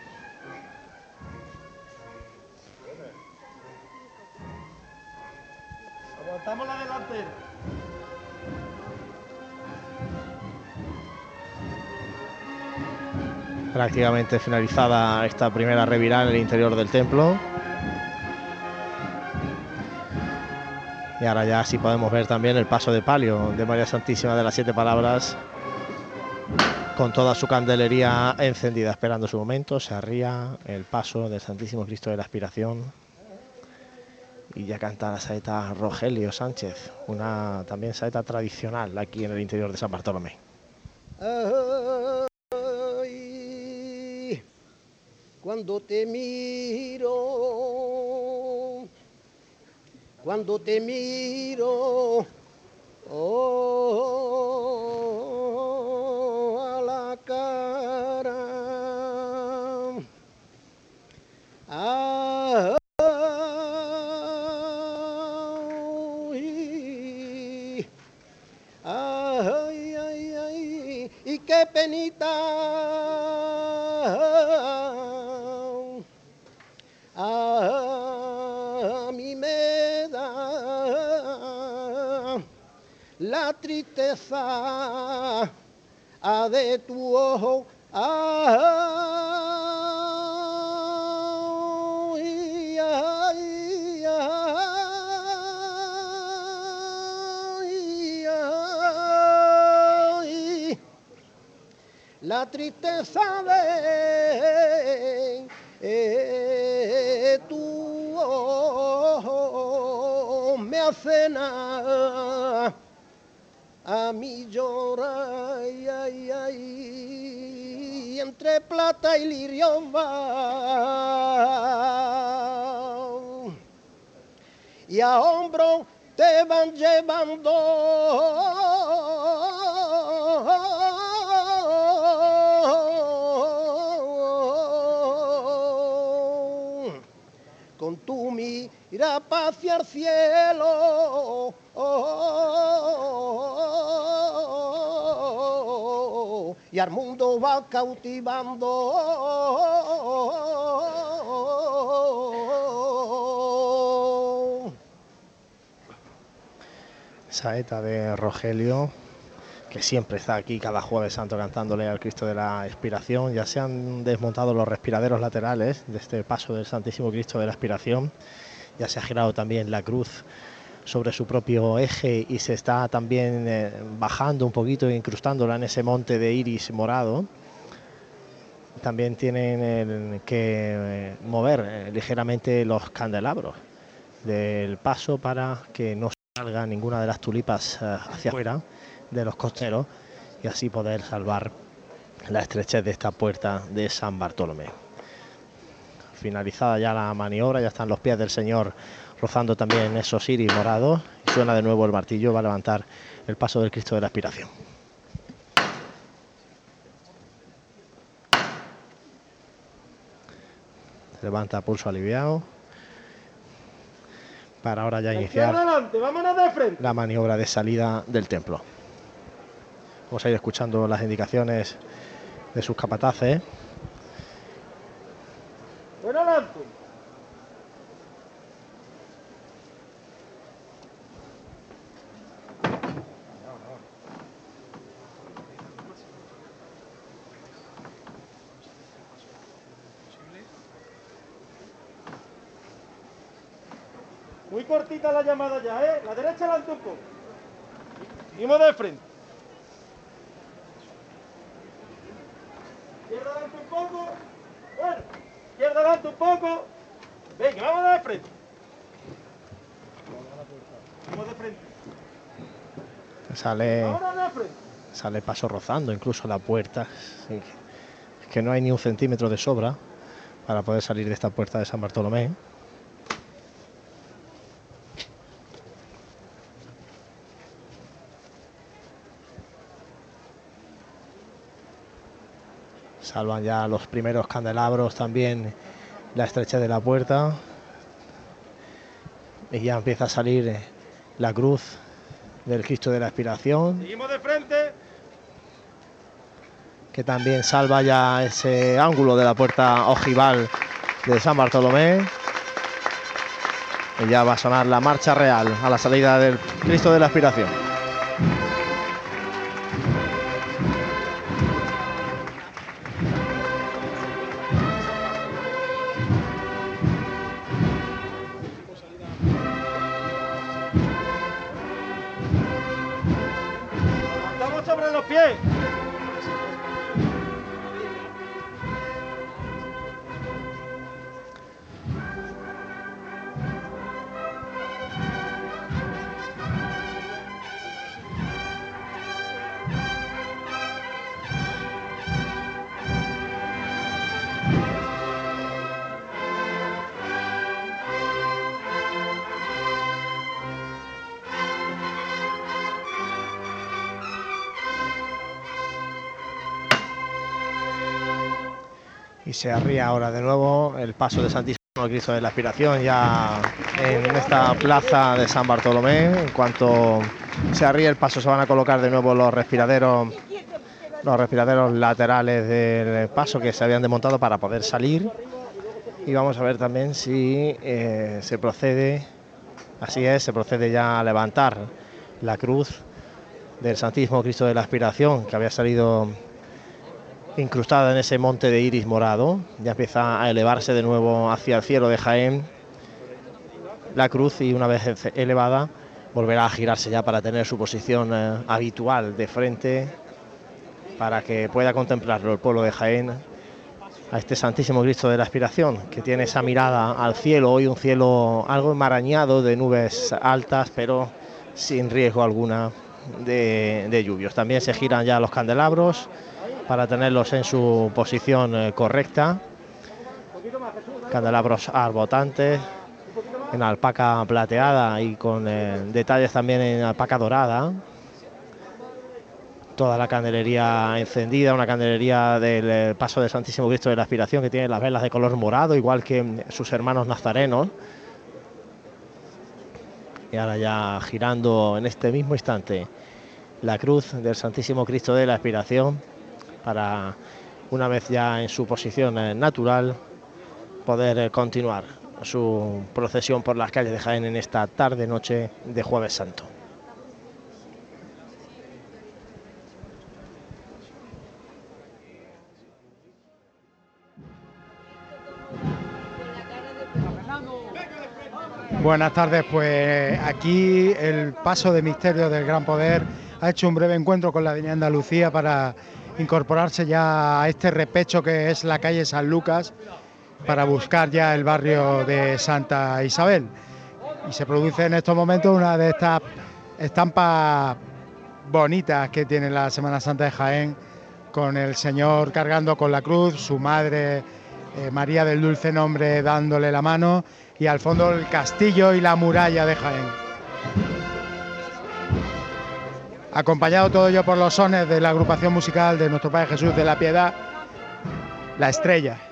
Prácticamente finalizada esta primera revirada en el interior del templo. Y ahora ya sí podemos ver también el paso de palio de María Santísima de las Siete Palabras con toda su candelería encendida, esperando su momento. Se arría el paso del Santísimo Cristo de la Aspiración. Y ya canta la saeta Rogelio Sánchez, una también saeta tradicional aquí en el interior de San Bartolomé. Cuando te miro, cuando te miro, oh, a la cara. Ay, ay, ay, ay, y qué penita. Tristeza a de tu ojo. Ay, la tristeza de eh, tu ojo me hace nada a mí llora ay, ay, entre plata y lirio va. Y a hombro te van llevando. Con tu mira hacia el cielo y al mundo va cautivando. Saeta de Rogelio, que siempre está aquí cada jueves santo cantándole al Cristo de la Expiración. Ya se han desmontado los respiraderos laterales de este paso del Santísimo Cristo de la Expiración. Ya se ha girado también la cruz sobre su propio eje y se está también eh, bajando un poquito e incrustándola en ese monte de iris morado. También tienen eh, que eh, mover ligeramente los candelabros del paso para que no salga ninguna de las tulipas hacia afuera de los costeros y así poder salvar la estrechez de esta puerta de San Bartolomé. Finalizada ya la maniobra, ya están los pies del Señor rozando también esos iris morados suena de nuevo el martillo, va a levantar el paso del Cristo de la Aspiración. Se levanta pulso aliviado para ahora ya iniciar la maniobra de salida del templo. Vamos a ir escuchando las indicaciones de sus capataces. Ven adelante. Cortita la llamada ya, ¿eh? La derecha un poco. Seguimos de frente. Izquierda adelante un poco. Bueno, izquierda adelante un poco. Venga, vamos de frente. Vamos de frente. Sale, Ahora de frente. sale paso rozando incluso la puerta. Sí, Es que no hay ni un centímetro de sobra para poder salir de esta puerta de San Bartolomé. Salvan ya los primeros candelabros también la estrechez de la puerta. Y ya empieza a salir eh, la cruz del Cristo de la Aspiración, Seguimos de frente. que también salva ya ese ángulo de la puerta ojival de San Bartolomé. Y ya va a sonar la marcha real a la salida del Cristo de la Aspiración. Ahora de nuevo el paso de Santísimo Cristo de la Aspiración ya en esta plaza de San Bartolomé. En cuanto se arríe el paso se van a colocar de nuevo los respiraderos, los respiraderos laterales del paso que se habían desmontado para poder salir. Y vamos a ver también si eh, se procede, así es, se procede ya a levantar la cruz del Santísimo Cristo de la Aspiración que había salido incrustada en ese monte de iris morado. Ya empieza a elevarse de nuevo hacia el cielo de Jaén la cruz y una vez elevada volverá a girarse ya para tener su posición eh, habitual de frente para que pueda contemplarlo el pueblo de Jaén a este Santísimo Cristo de la Aspiración que tiene esa mirada al cielo, hoy un cielo algo enmarañado de nubes altas pero sin riesgo alguna de, de lluvios. También se giran ya los candelabros para tenerlos en su posición eh, correcta. Candelabros arbotantes en alpaca plateada y con eh, detalles también en alpaca dorada. Toda la candelería encendida, una candelería del eh, paso del Santísimo Cristo de la Aspiración que tiene las velas de color morado, igual que mm, sus hermanos nazarenos. Y ahora ya girando en este mismo instante la cruz del Santísimo Cristo de la Aspiración para una vez ya en su posición eh, natural poder eh, continuar su procesión por las calles de Jaén en esta tarde noche de Jueves Santo. Buenas tardes, pues aquí el paso de misterio del Gran Poder ha hecho un breve encuentro con la Avenida Andalucía para incorporarse ya a este repecho que es la calle San Lucas para buscar ya el barrio de Santa Isabel. Y se produce en estos momentos una de estas estampas bonitas que tiene la Semana Santa de Jaén, con el Señor cargando con la cruz, su madre eh, María del Dulce Nombre dándole la mano y al fondo el castillo y la muralla de Jaén. Acompañado todo ello por los sones de la agrupación musical de nuestro Padre Jesús de la Piedad, La Estrella.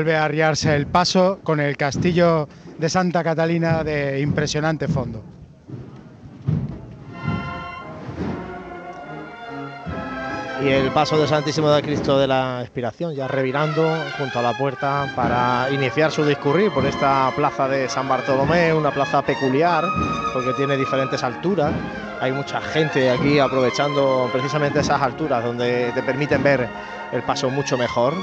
vuelve a arriarse el paso con el castillo de Santa Catalina de impresionante fondo. Y el paso del Santísimo de Cristo de la Expiración, ya revirando junto a la puerta para iniciar su discurrir por esta plaza de San Bartolomé, una plaza peculiar porque tiene diferentes alturas. Hay mucha gente aquí aprovechando precisamente esas alturas donde te permiten ver el paso mucho mejor.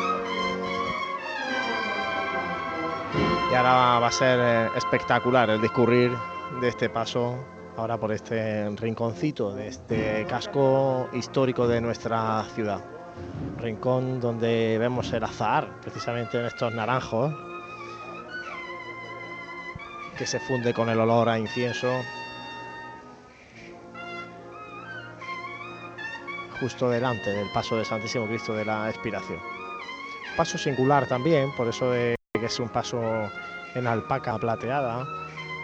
Y ahora va a ser eh, espectacular el discurrir de este paso ahora por este rinconcito de este casco histórico de nuestra ciudad. Rincón donde vemos el azahar, precisamente en estos naranjos, que se funde con el olor a incienso. Justo delante del paso del Santísimo Cristo de la Expiración. Paso singular también, por eso de que es un paso en alpaca plateada,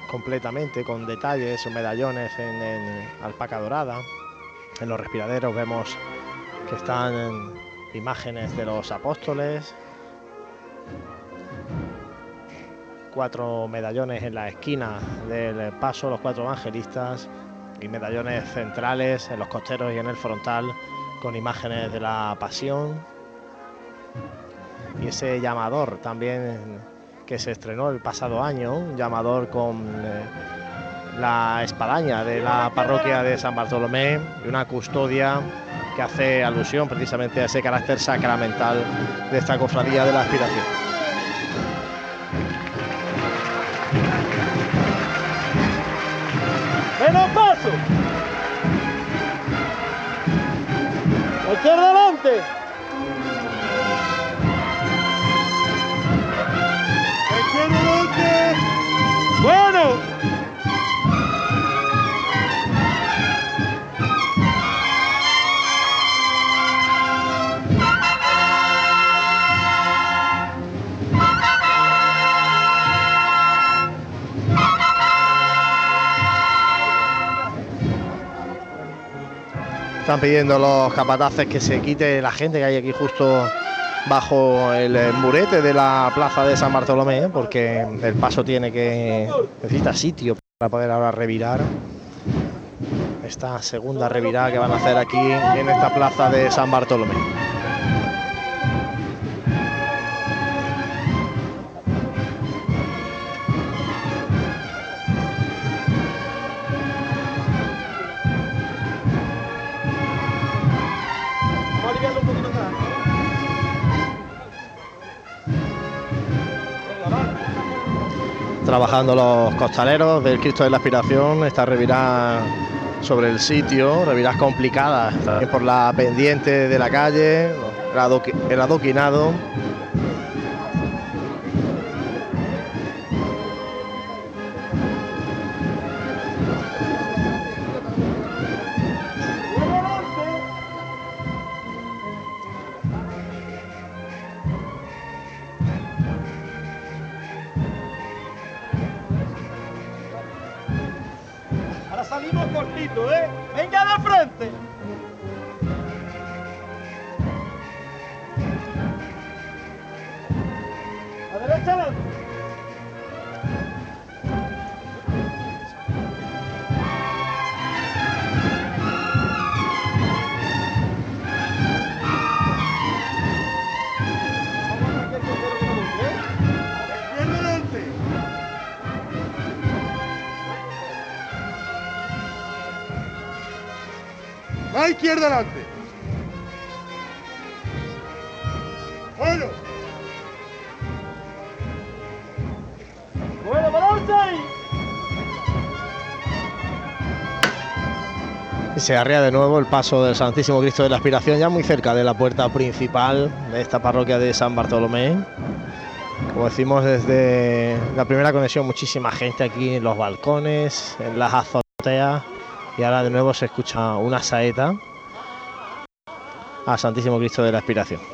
completamente con detalles o medallones en, en alpaca dorada. En los respiraderos vemos que están imágenes de los apóstoles, cuatro medallones en la esquina del paso, los cuatro evangelistas, y medallones centrales en los costeros y en el frontal con imágenes de la pasión. Y ese llamador también que se estrenó el pasado año, un llamador con eh, la espadaña de la parroquia de San Bartolomé y una custodia que hace alusión precisamente a ese carácter sacramental de esta cofradía de la aspiración. Están pidiendo los capataces que se quite la gente que hay aquí justo bajo el eh, murete de la plaza de San Bartolomé, porque el paso tiene que necesita sitio para poder ahora revirar. Esta segunda revirada que van a hacer aquí en esta plaza de San Bartolomé. Trabajando los costaleros del Cristo de la Aspiración, esta revirada sobre el sitio, reviras complicadas, por la pendiente de la calle, el adoquinado. Se arrea de nuevo el paso del Santísimo Cristo de la Aspiración, ya muy cerca de la puerta principal de esta parroquia de San Bartolomé. Como decimos desde la primera conexión, muchísima gente aquí en los balcones, en las azoteas, y ahora de nuevo se escucha una saeta al Santísimo Cristo de la Aspiración.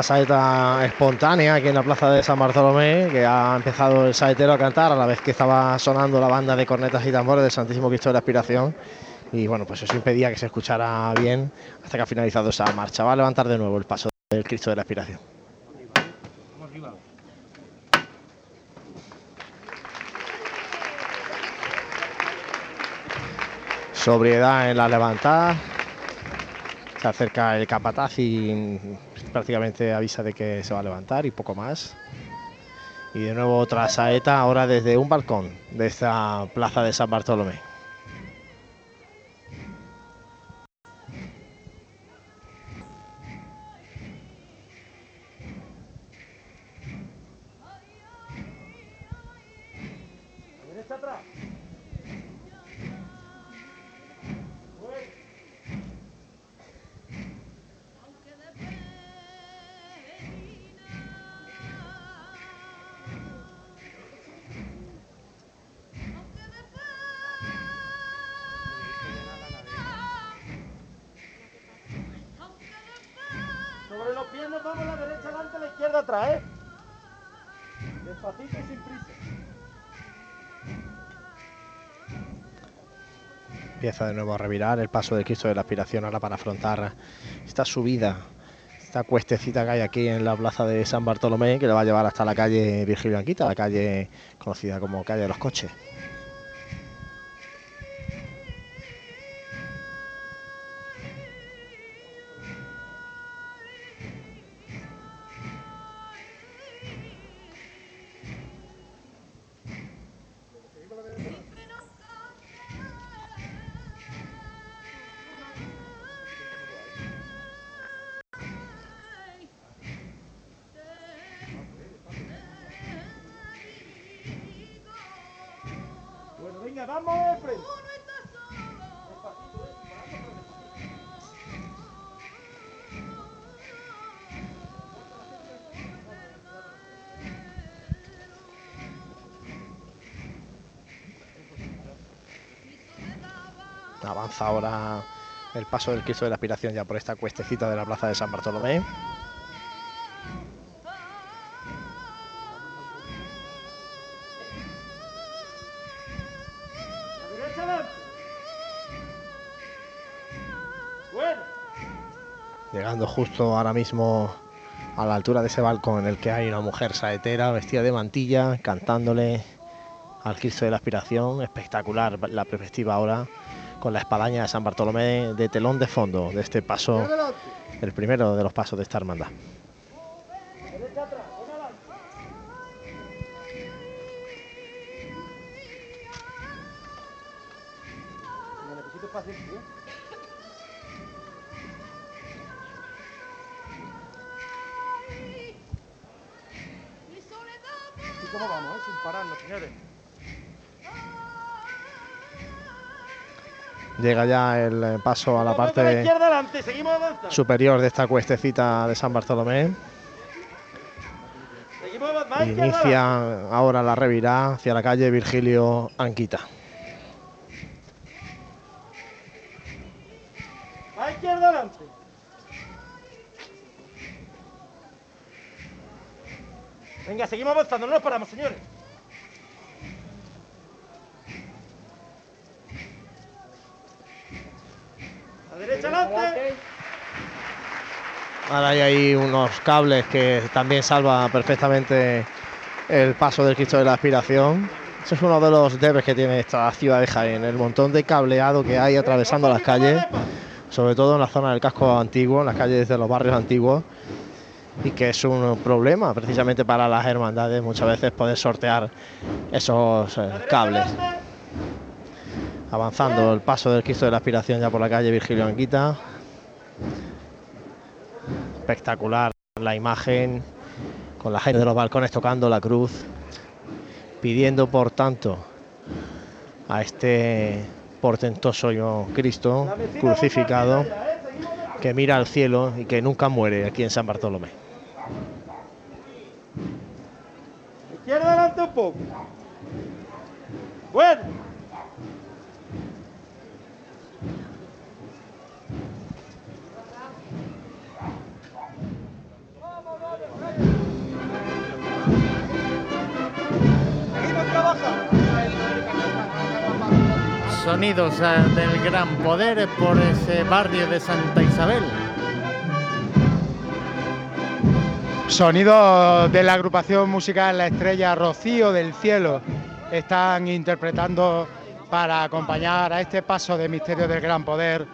Una saeta espontánea aquí en la plaza de San Bartolomé, que ha empezado el saetero a cantar a la vez que estaba sonando la banda de cornetas y tambores del Santísimo Cristo de la Aspiración. Y bueno, pues eso impedía que se escuchara bien hasta que ha finalizado esa marcha. Va a levantar de nuevo el paso del Cristo de la Aspiración. Sobriedad en la levantada. Se acerca el capataz y prácticamente avisa de que se va a levantar y poco más. Y de nuevo otra saeta ahora desde un balcón de esta plaza de San Bartolomé. De nuevo a revirar el paso del Cristo de la Aspiración ahora para afrontar esta subida, esta cuestecita que hay aquí en la plaza de San Bartolomé que le va a llevar hasta la calle Virgilio Anquita, la calle conocida como calle de los coches. Paso del Cristo de la Aspiración ya por esta cuestecita de la plaza de San Bartolomé. Llegando justo ahora mismo a la altura de ese balcón en el que hay una mujer saetera vestida de mantilla, cantándole al Cristo de la Aspiración. Espectacular la perspectiva ahora con la espadaña de San Bartolomé de telón de fondo de este paso, el primero de los pasos de esta hermandad. Llega ya el eh, paso a la parte superior de esta cuestecita de San Bartolomé. Inicia ahora la revirá hacia la calle Virgilio Anquita. A izquierda adelante. Venga, seguimos avanzando, no nos paramos, señores. A derecha adelante. Ahora hay ahí unos cables que también salva perfectamente el paso del Cristo de la Aspiración. Ese es uno de los debes que tiene esta ciudad de Jaén, el montón de cableado que hay atravesando las calles, sobre todo en la zona del casco antiguo, en las calles de los barrios antiguos, y que es un problema precisamente para las hermandades muchas veces poder sortear esos eh, cables. Avanzando el paso del Cristo de la Aspiración ya por la calle Virgilio Anquita. Espectacular la imagen con la gente de los balcones tocando la cruz, pidiendo por tanto a este portentoso yo Cristo crucificado que mira al cielo y que nunca muere aquí en San Bartolomé. Izquierda adelante un poco. Bueno. Sonidos eh, del gran poder por ese barrio de Santa Isabel. Sonido de la agrupación musical La Estrella Rocío del Cielo están interpretando para acompañar a este paso de Misterio del Gran Poder,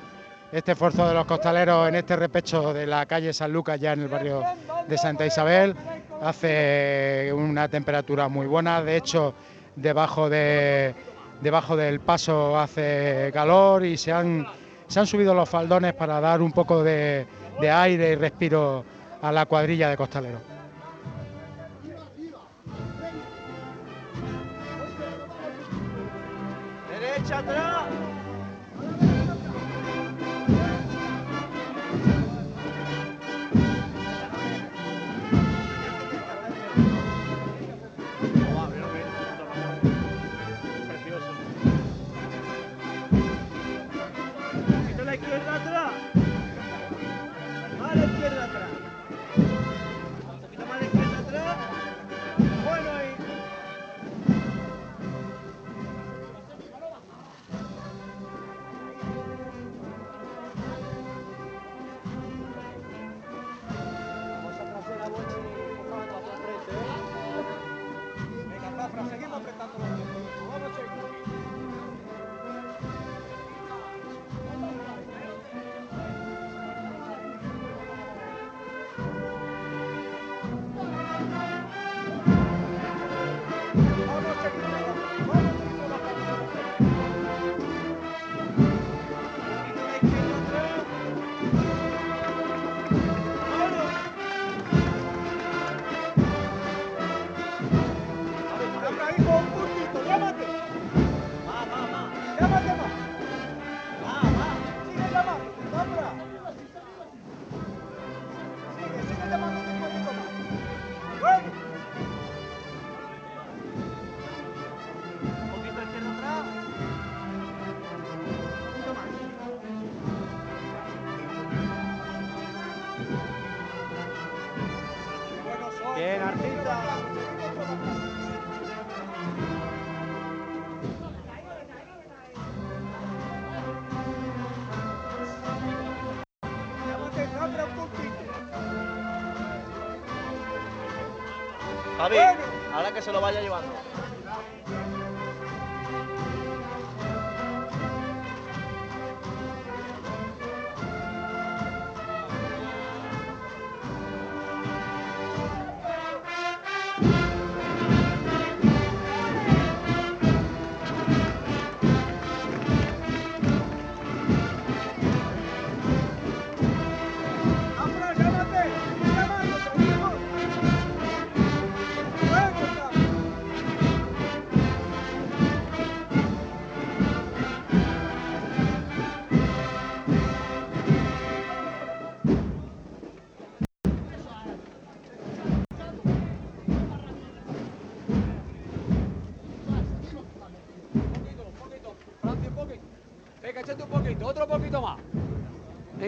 este esfuerzo de los costaleros en este repecho de la calle San Lucas, ya en el barrio de Santa Isabel. Hace una temperatura muy buena, de hecho, debajo, de, debajo del paso hace calor y se han, se han subido los faldones para dar un poco de, aire y respiro a la cuadrilla de costaleros. Derecha atrás. Que se lo vaya llevando.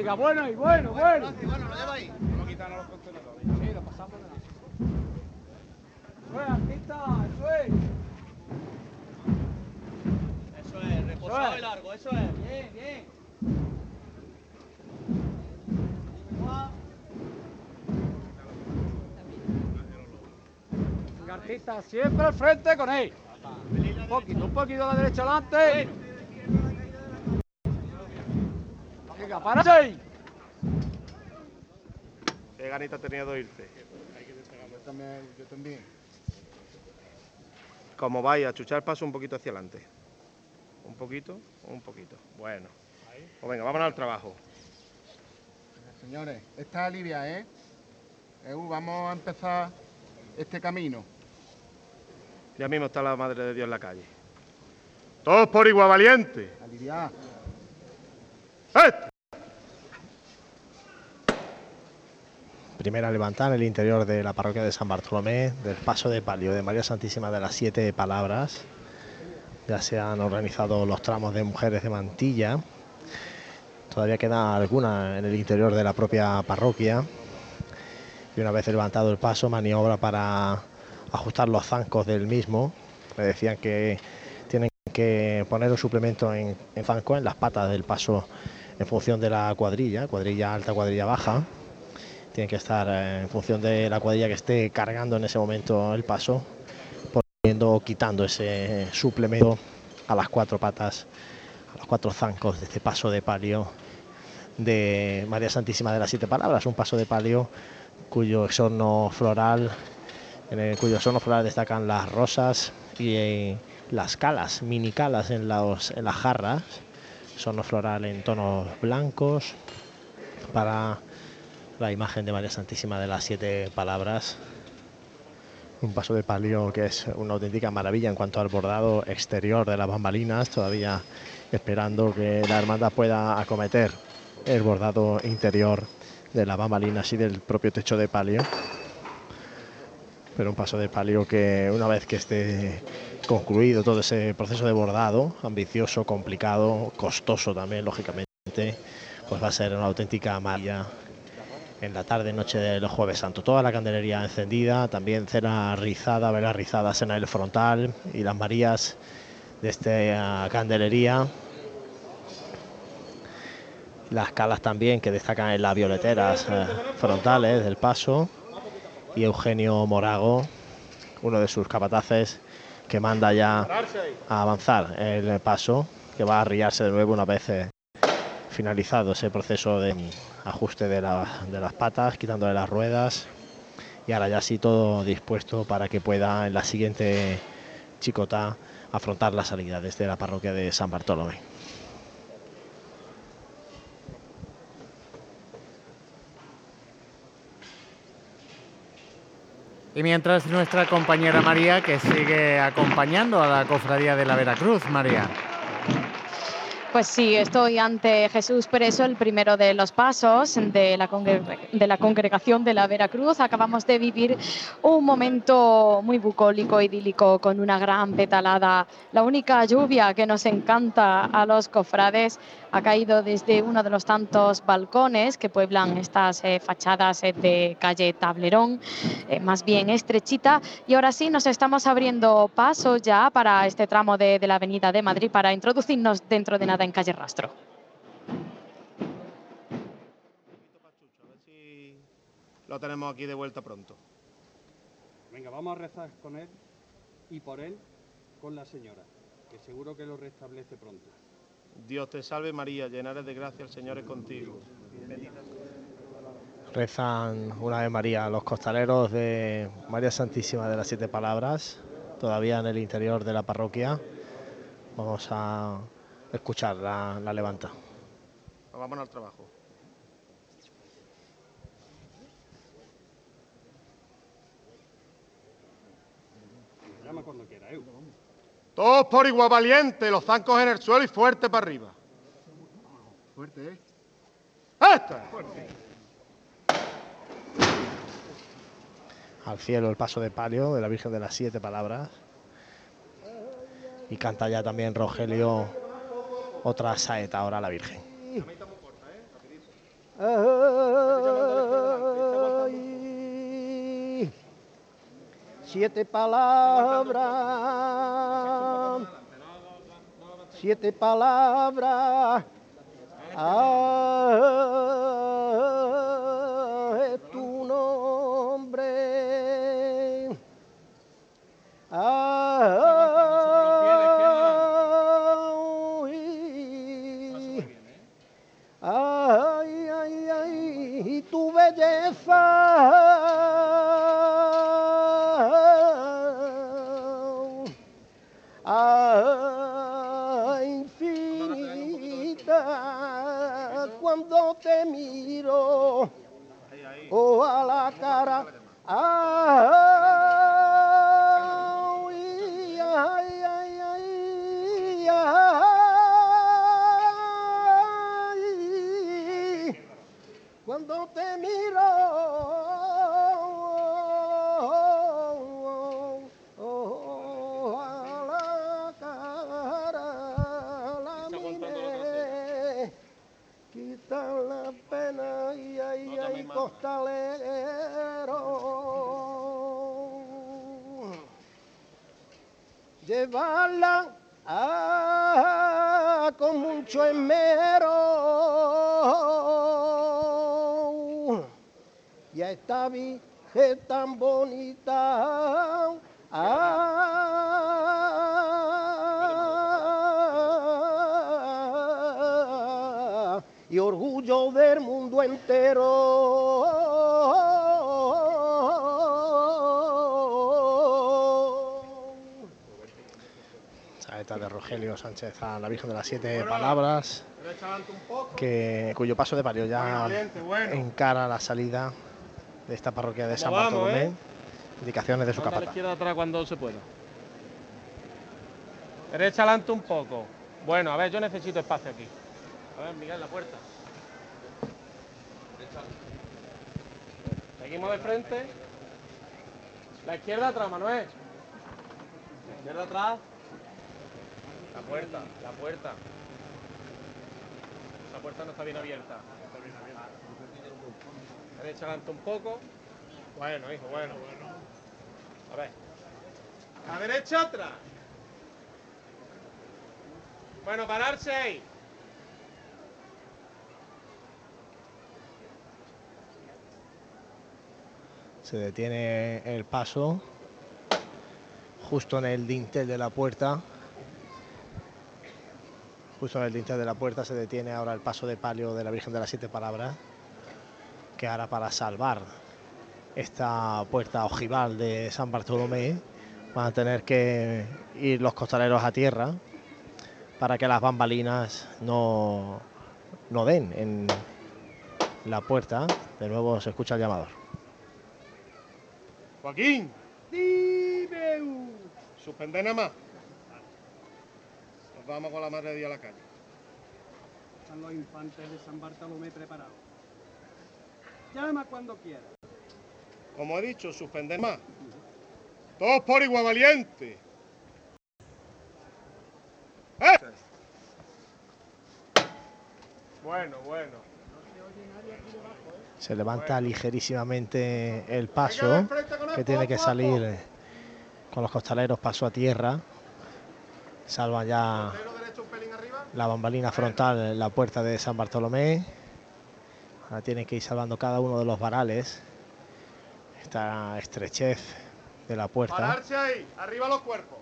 Venga, bueno y bueno, bueno. Bueno, lo lleva ahí. Lo quitan a los contenedores. Sí, lo pasamos de nada. Eso es, artista, eso es. Eso es, reposado Eso es. y largo, eso es. Bien, bien. Venga, artista, siempre al frente con él. Un poquito, un poquito a la derecha adelante. Venga, párate ahí. Ha tenido de irte. Yo también, yo también. Como vaya, a chuchar paso un poquito hacia adelante. Un poquito, un poquito. Bueno. Pues venga, vámonos al trabajo. Señores, esta alivia, ¿eh? Eu, vamos a empezar este camino. Ya mismo está la Madre de Dios en la calle. Todos por igual valiente. Este. Primera levantada en el interior de la parroquia de San Bartolomé, del paso de palio de María Santísima de las Siete Palabras. Ya se han organizado los tramos de mujeres de mantilla. Todavía queda alguna en el interior de la propia parroquia. Y una vez levantado el paso, maniobra para ajustar los zancos del mismo. Me decían que tienen que poner un suplemento en, en zanco en las patas del paso en función de la cuadrilla, cuadrilla alta, cuadrilla baja tiene que estar eh, en función de la cuadrilla que esté cargando en ese momento el paso, poniendo quitando ese suplemento a las cuatro patas, a los cuatro zancos de este paso de palio de María Santísima de las Siete Palabras, un paso de palio cuyo exorno floral, en el cuyo exorno floral destacan las rosas y eh, las calas, mini calas en, los, en las jarras, exorno floral en tonos blancos para la imagen de María Santísima de las Siete Palabras. Un paso de palio que es una auténtica maravilla en cuanto al bordado exterior de las bambalinas, todavía esperando que la hermandad pueda acometer el bordado interior de las bambalinas y del propio techo de palio. Pero un paso de palio que una vez que esté concluido todo ese proceso de bordado, ambicioso, complicado, costoso también, lógicamente, pues va a ser una auténtica maravilla en la tarde noche de los jueves santo. Toda la candelería encendida, también cena rizada, velas rizadas en el frontal y las Marías de esta candelería. Las calas también que destacan en las violeteras eh, frontales del paso. Y Eugenio Morago, uno de sus capataces, que manda ya a avanzar el paso, que va a arriarse de nuevo una vez eh, finalizado ese proceso de ajuste de, las patas, quitándole las ruedas y ahora ya sí todo dispuesto para que pueda en la siguiente chicota afrontar la salida desde la parroquia de San Bartolomé. Y mientras nuestra compañera María, que sigue acompañando a la cofradía de la Veracruz, María. Pues sí, estoy ante Jesús Preso, el primero de los pasos de la, de la congregación de la Veracruz. Acabamos de vivir un momento muy bucólico, idílico, con una gran petalada. La única lluvia que nos encanta a los cofrades ha caído desde uno de los tantos balcones que pueblan estas eh, fachadas eh, de calle Tablerón, eh, más bien estrechita. Y ahora sí, nos estamos abriendo paso ya para este tramo de, de la Avenida de Madrid para introducirnos dentro de nada en calle Rastro. Lo tenemos aquí de vuelta pronto. Venga, vamos a rezar con él y por él con la señora, que seguro que lo restablece pronto. Dios te salve María, llena eres de gracia, el Señor es contigo. Rezan una vez María los costaleros de María Santísima de las Siete Palabras, todavía en el interior de la parroquia. Vamos a escuchar la, la levanta. Vámonos al trabajo. Llama cuando quiera, ¿eh? Todos por igual valiente, los zancos en el suelo y fuerte para arriba. Fuerte, ¿eh? ¡Esta! Al cielo el paso de palio de la Virgen de las Siete Palabras. Y canta ya también Rogelio otra saeta ahora la Virgen. Siete palabras, siete palabras. Es tu nombre. ala kara. Ah costalero. Llevarla ah, con mucho esmero. Y a esta virgen tan bonita. ah, del mundo entero. Saeta de Rogelio Sánchez a la Virgen de las Siete Palabras, que, cuyo paso de palio ya encara la salida de esta parroquia de San ¿Cómo vamos, Bartolomé. eh? Indicaciones de su Ponte a la capataz. izquierda atrás cuando se pueda. Derecha adelante un poco. Bueno, a ver, yo necesito espacio aquí. A ver, Miguel, la puerta. Seguimos de frente. La izquierda atrás, Manuel. La izquierda atrás. La puerta, la puerta. Esa puerta no está bien abierta. Derecha adelante un poco. Bueno, hijo, bueno. A ver. A derecha atrás. Bueno, pararse ahí. Se detiene el paso justo en el dintel de la puerta. Justo en el dintel de la puerta se detiene ahora el paso de palio de la Virgen de las Siete Palabras, que ahora para salvar esta puerta ojival de San Bartolomé van a tener que ir los costaleros a tierra para que las bambalinas no, no den en la puerta. De nuevo se escucha el llamador. Joaquín. Dime. Suspender nada más. Nos vamos con la madre de Dios a la calle. Están los infantes de San Bartolomé preparados. Llama cuando quieras. Como he dicho, suspender más. Todos por igual valiente. ¡Eh! Bueno, bueno. Se levanta ligerísimamente el paso, que tiene que salir con los costaleros paso a tierra. Salvan ya la bambalina frontal en la puerta de San Bartolomé. Ahora tienen que ir salvando cada uno de los varales. Esta estrechez de la puerta. Pararse ahí, arriba los cuerpos.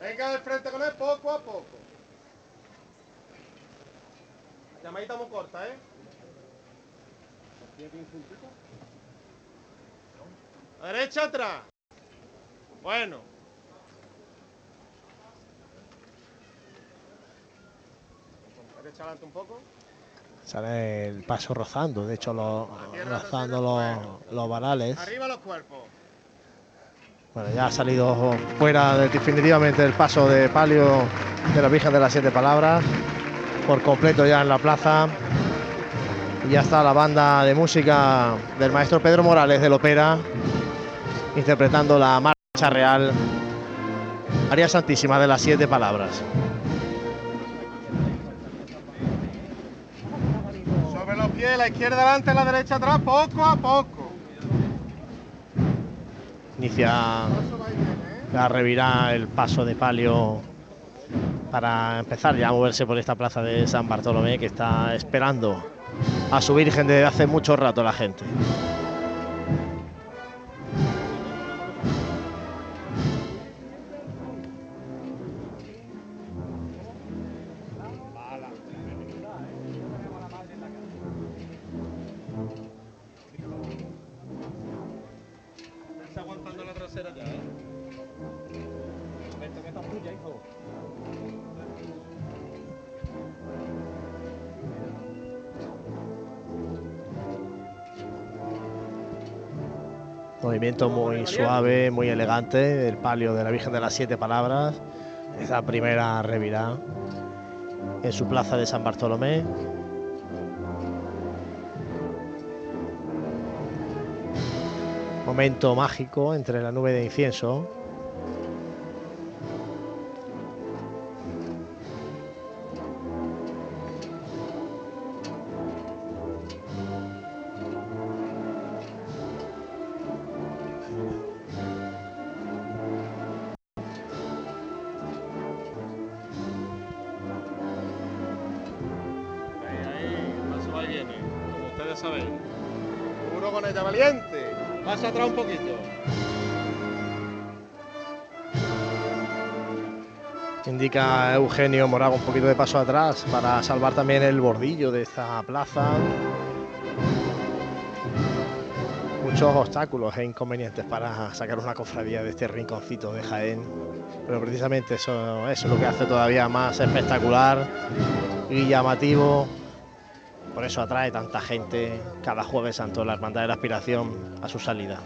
Venga de frente con él poco a poco. Llamadita muy corta, ¿eh? A derecha atrás. Bueno. Derecha adelante un poco. Sale el paso rozando, de hecho lo- rozando los, los varales. Arriba los cuerpos. Bueno, ya ha salido fuera definitivamente el paso de palio de la Virgen de las Siete Palabras, por completo ya en la plaza. Y ya está la banda de música del maestro Pedro Morales del Opera, interpretando la marcha real, María Santísima de las Siete Palabras. Sobre los pies, la izquierda adelante, la derecha atrás, poco a poco. Inicia la revirá el paso de palio para empezar ya a moverse por esta plaza de San Bartolomé que está esperando a su Virgen desde hace mucho rato la gente. Movimiento muy suave, muy elegante, el palio de la Virgen de las Siete Palabras, esa primera revirá en su plaza de San Bartolomé. Momento mágico entre la nube de incienso. Eugenio Morago un poquito de paso atrás para salvar también el bordillo de esta plaza. Muchos obstáculos e inconvenientes para sacar una cofradía de este rinconcito de Jaén. Pero precisamente eso, eso es lo que hace todavía más espectacular y llamativo. Por eso atrae tanta gente cada jueves santo la Hermandad de la Aspiración a su salida.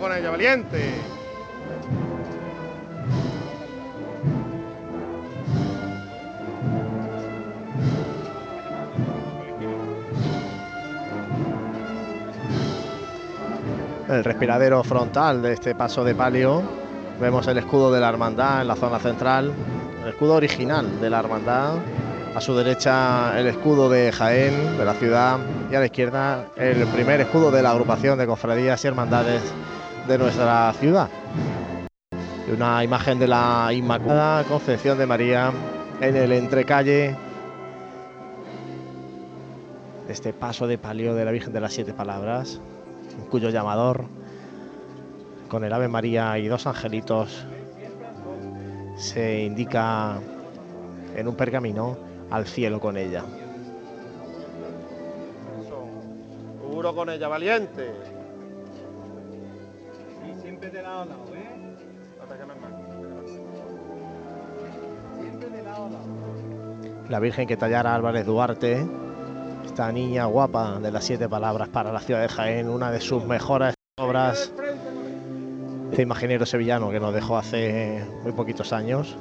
Con ella, valiente. el respiradero frontal de este paso de palio. Vemos el escudo de la hermandad en la zona central, el escudo original de la hermandad. A su derecha el escudo de Jaén, de la ciudad, y a la izquierda el primer escudo de la agrupación de cofradías y hermandades de nuestra ciudad. Una imagen de la Inmaculada Concepción de María en el entrecalle este paso de palio de la Virgen de las Siete Palabras, cuyo llamador, con el Ave María y dos angelitos, se indica en un pergamino al cielo con ella. Duro con ella, valiente. Y siempre de lado a lado, ¿eh? Siempre de lado a lado. La Virgen que tallara Álvarez Duarte, esta niña guapa de las siete palabras para la ciudad de Jaén, una de sus mejores obras. Este imaginero sevillano que nos dejó hace muy poquitos años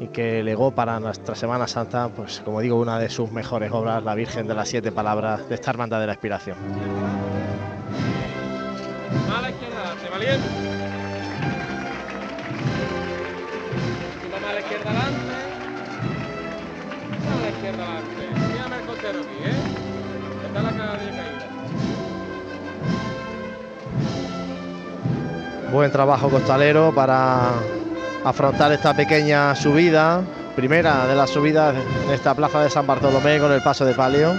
y que legó para nuestra Semana Santa, pues como digo, una de sus mejores obras, la Virgen de las Siete Palabras de esta Hermandad de la Inspiración. Mala izquierda, adelante, valiente. Una mala izquierda adelante. Una mala izquierda adelante. Mírame el costero aquí, ¿eh? Está la cara de caída. Buen trabajo costalero para afrontar esta pequeña subida, primera de las subidas en esta plaza de San Bartolomé con el paso de palio.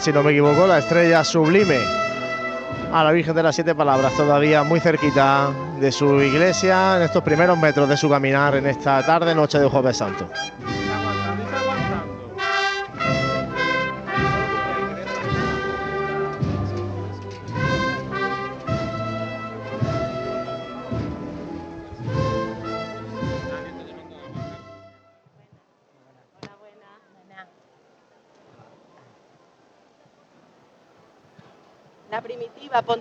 Si no me equivoco, la estrella sublime a la Virgen de las Siete Palabras, todavía muy cerquita de su iglesia, en estos primeros metros de su caminar en esta tarde, noche de Jueves Santo.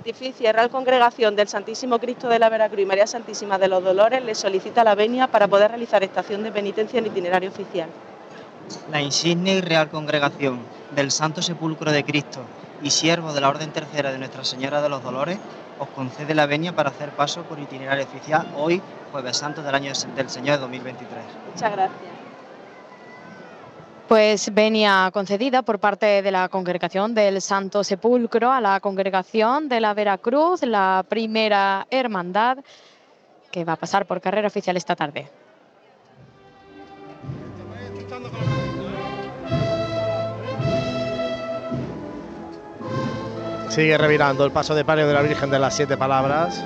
Pontificia y Real Congregación del Santísimo Cristo de la Veracruz y María Santísima de los Dolores le solicita la venia para poder realizar estación de penitencia en itinerario oficial. La insignia y real congregación del Santo Sepulcro de Cristo y siervo de la Orden Tercera de Nuestra Señora de los Dolores os concede la venia para hacer paso por itinerario oficial hoy, Jueves Santo del año del Señor 2023. Muchas gracias. Pues venia concedida por parte de la congregación del Santo Sepulcro a la congregación de la Veracruz, la primera hermandad que va a pasar por carrera oficial esta tarde. Sigue revirando el paso de palio de la Virgen de las Siete Palabras,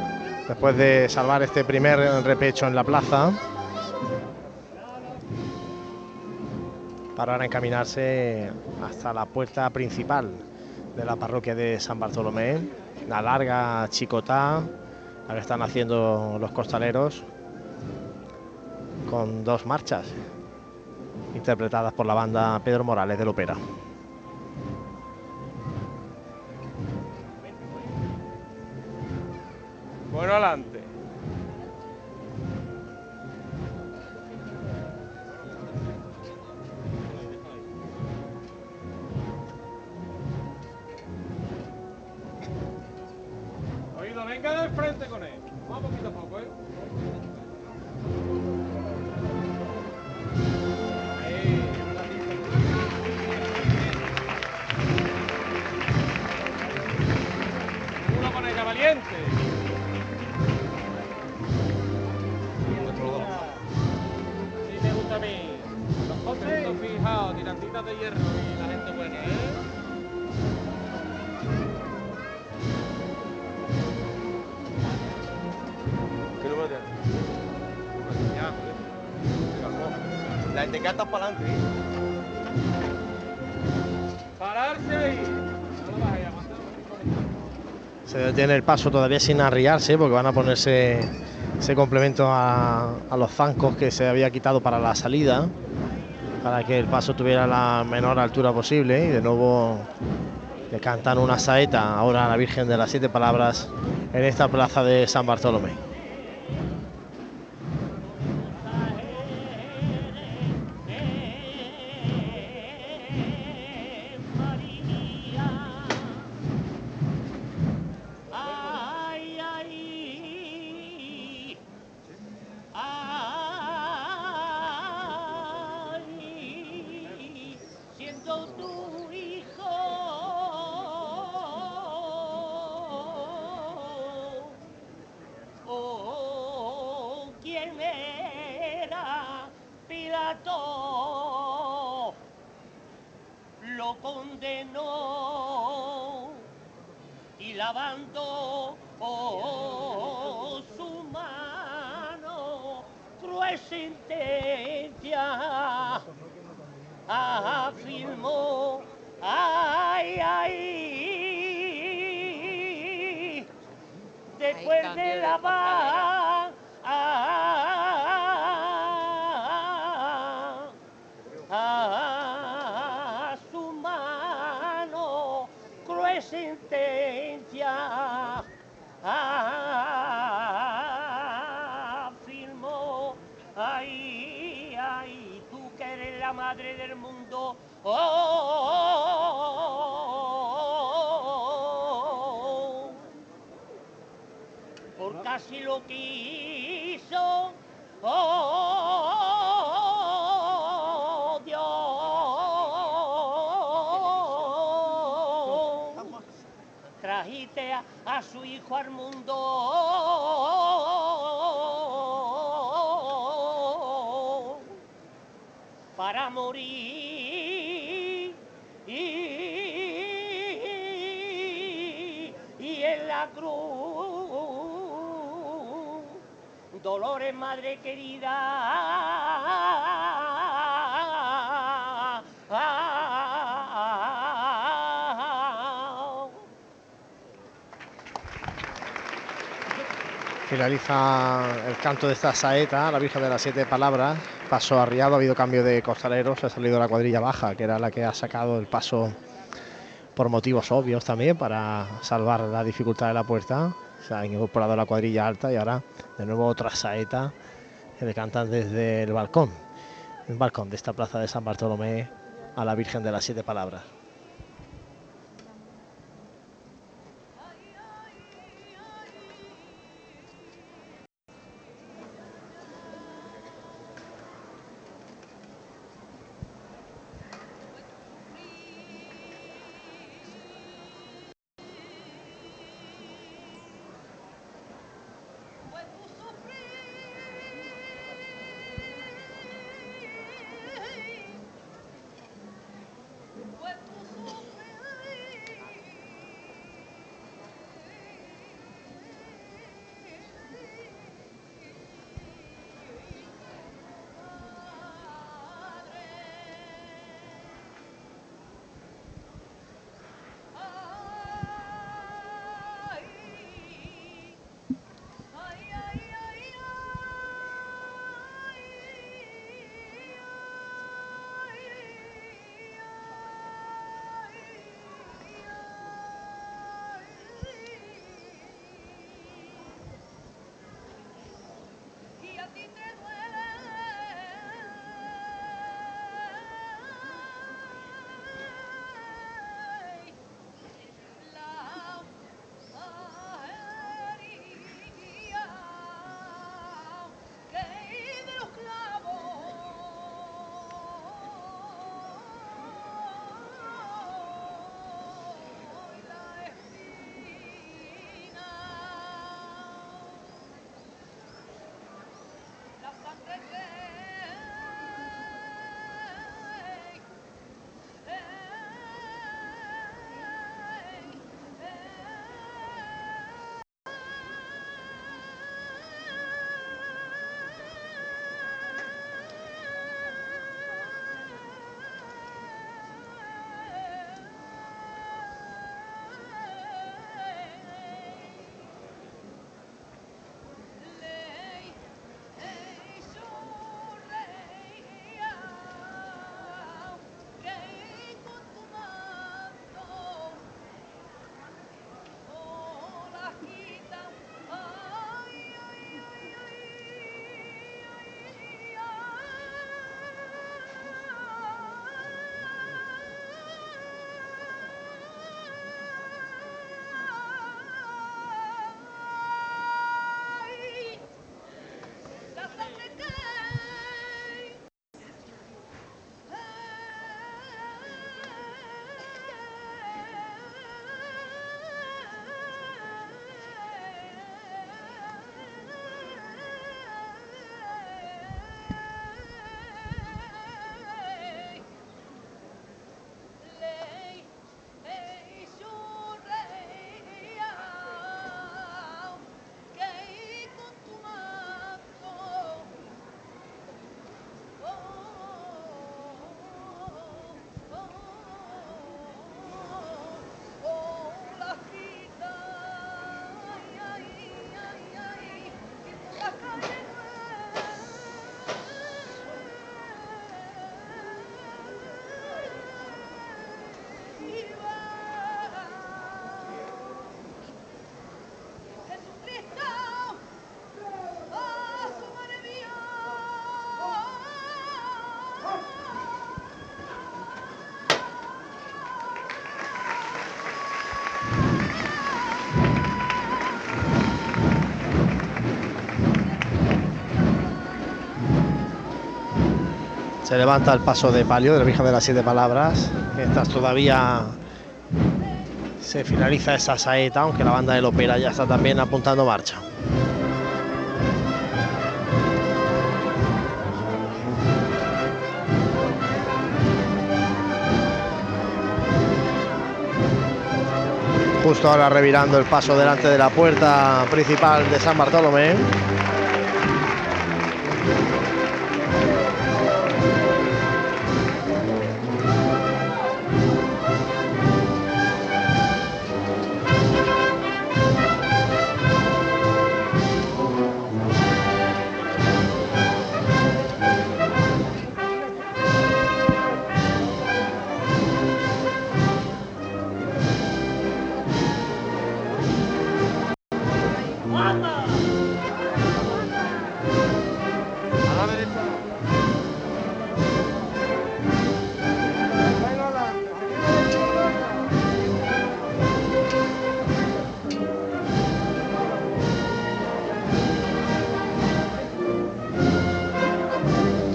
después de salvar este primer repecho en la plaza para encaminarse hasta la puerta principal de la parroquia de San Bartolomé, la larga chicotá, la que están haciendo los costaleros, con dos marchas interpretadas por la banda Pedro Morales del Opera. Bueno, adelante. Venga del frente con él. Vamos poquito a poco, ¿eh? Uno con ella, valiente. Sí, me gusta a mí. Los puntos fijados, tirantitas de hierro y la gente buena, ¿eh? La gente está para adelante. ¿eh? Pararse ahí. Se detiene el paso todavía sin arriarse porque van a ponerse ese complemento a, a los zancos que se había quitado para la salida para que el paso tuviera la menor altura posible y de nuevo le cantan una saeta ahora a la Virgen de las Siete Palabras en esta plaza de San Bartolomé. Dolores madre querida Finaliza el canto de esta saeta, la Virgen de las Siete Palabras. Paso arriado, ha habido cambio de costaleros, ha salido la cuadrilla baja, que era la que ha sacado el paso por motivos obvios también, para salvar la dificultad de la puerta. Se ha incorporado la cuadrilla alta y ahora de nuevo otra saeta que le cantan desde el balcón, el balcón de esta plaza de San Bartolomé a la Virgen de las Siete Palabras. Se levanta el paso de palio de la Virgen de las Siete Palabras. Mientras todavía se finaliza esa saeta, aunque la banda del ópera ya está también apuntando marcha. Justo ahora revirando el paso delante de la puerta principal de San Bartolomé.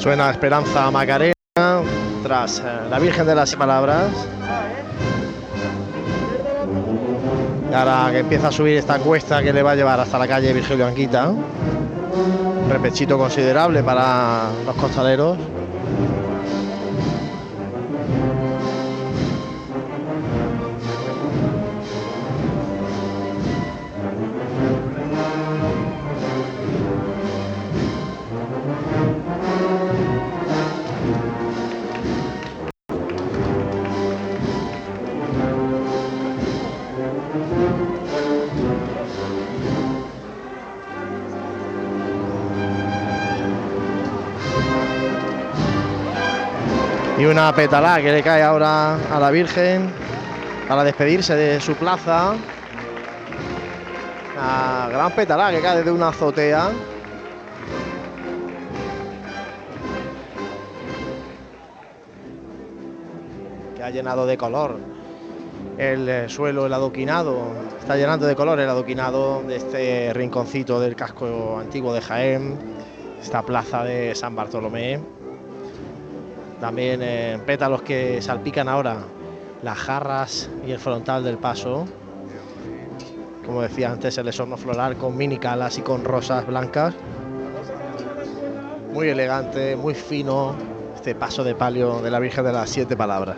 Suena Esperanza Macarena tras eh, la Virgen de las Palabras. Y ahora que empieza a subir esta cuesta que le va a llevar hasta la calle Virgilio Anquita. Repechito considerable para los costaleros. una petalá que le cae ahora a la Virgen para despedirse de su plaza. La gran petalá que cae desde una azotea. Que ha llenado de color el eh, suelo, el adoquinado. Está llenando de color el adoquinado de este rinconcito del casco antiguo de Jaén. Esta plaza de San Bartolomé. También eh, pétalos que salpican ahora las jarras y el frontal del paso. Como decía antes, el esorno floral con mini calas y con rosas blancas. Muy elegante, muy fino este paso de palio de la Virgen de las Siete Palabras.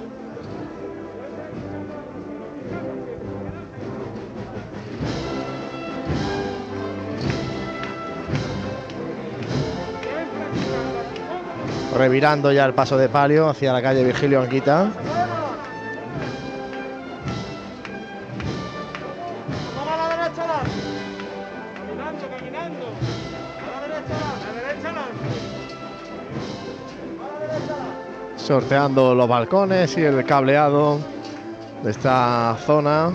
Revirando ya el paso de palio hacia la calle Virgilio Anquita. Sorteando los balcones y el cableado de esta zona.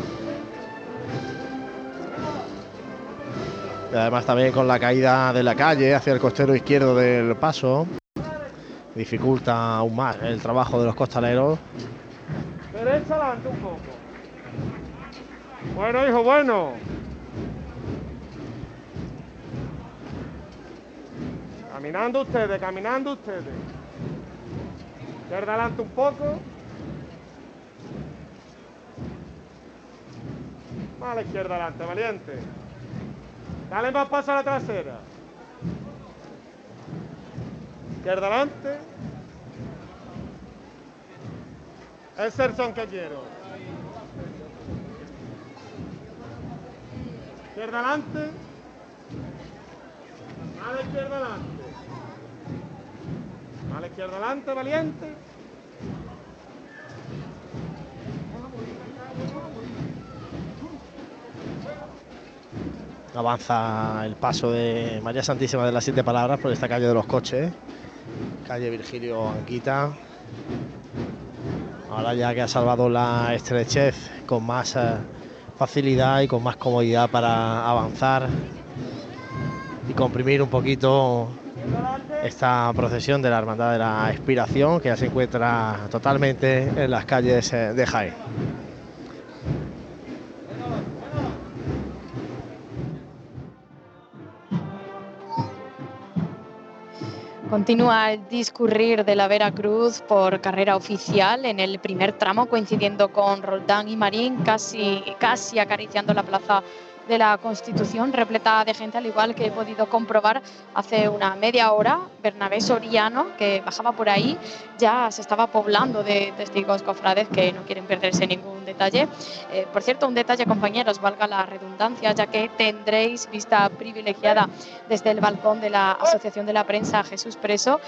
Y además también con la caída de la calle hacia el costero izquierdo del paso. Dificulta aún más el trabajo de los costaleros. Derecha adelante un poco. Bueno, hijo, bueno. Caminando ustedes, caminando ustedes. Izquierda adelante un poco. Más izquierda adelante, valiente. Dale más paso a la trasera. Izquierda adelante. Es el son que quiero. Izquierda adelante. A la izquierda adelante. A la izquierda adelante, valiente. Avanza el paso de María Santísima de las Siete Palabras por esta calle de los coches. Calle Virgilio Anquita. Ahora ya que ha salvado la estrechez con más eh, facilidad y con más comodidad para avanzar y comprimir un poquito esta procesión de la Hermandad de la Expiración que ya se encuentra totalmente en las calles eh, de Jaén. Continúa el discurrir de la Veracruz por carrera oficial en el primer tramo, coincidiendo con Roldán y Marín, casi, casi acariciando la plaza de la Constitución, repleta de gente, al igual que he podido comprobar hace una media hora. Bernabé Soriano, que bajaba por ahí, ya se estaba poblando de testigos cofrades que no quieren perderse ningún detalle. Eh, por cierto, un detalle, compañeros, valga la redundancia, ya que tendréis vista privilegiada desde el balcón de la Asociación de la Prensa Jesús Preso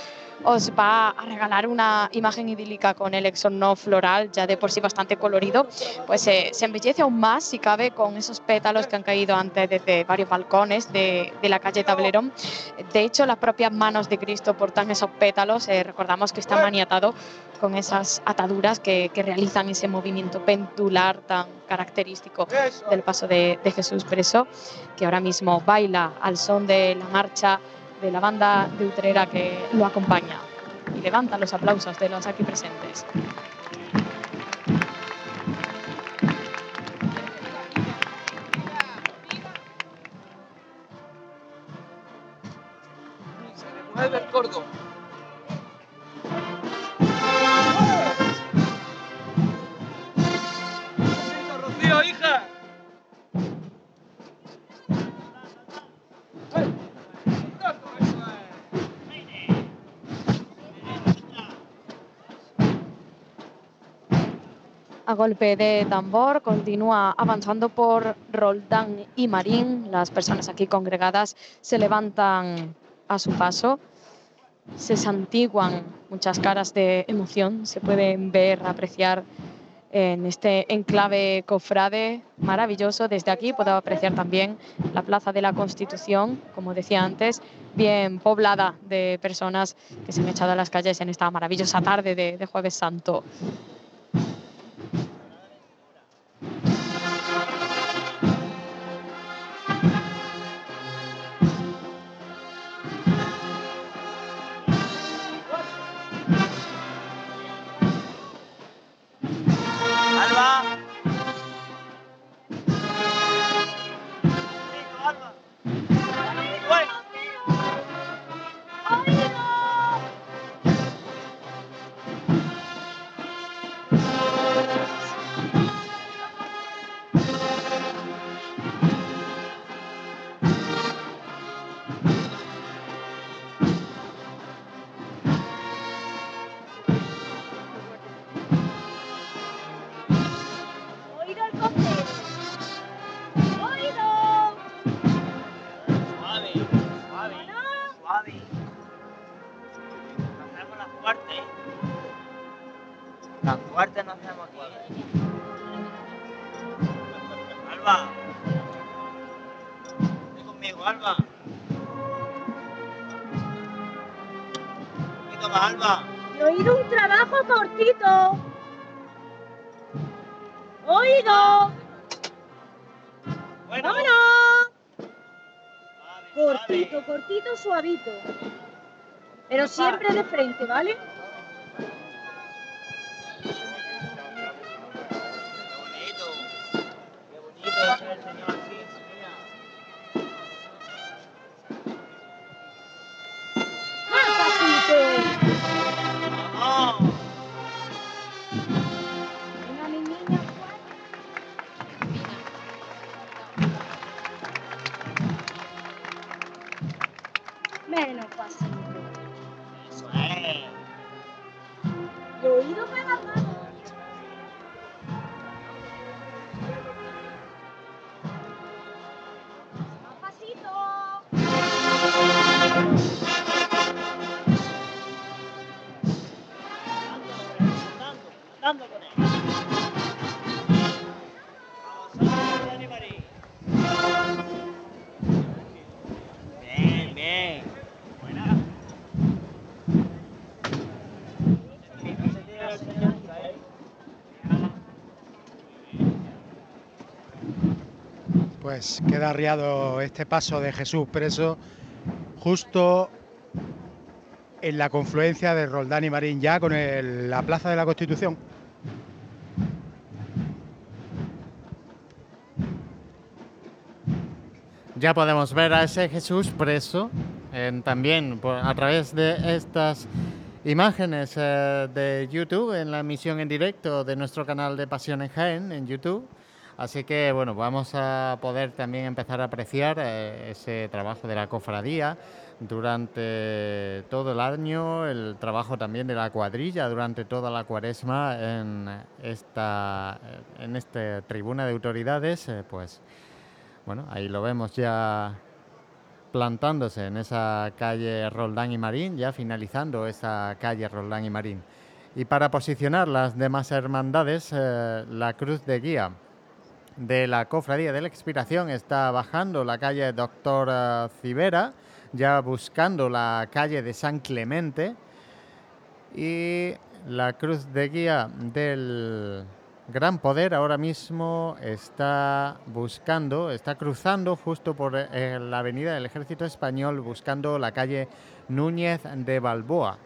os va a regalar una imagen idílica con el exorno floral, ya de por sí bastante colorido, pues eh, se embellece aún más, si cabe, con esos pétalos que han caído antes desde varios balcones de, de la calle Tablerón. De hecho, las propias manos de Cristo portan esos pétalos, eh, recordamos que está maniatado con esas ataduras que, que realizan ese movimiento pendular tan característico del paso de, de Jesús preso, que ahora mismo baila al son de la marcha de la banda de Utrera que lo acompaña y levanta los aplausos de los aquí presentes. Golpe de tambor continúa avanzando por Roldán y Marín. Las personas aquí congregadas se levantan a su paso, se santiguan muchas caras de emoción, se pueden ver, apreciar en este enclave cofrade maravilloso. Desde aquí puedo apreciar también la Plaza de la Constitución, como decía antes, bien poblada de personas que se han echado a las calles en esta maravillosa tarde de, de Jueves Santo. Pero siempre de frente, ¿vale? Pues queda arriado este paso de Jesús preso justo en la confluencia de Roldán y Marín ya con el- la Plaza de la Constitución. Ya podemos ver a ese Jesús preso también a través de estas imágenes eh, de YouTube en la emisión en directo de nuestro canal de Pasión en Jaén en YouTube. Así que bueno, vamos a poder también empezar a apreciar eh, ese trabajo de la cofradía durante todo el año, el trabajo también de la cuadrilla durante toda la cuaresma en esta, en esta tribuna de autoridades, eh, pues bueno, ahí lo vemos ya plantándose en esa calle Roldán y Marín, ya finalizando esa calle Roldán y Marín. Y para posicionar las demás hermandades, eh, la cruz de guía de la Cofradía de la Expiración está bajando la calle Doctor eh, Civera, ya buscando la calle de San Clemente. Y la cruz de guía del Gran Poder ahora mismo está buscando, está cruzando justo por eh, la avenida del Ejército Español, buscando la calle Núñez de Balboa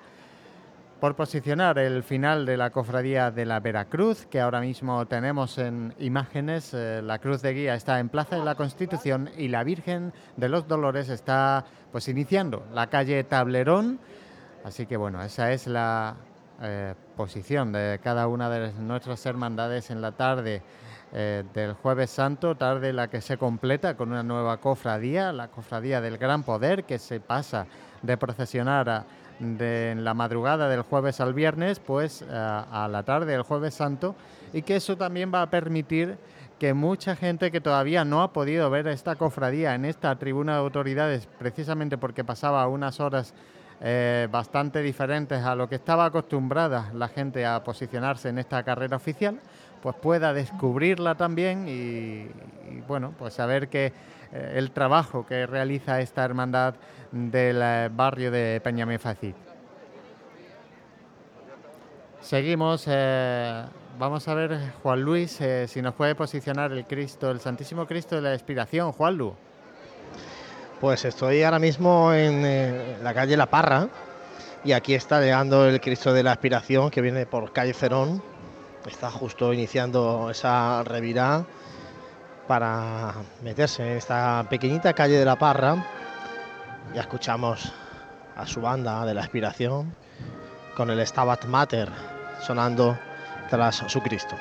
por posicionar el final de la cofradía de la Veracruz, que ahora mismo tenemos en imágenes. eh, la cruz de guía está en Plaza de la Constitución y la Virgen de los Dolores está pues iniciando la calle Tablerón. Así que bueno, esa es la eh, posición de cada una de nuestras hermandades en la tarde eh, del jueves santo, tarde la que se completa con una nueva cofradía, la cofradía del Gran Poder, que se pasa de procesionar a- de la madrugada del jueves al viernes, pues a, a la tarde del jueves santo, y que eso también va a permitir que mucha gente que todavía no ha podido ver esta cofradía en esta tribuna de autoridades, precisamente porque pasaba unas horas eh, bastante diferentes a lo que estaba acostumbrada la gente a posicionarse en esta carrera oficial, pues pueda descubrirla también y, y, bueno, pues saber que eh, el trabajo que realiza esta hermandad del eh, barrio de Peñamefacid. Seguimos, eh, vamos a ver Juan Luis eh, si nos puede posicionar el Cristo, el Santísimo Cristo de la Expiración, Juan Lu. Pues estoy ahora mismo en eh, la calle La Parra y aquí está llegando el Cristo de la Aspiración que viene por calle Cerón. Está justo iniciando esa revirá para meterse en esta pequeñita calle de La Parra. Ya escuchamos a su banda de la Aspiración con el Stabat Mater sonando tras su Cristo.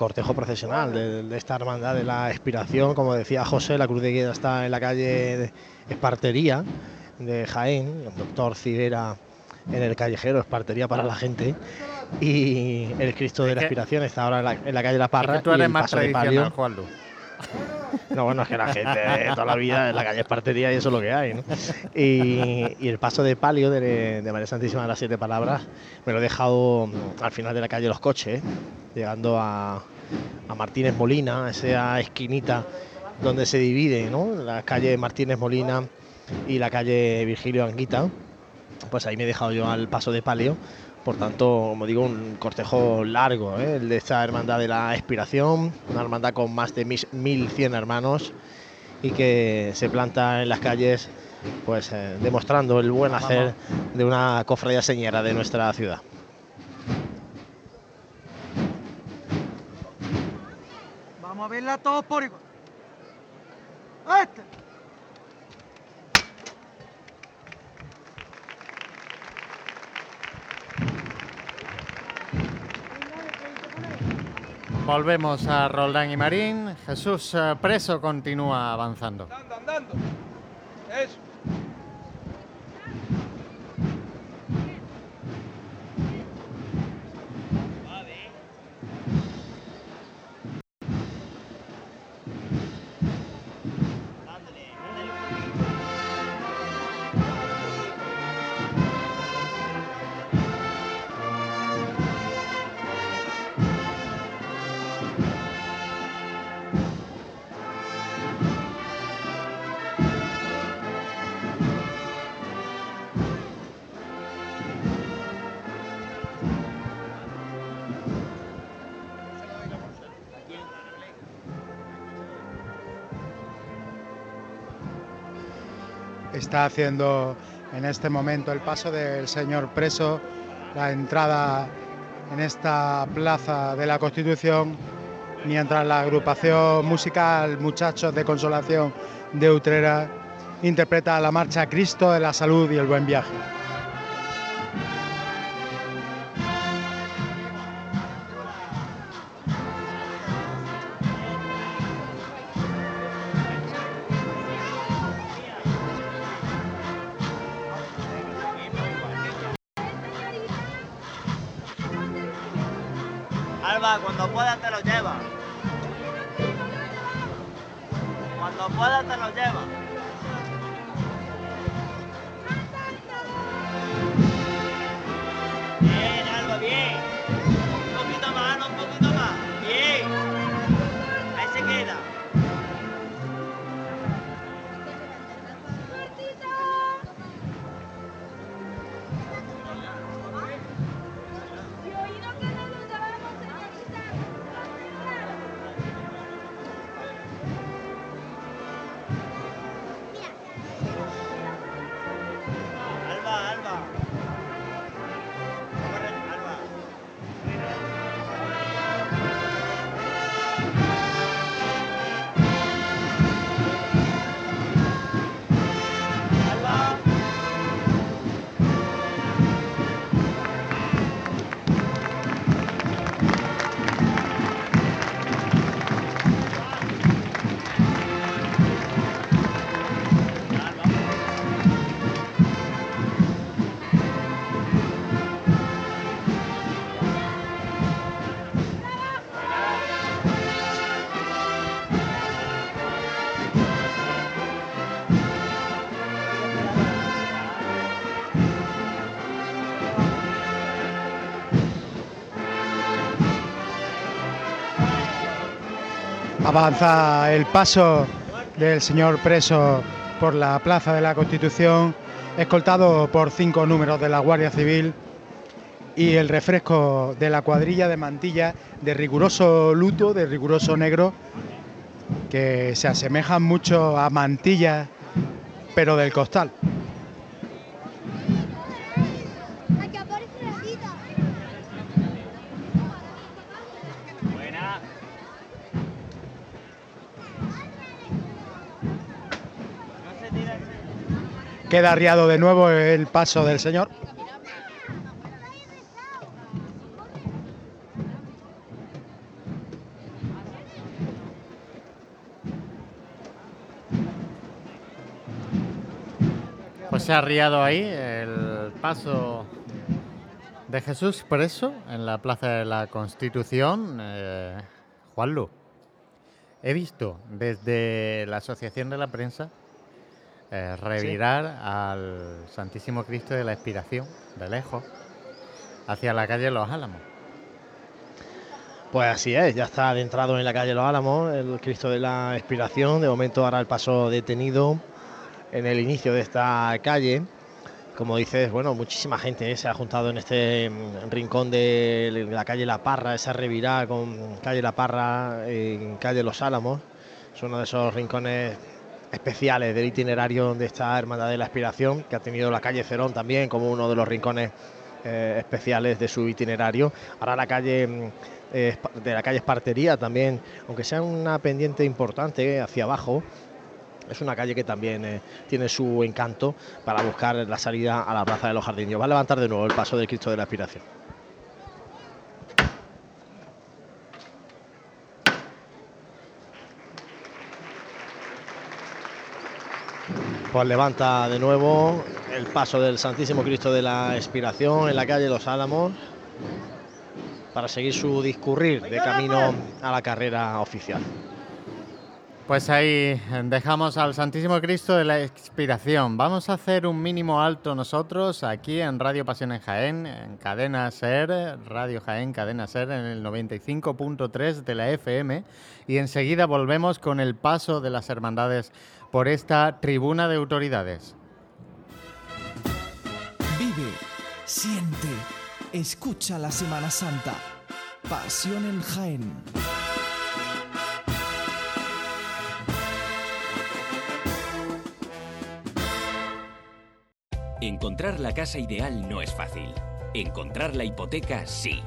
Cortejo procesional de, de esta hermandad de la expiración. Como decía José, la cruz de guía está en la calle de Espartería de Jaén, el doctor Ciguera en el callejero, Espartería para la gente. Y el Cristo de la Expiración está ahora en la, en la calle La Es Parra. que tú y eres el más paso de tradicional. Juanlu. No, bueno, es que la gente de toda la vida en la calle Espartería y eso es lo que hay. Y, el paso de palio de, María Santísima de las Siete Palabras me lo he dejado mm, al final de la calle Los Coches, llegando a, a Martínez Molina, esa esquinita donde se divide, ¿no? La calle Martínez Molina y la calle Virgilio Anguita. Pues ahí me he dejado yo al paso de palio. Por tanto, como digo, un cortejo largo, ¿eh? el de esta hermandad de la expiración, una hermandad con más de mis- 1100 hermanos y que se planta en las calles, pues eh, demostrando el buen hacer de una cofradía señera de nuestra ciudad. Vamos a verla todos por igual. Este. Volvemos a Roldán y Marín. Jesús eh, Preso continúa avanzando. Andando, andando. Está haciendo en este momento el paso del señor preso, la entrada en esta plaza de la Constitución, mientras la agrupación musical Muchachos de Consolación de Utrera interpreta la marcha Cristo de la Salud y el Buen Viaje. Avanza el paso del señor preso por la Plaza de la Constitución, escoltado por cinco números de la Guardia Civil y el refresco de la cuadrilla de mantilla de riguroso luto, de riguroso negro, que se asemejan mucho a mantillas, pero del costal. Queda arriado de nuevo el paso del señor. Pues se ha arriado ahí el paso de Jesús preso en la Plaza de la Constitución. Eh, Juanlu, he visto desde la Asociación de la Prensa eh, revirar al Santísimo Cristo de la Expiración, de lejos, hacia la calle Los Álamos. Pues así es, ya está adentrado en la calle Los Álamos, el Cristo de la Expiración. De momento hará el paso detenido en el inicio de esta calle. Como dices, bueno, muchísima gente ¿eh? se ha juntado en este mm, rincón de la calle La Parra, esa revirada con calle La Parra en calle Los Álamos. Es uno de esos rincones especiales del itinerario de esta Hermandad de la Aspiración, que ha tenido la calle Cerón también como uno de los rincones eh, especiales de su itinerario. Ahora la calle mm, eh, de la calle Espartería también, aunque sea una pendiente importante hacia abajo, es una calle que también eh, tiene su encanto para buscar la salida a la Plaza de los Jardines. Va a levantar de nuevo el paso del Cristo de la Aspiración. Pues levanta de nuevo el paso del Santísimo Cristo de la Expiración en la calle Los Álamos para seguir su discurrir de camino a la carrera oficial. Pues ahí dejamos al Santísimo Cristo de la Expiración. Vamos a hacer un mínimo alto nosotros aquí en Radio Pasión en Jaén, en Cadena Ser, Radio Jaén, Cadena Ser, en el 95.3 de la FM. Y enseguida volvemos con el paso de las hermandades por esta tribuna de autoridades. Vive, siente, escucha la Semana Santa. Pasión en Jaén. Encontrar la casa ideal no es fácil. Encontrar la hipoteca sí.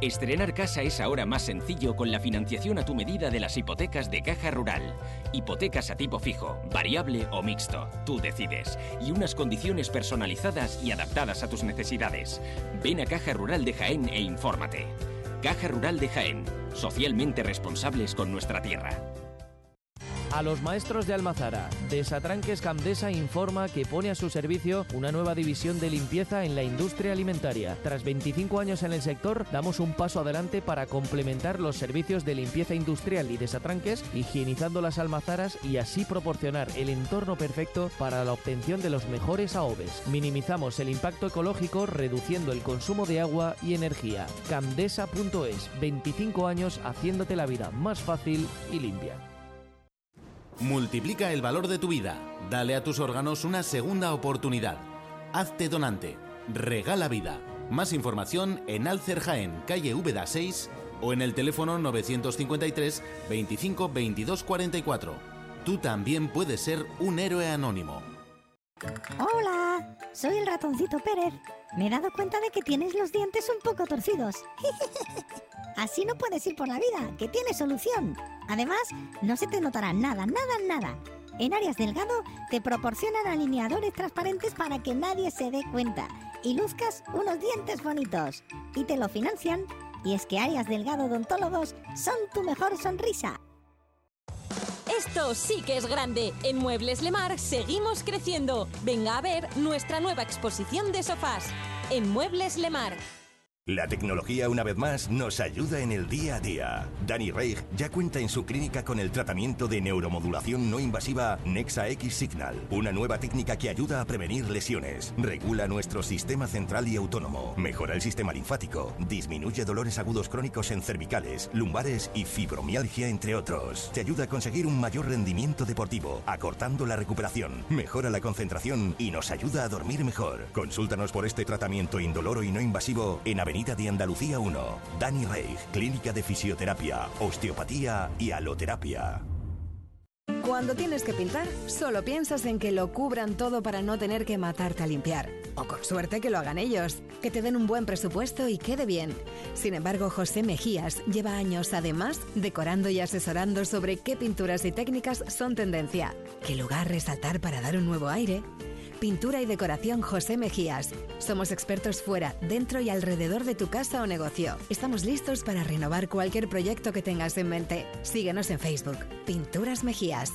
Estrenar casa es ahora más sencillo con la financiación a tu medida de las hipotecas de Caja Rural. Hipotecas a tipo fijo, variable o mixto, tú decides. Y unas condiciones personalizadas y adaptadas a tus necesidades. Ven a Caja Rural de Jaén e infórmate. Caja Rural de Jaén, socialmente responsables con nuestra tierra. A los maestros de Almazara, Desatranques Camdesa informa que pone a su servicio una nueva división de limpieza en la industria alimentaria. Tras 25 años en el sector, damos un paso adelante para complementar los servicios de limpieza industrial y desatranques, higienizando las almazaras y así proporcionar el entorno perfecto para la obtención de los mejores AOVES. Minimizamos el impacto ecológico reduciendo el consumo de agua y energía. Camdesa.es, 25 años haciéndote la vida más fácil y limpia. Multiplica el valor de tu vida. Dale a tus órganos una segunda oportunidad. Hazte donante. Regala vida. Más información en Alcer Jaén, calle Úbeda 6 o en el teléfono 953 25 22 44. Tú también puedes ser un héroe anónimo. Hola, soy el ratoncito Pérez. Me he dado cuenta de que tienes los dientes un poco torcidos. Así no puedes ir por la vida, que tiene solución. Además, no se te notará nada, nada, nada. En Arias Delgado te proporcionan alineadores transparentes para que nadie se dé cuenta y luzcas unos dientes bonitos. Y te lo financian. Y es que Arias Delgado Odontólogos son tu mejor sonrisa. Esto sí que es grande. En Muebles Lemar seguimos creciendo. Venga a ver nuestra nueva exposición de sofás. En Muebles Lemar. La tecnología una vez más nos ayuda en el día a día. Danny Reich ya cuenta en su clínica con el tratamiento de neuromodulación no invasiva Nexa X Signal, una nueva técnica que ayuda a prevenir lesiones, regula nuestro sistema central y autónomo, mejora el sistema linfático, disminuye dolores agudos crónicos en cervicales, lumbares y fibromialgia entre otros. Te ayuda a conseguir un mayor rendimiento deportivo, acortando la recuperación, mejora la concentración y nos ayuda a dormir mejor. Consúltanos por este tratamiento indoloro y no invasivo en De Andalucía 1. Dani Reich, Clínica de Fisioterapia, Osteopatía y Aloterapia. Cuando tienes que pintar, solo piensas en que lo cubran todo para no tener que matarte a limpiar. O con suerte que lo hagan ellos, que te den un buen presupuesto y quede bien. Sin embargo, José Mejías lleva años además decorando y asesorando sobre qué pinturas y técnicas son tendencia, qué lugar resaltar para dar un nuevo aire Pintura y decoración José Mejías. Somos expertos fuera, dentro y alrededor de tu casa o negocio. Estamos listos para renovar cualquier proyecto que tengas en mente. Síguenos en Facebook. Pinturas Mejías.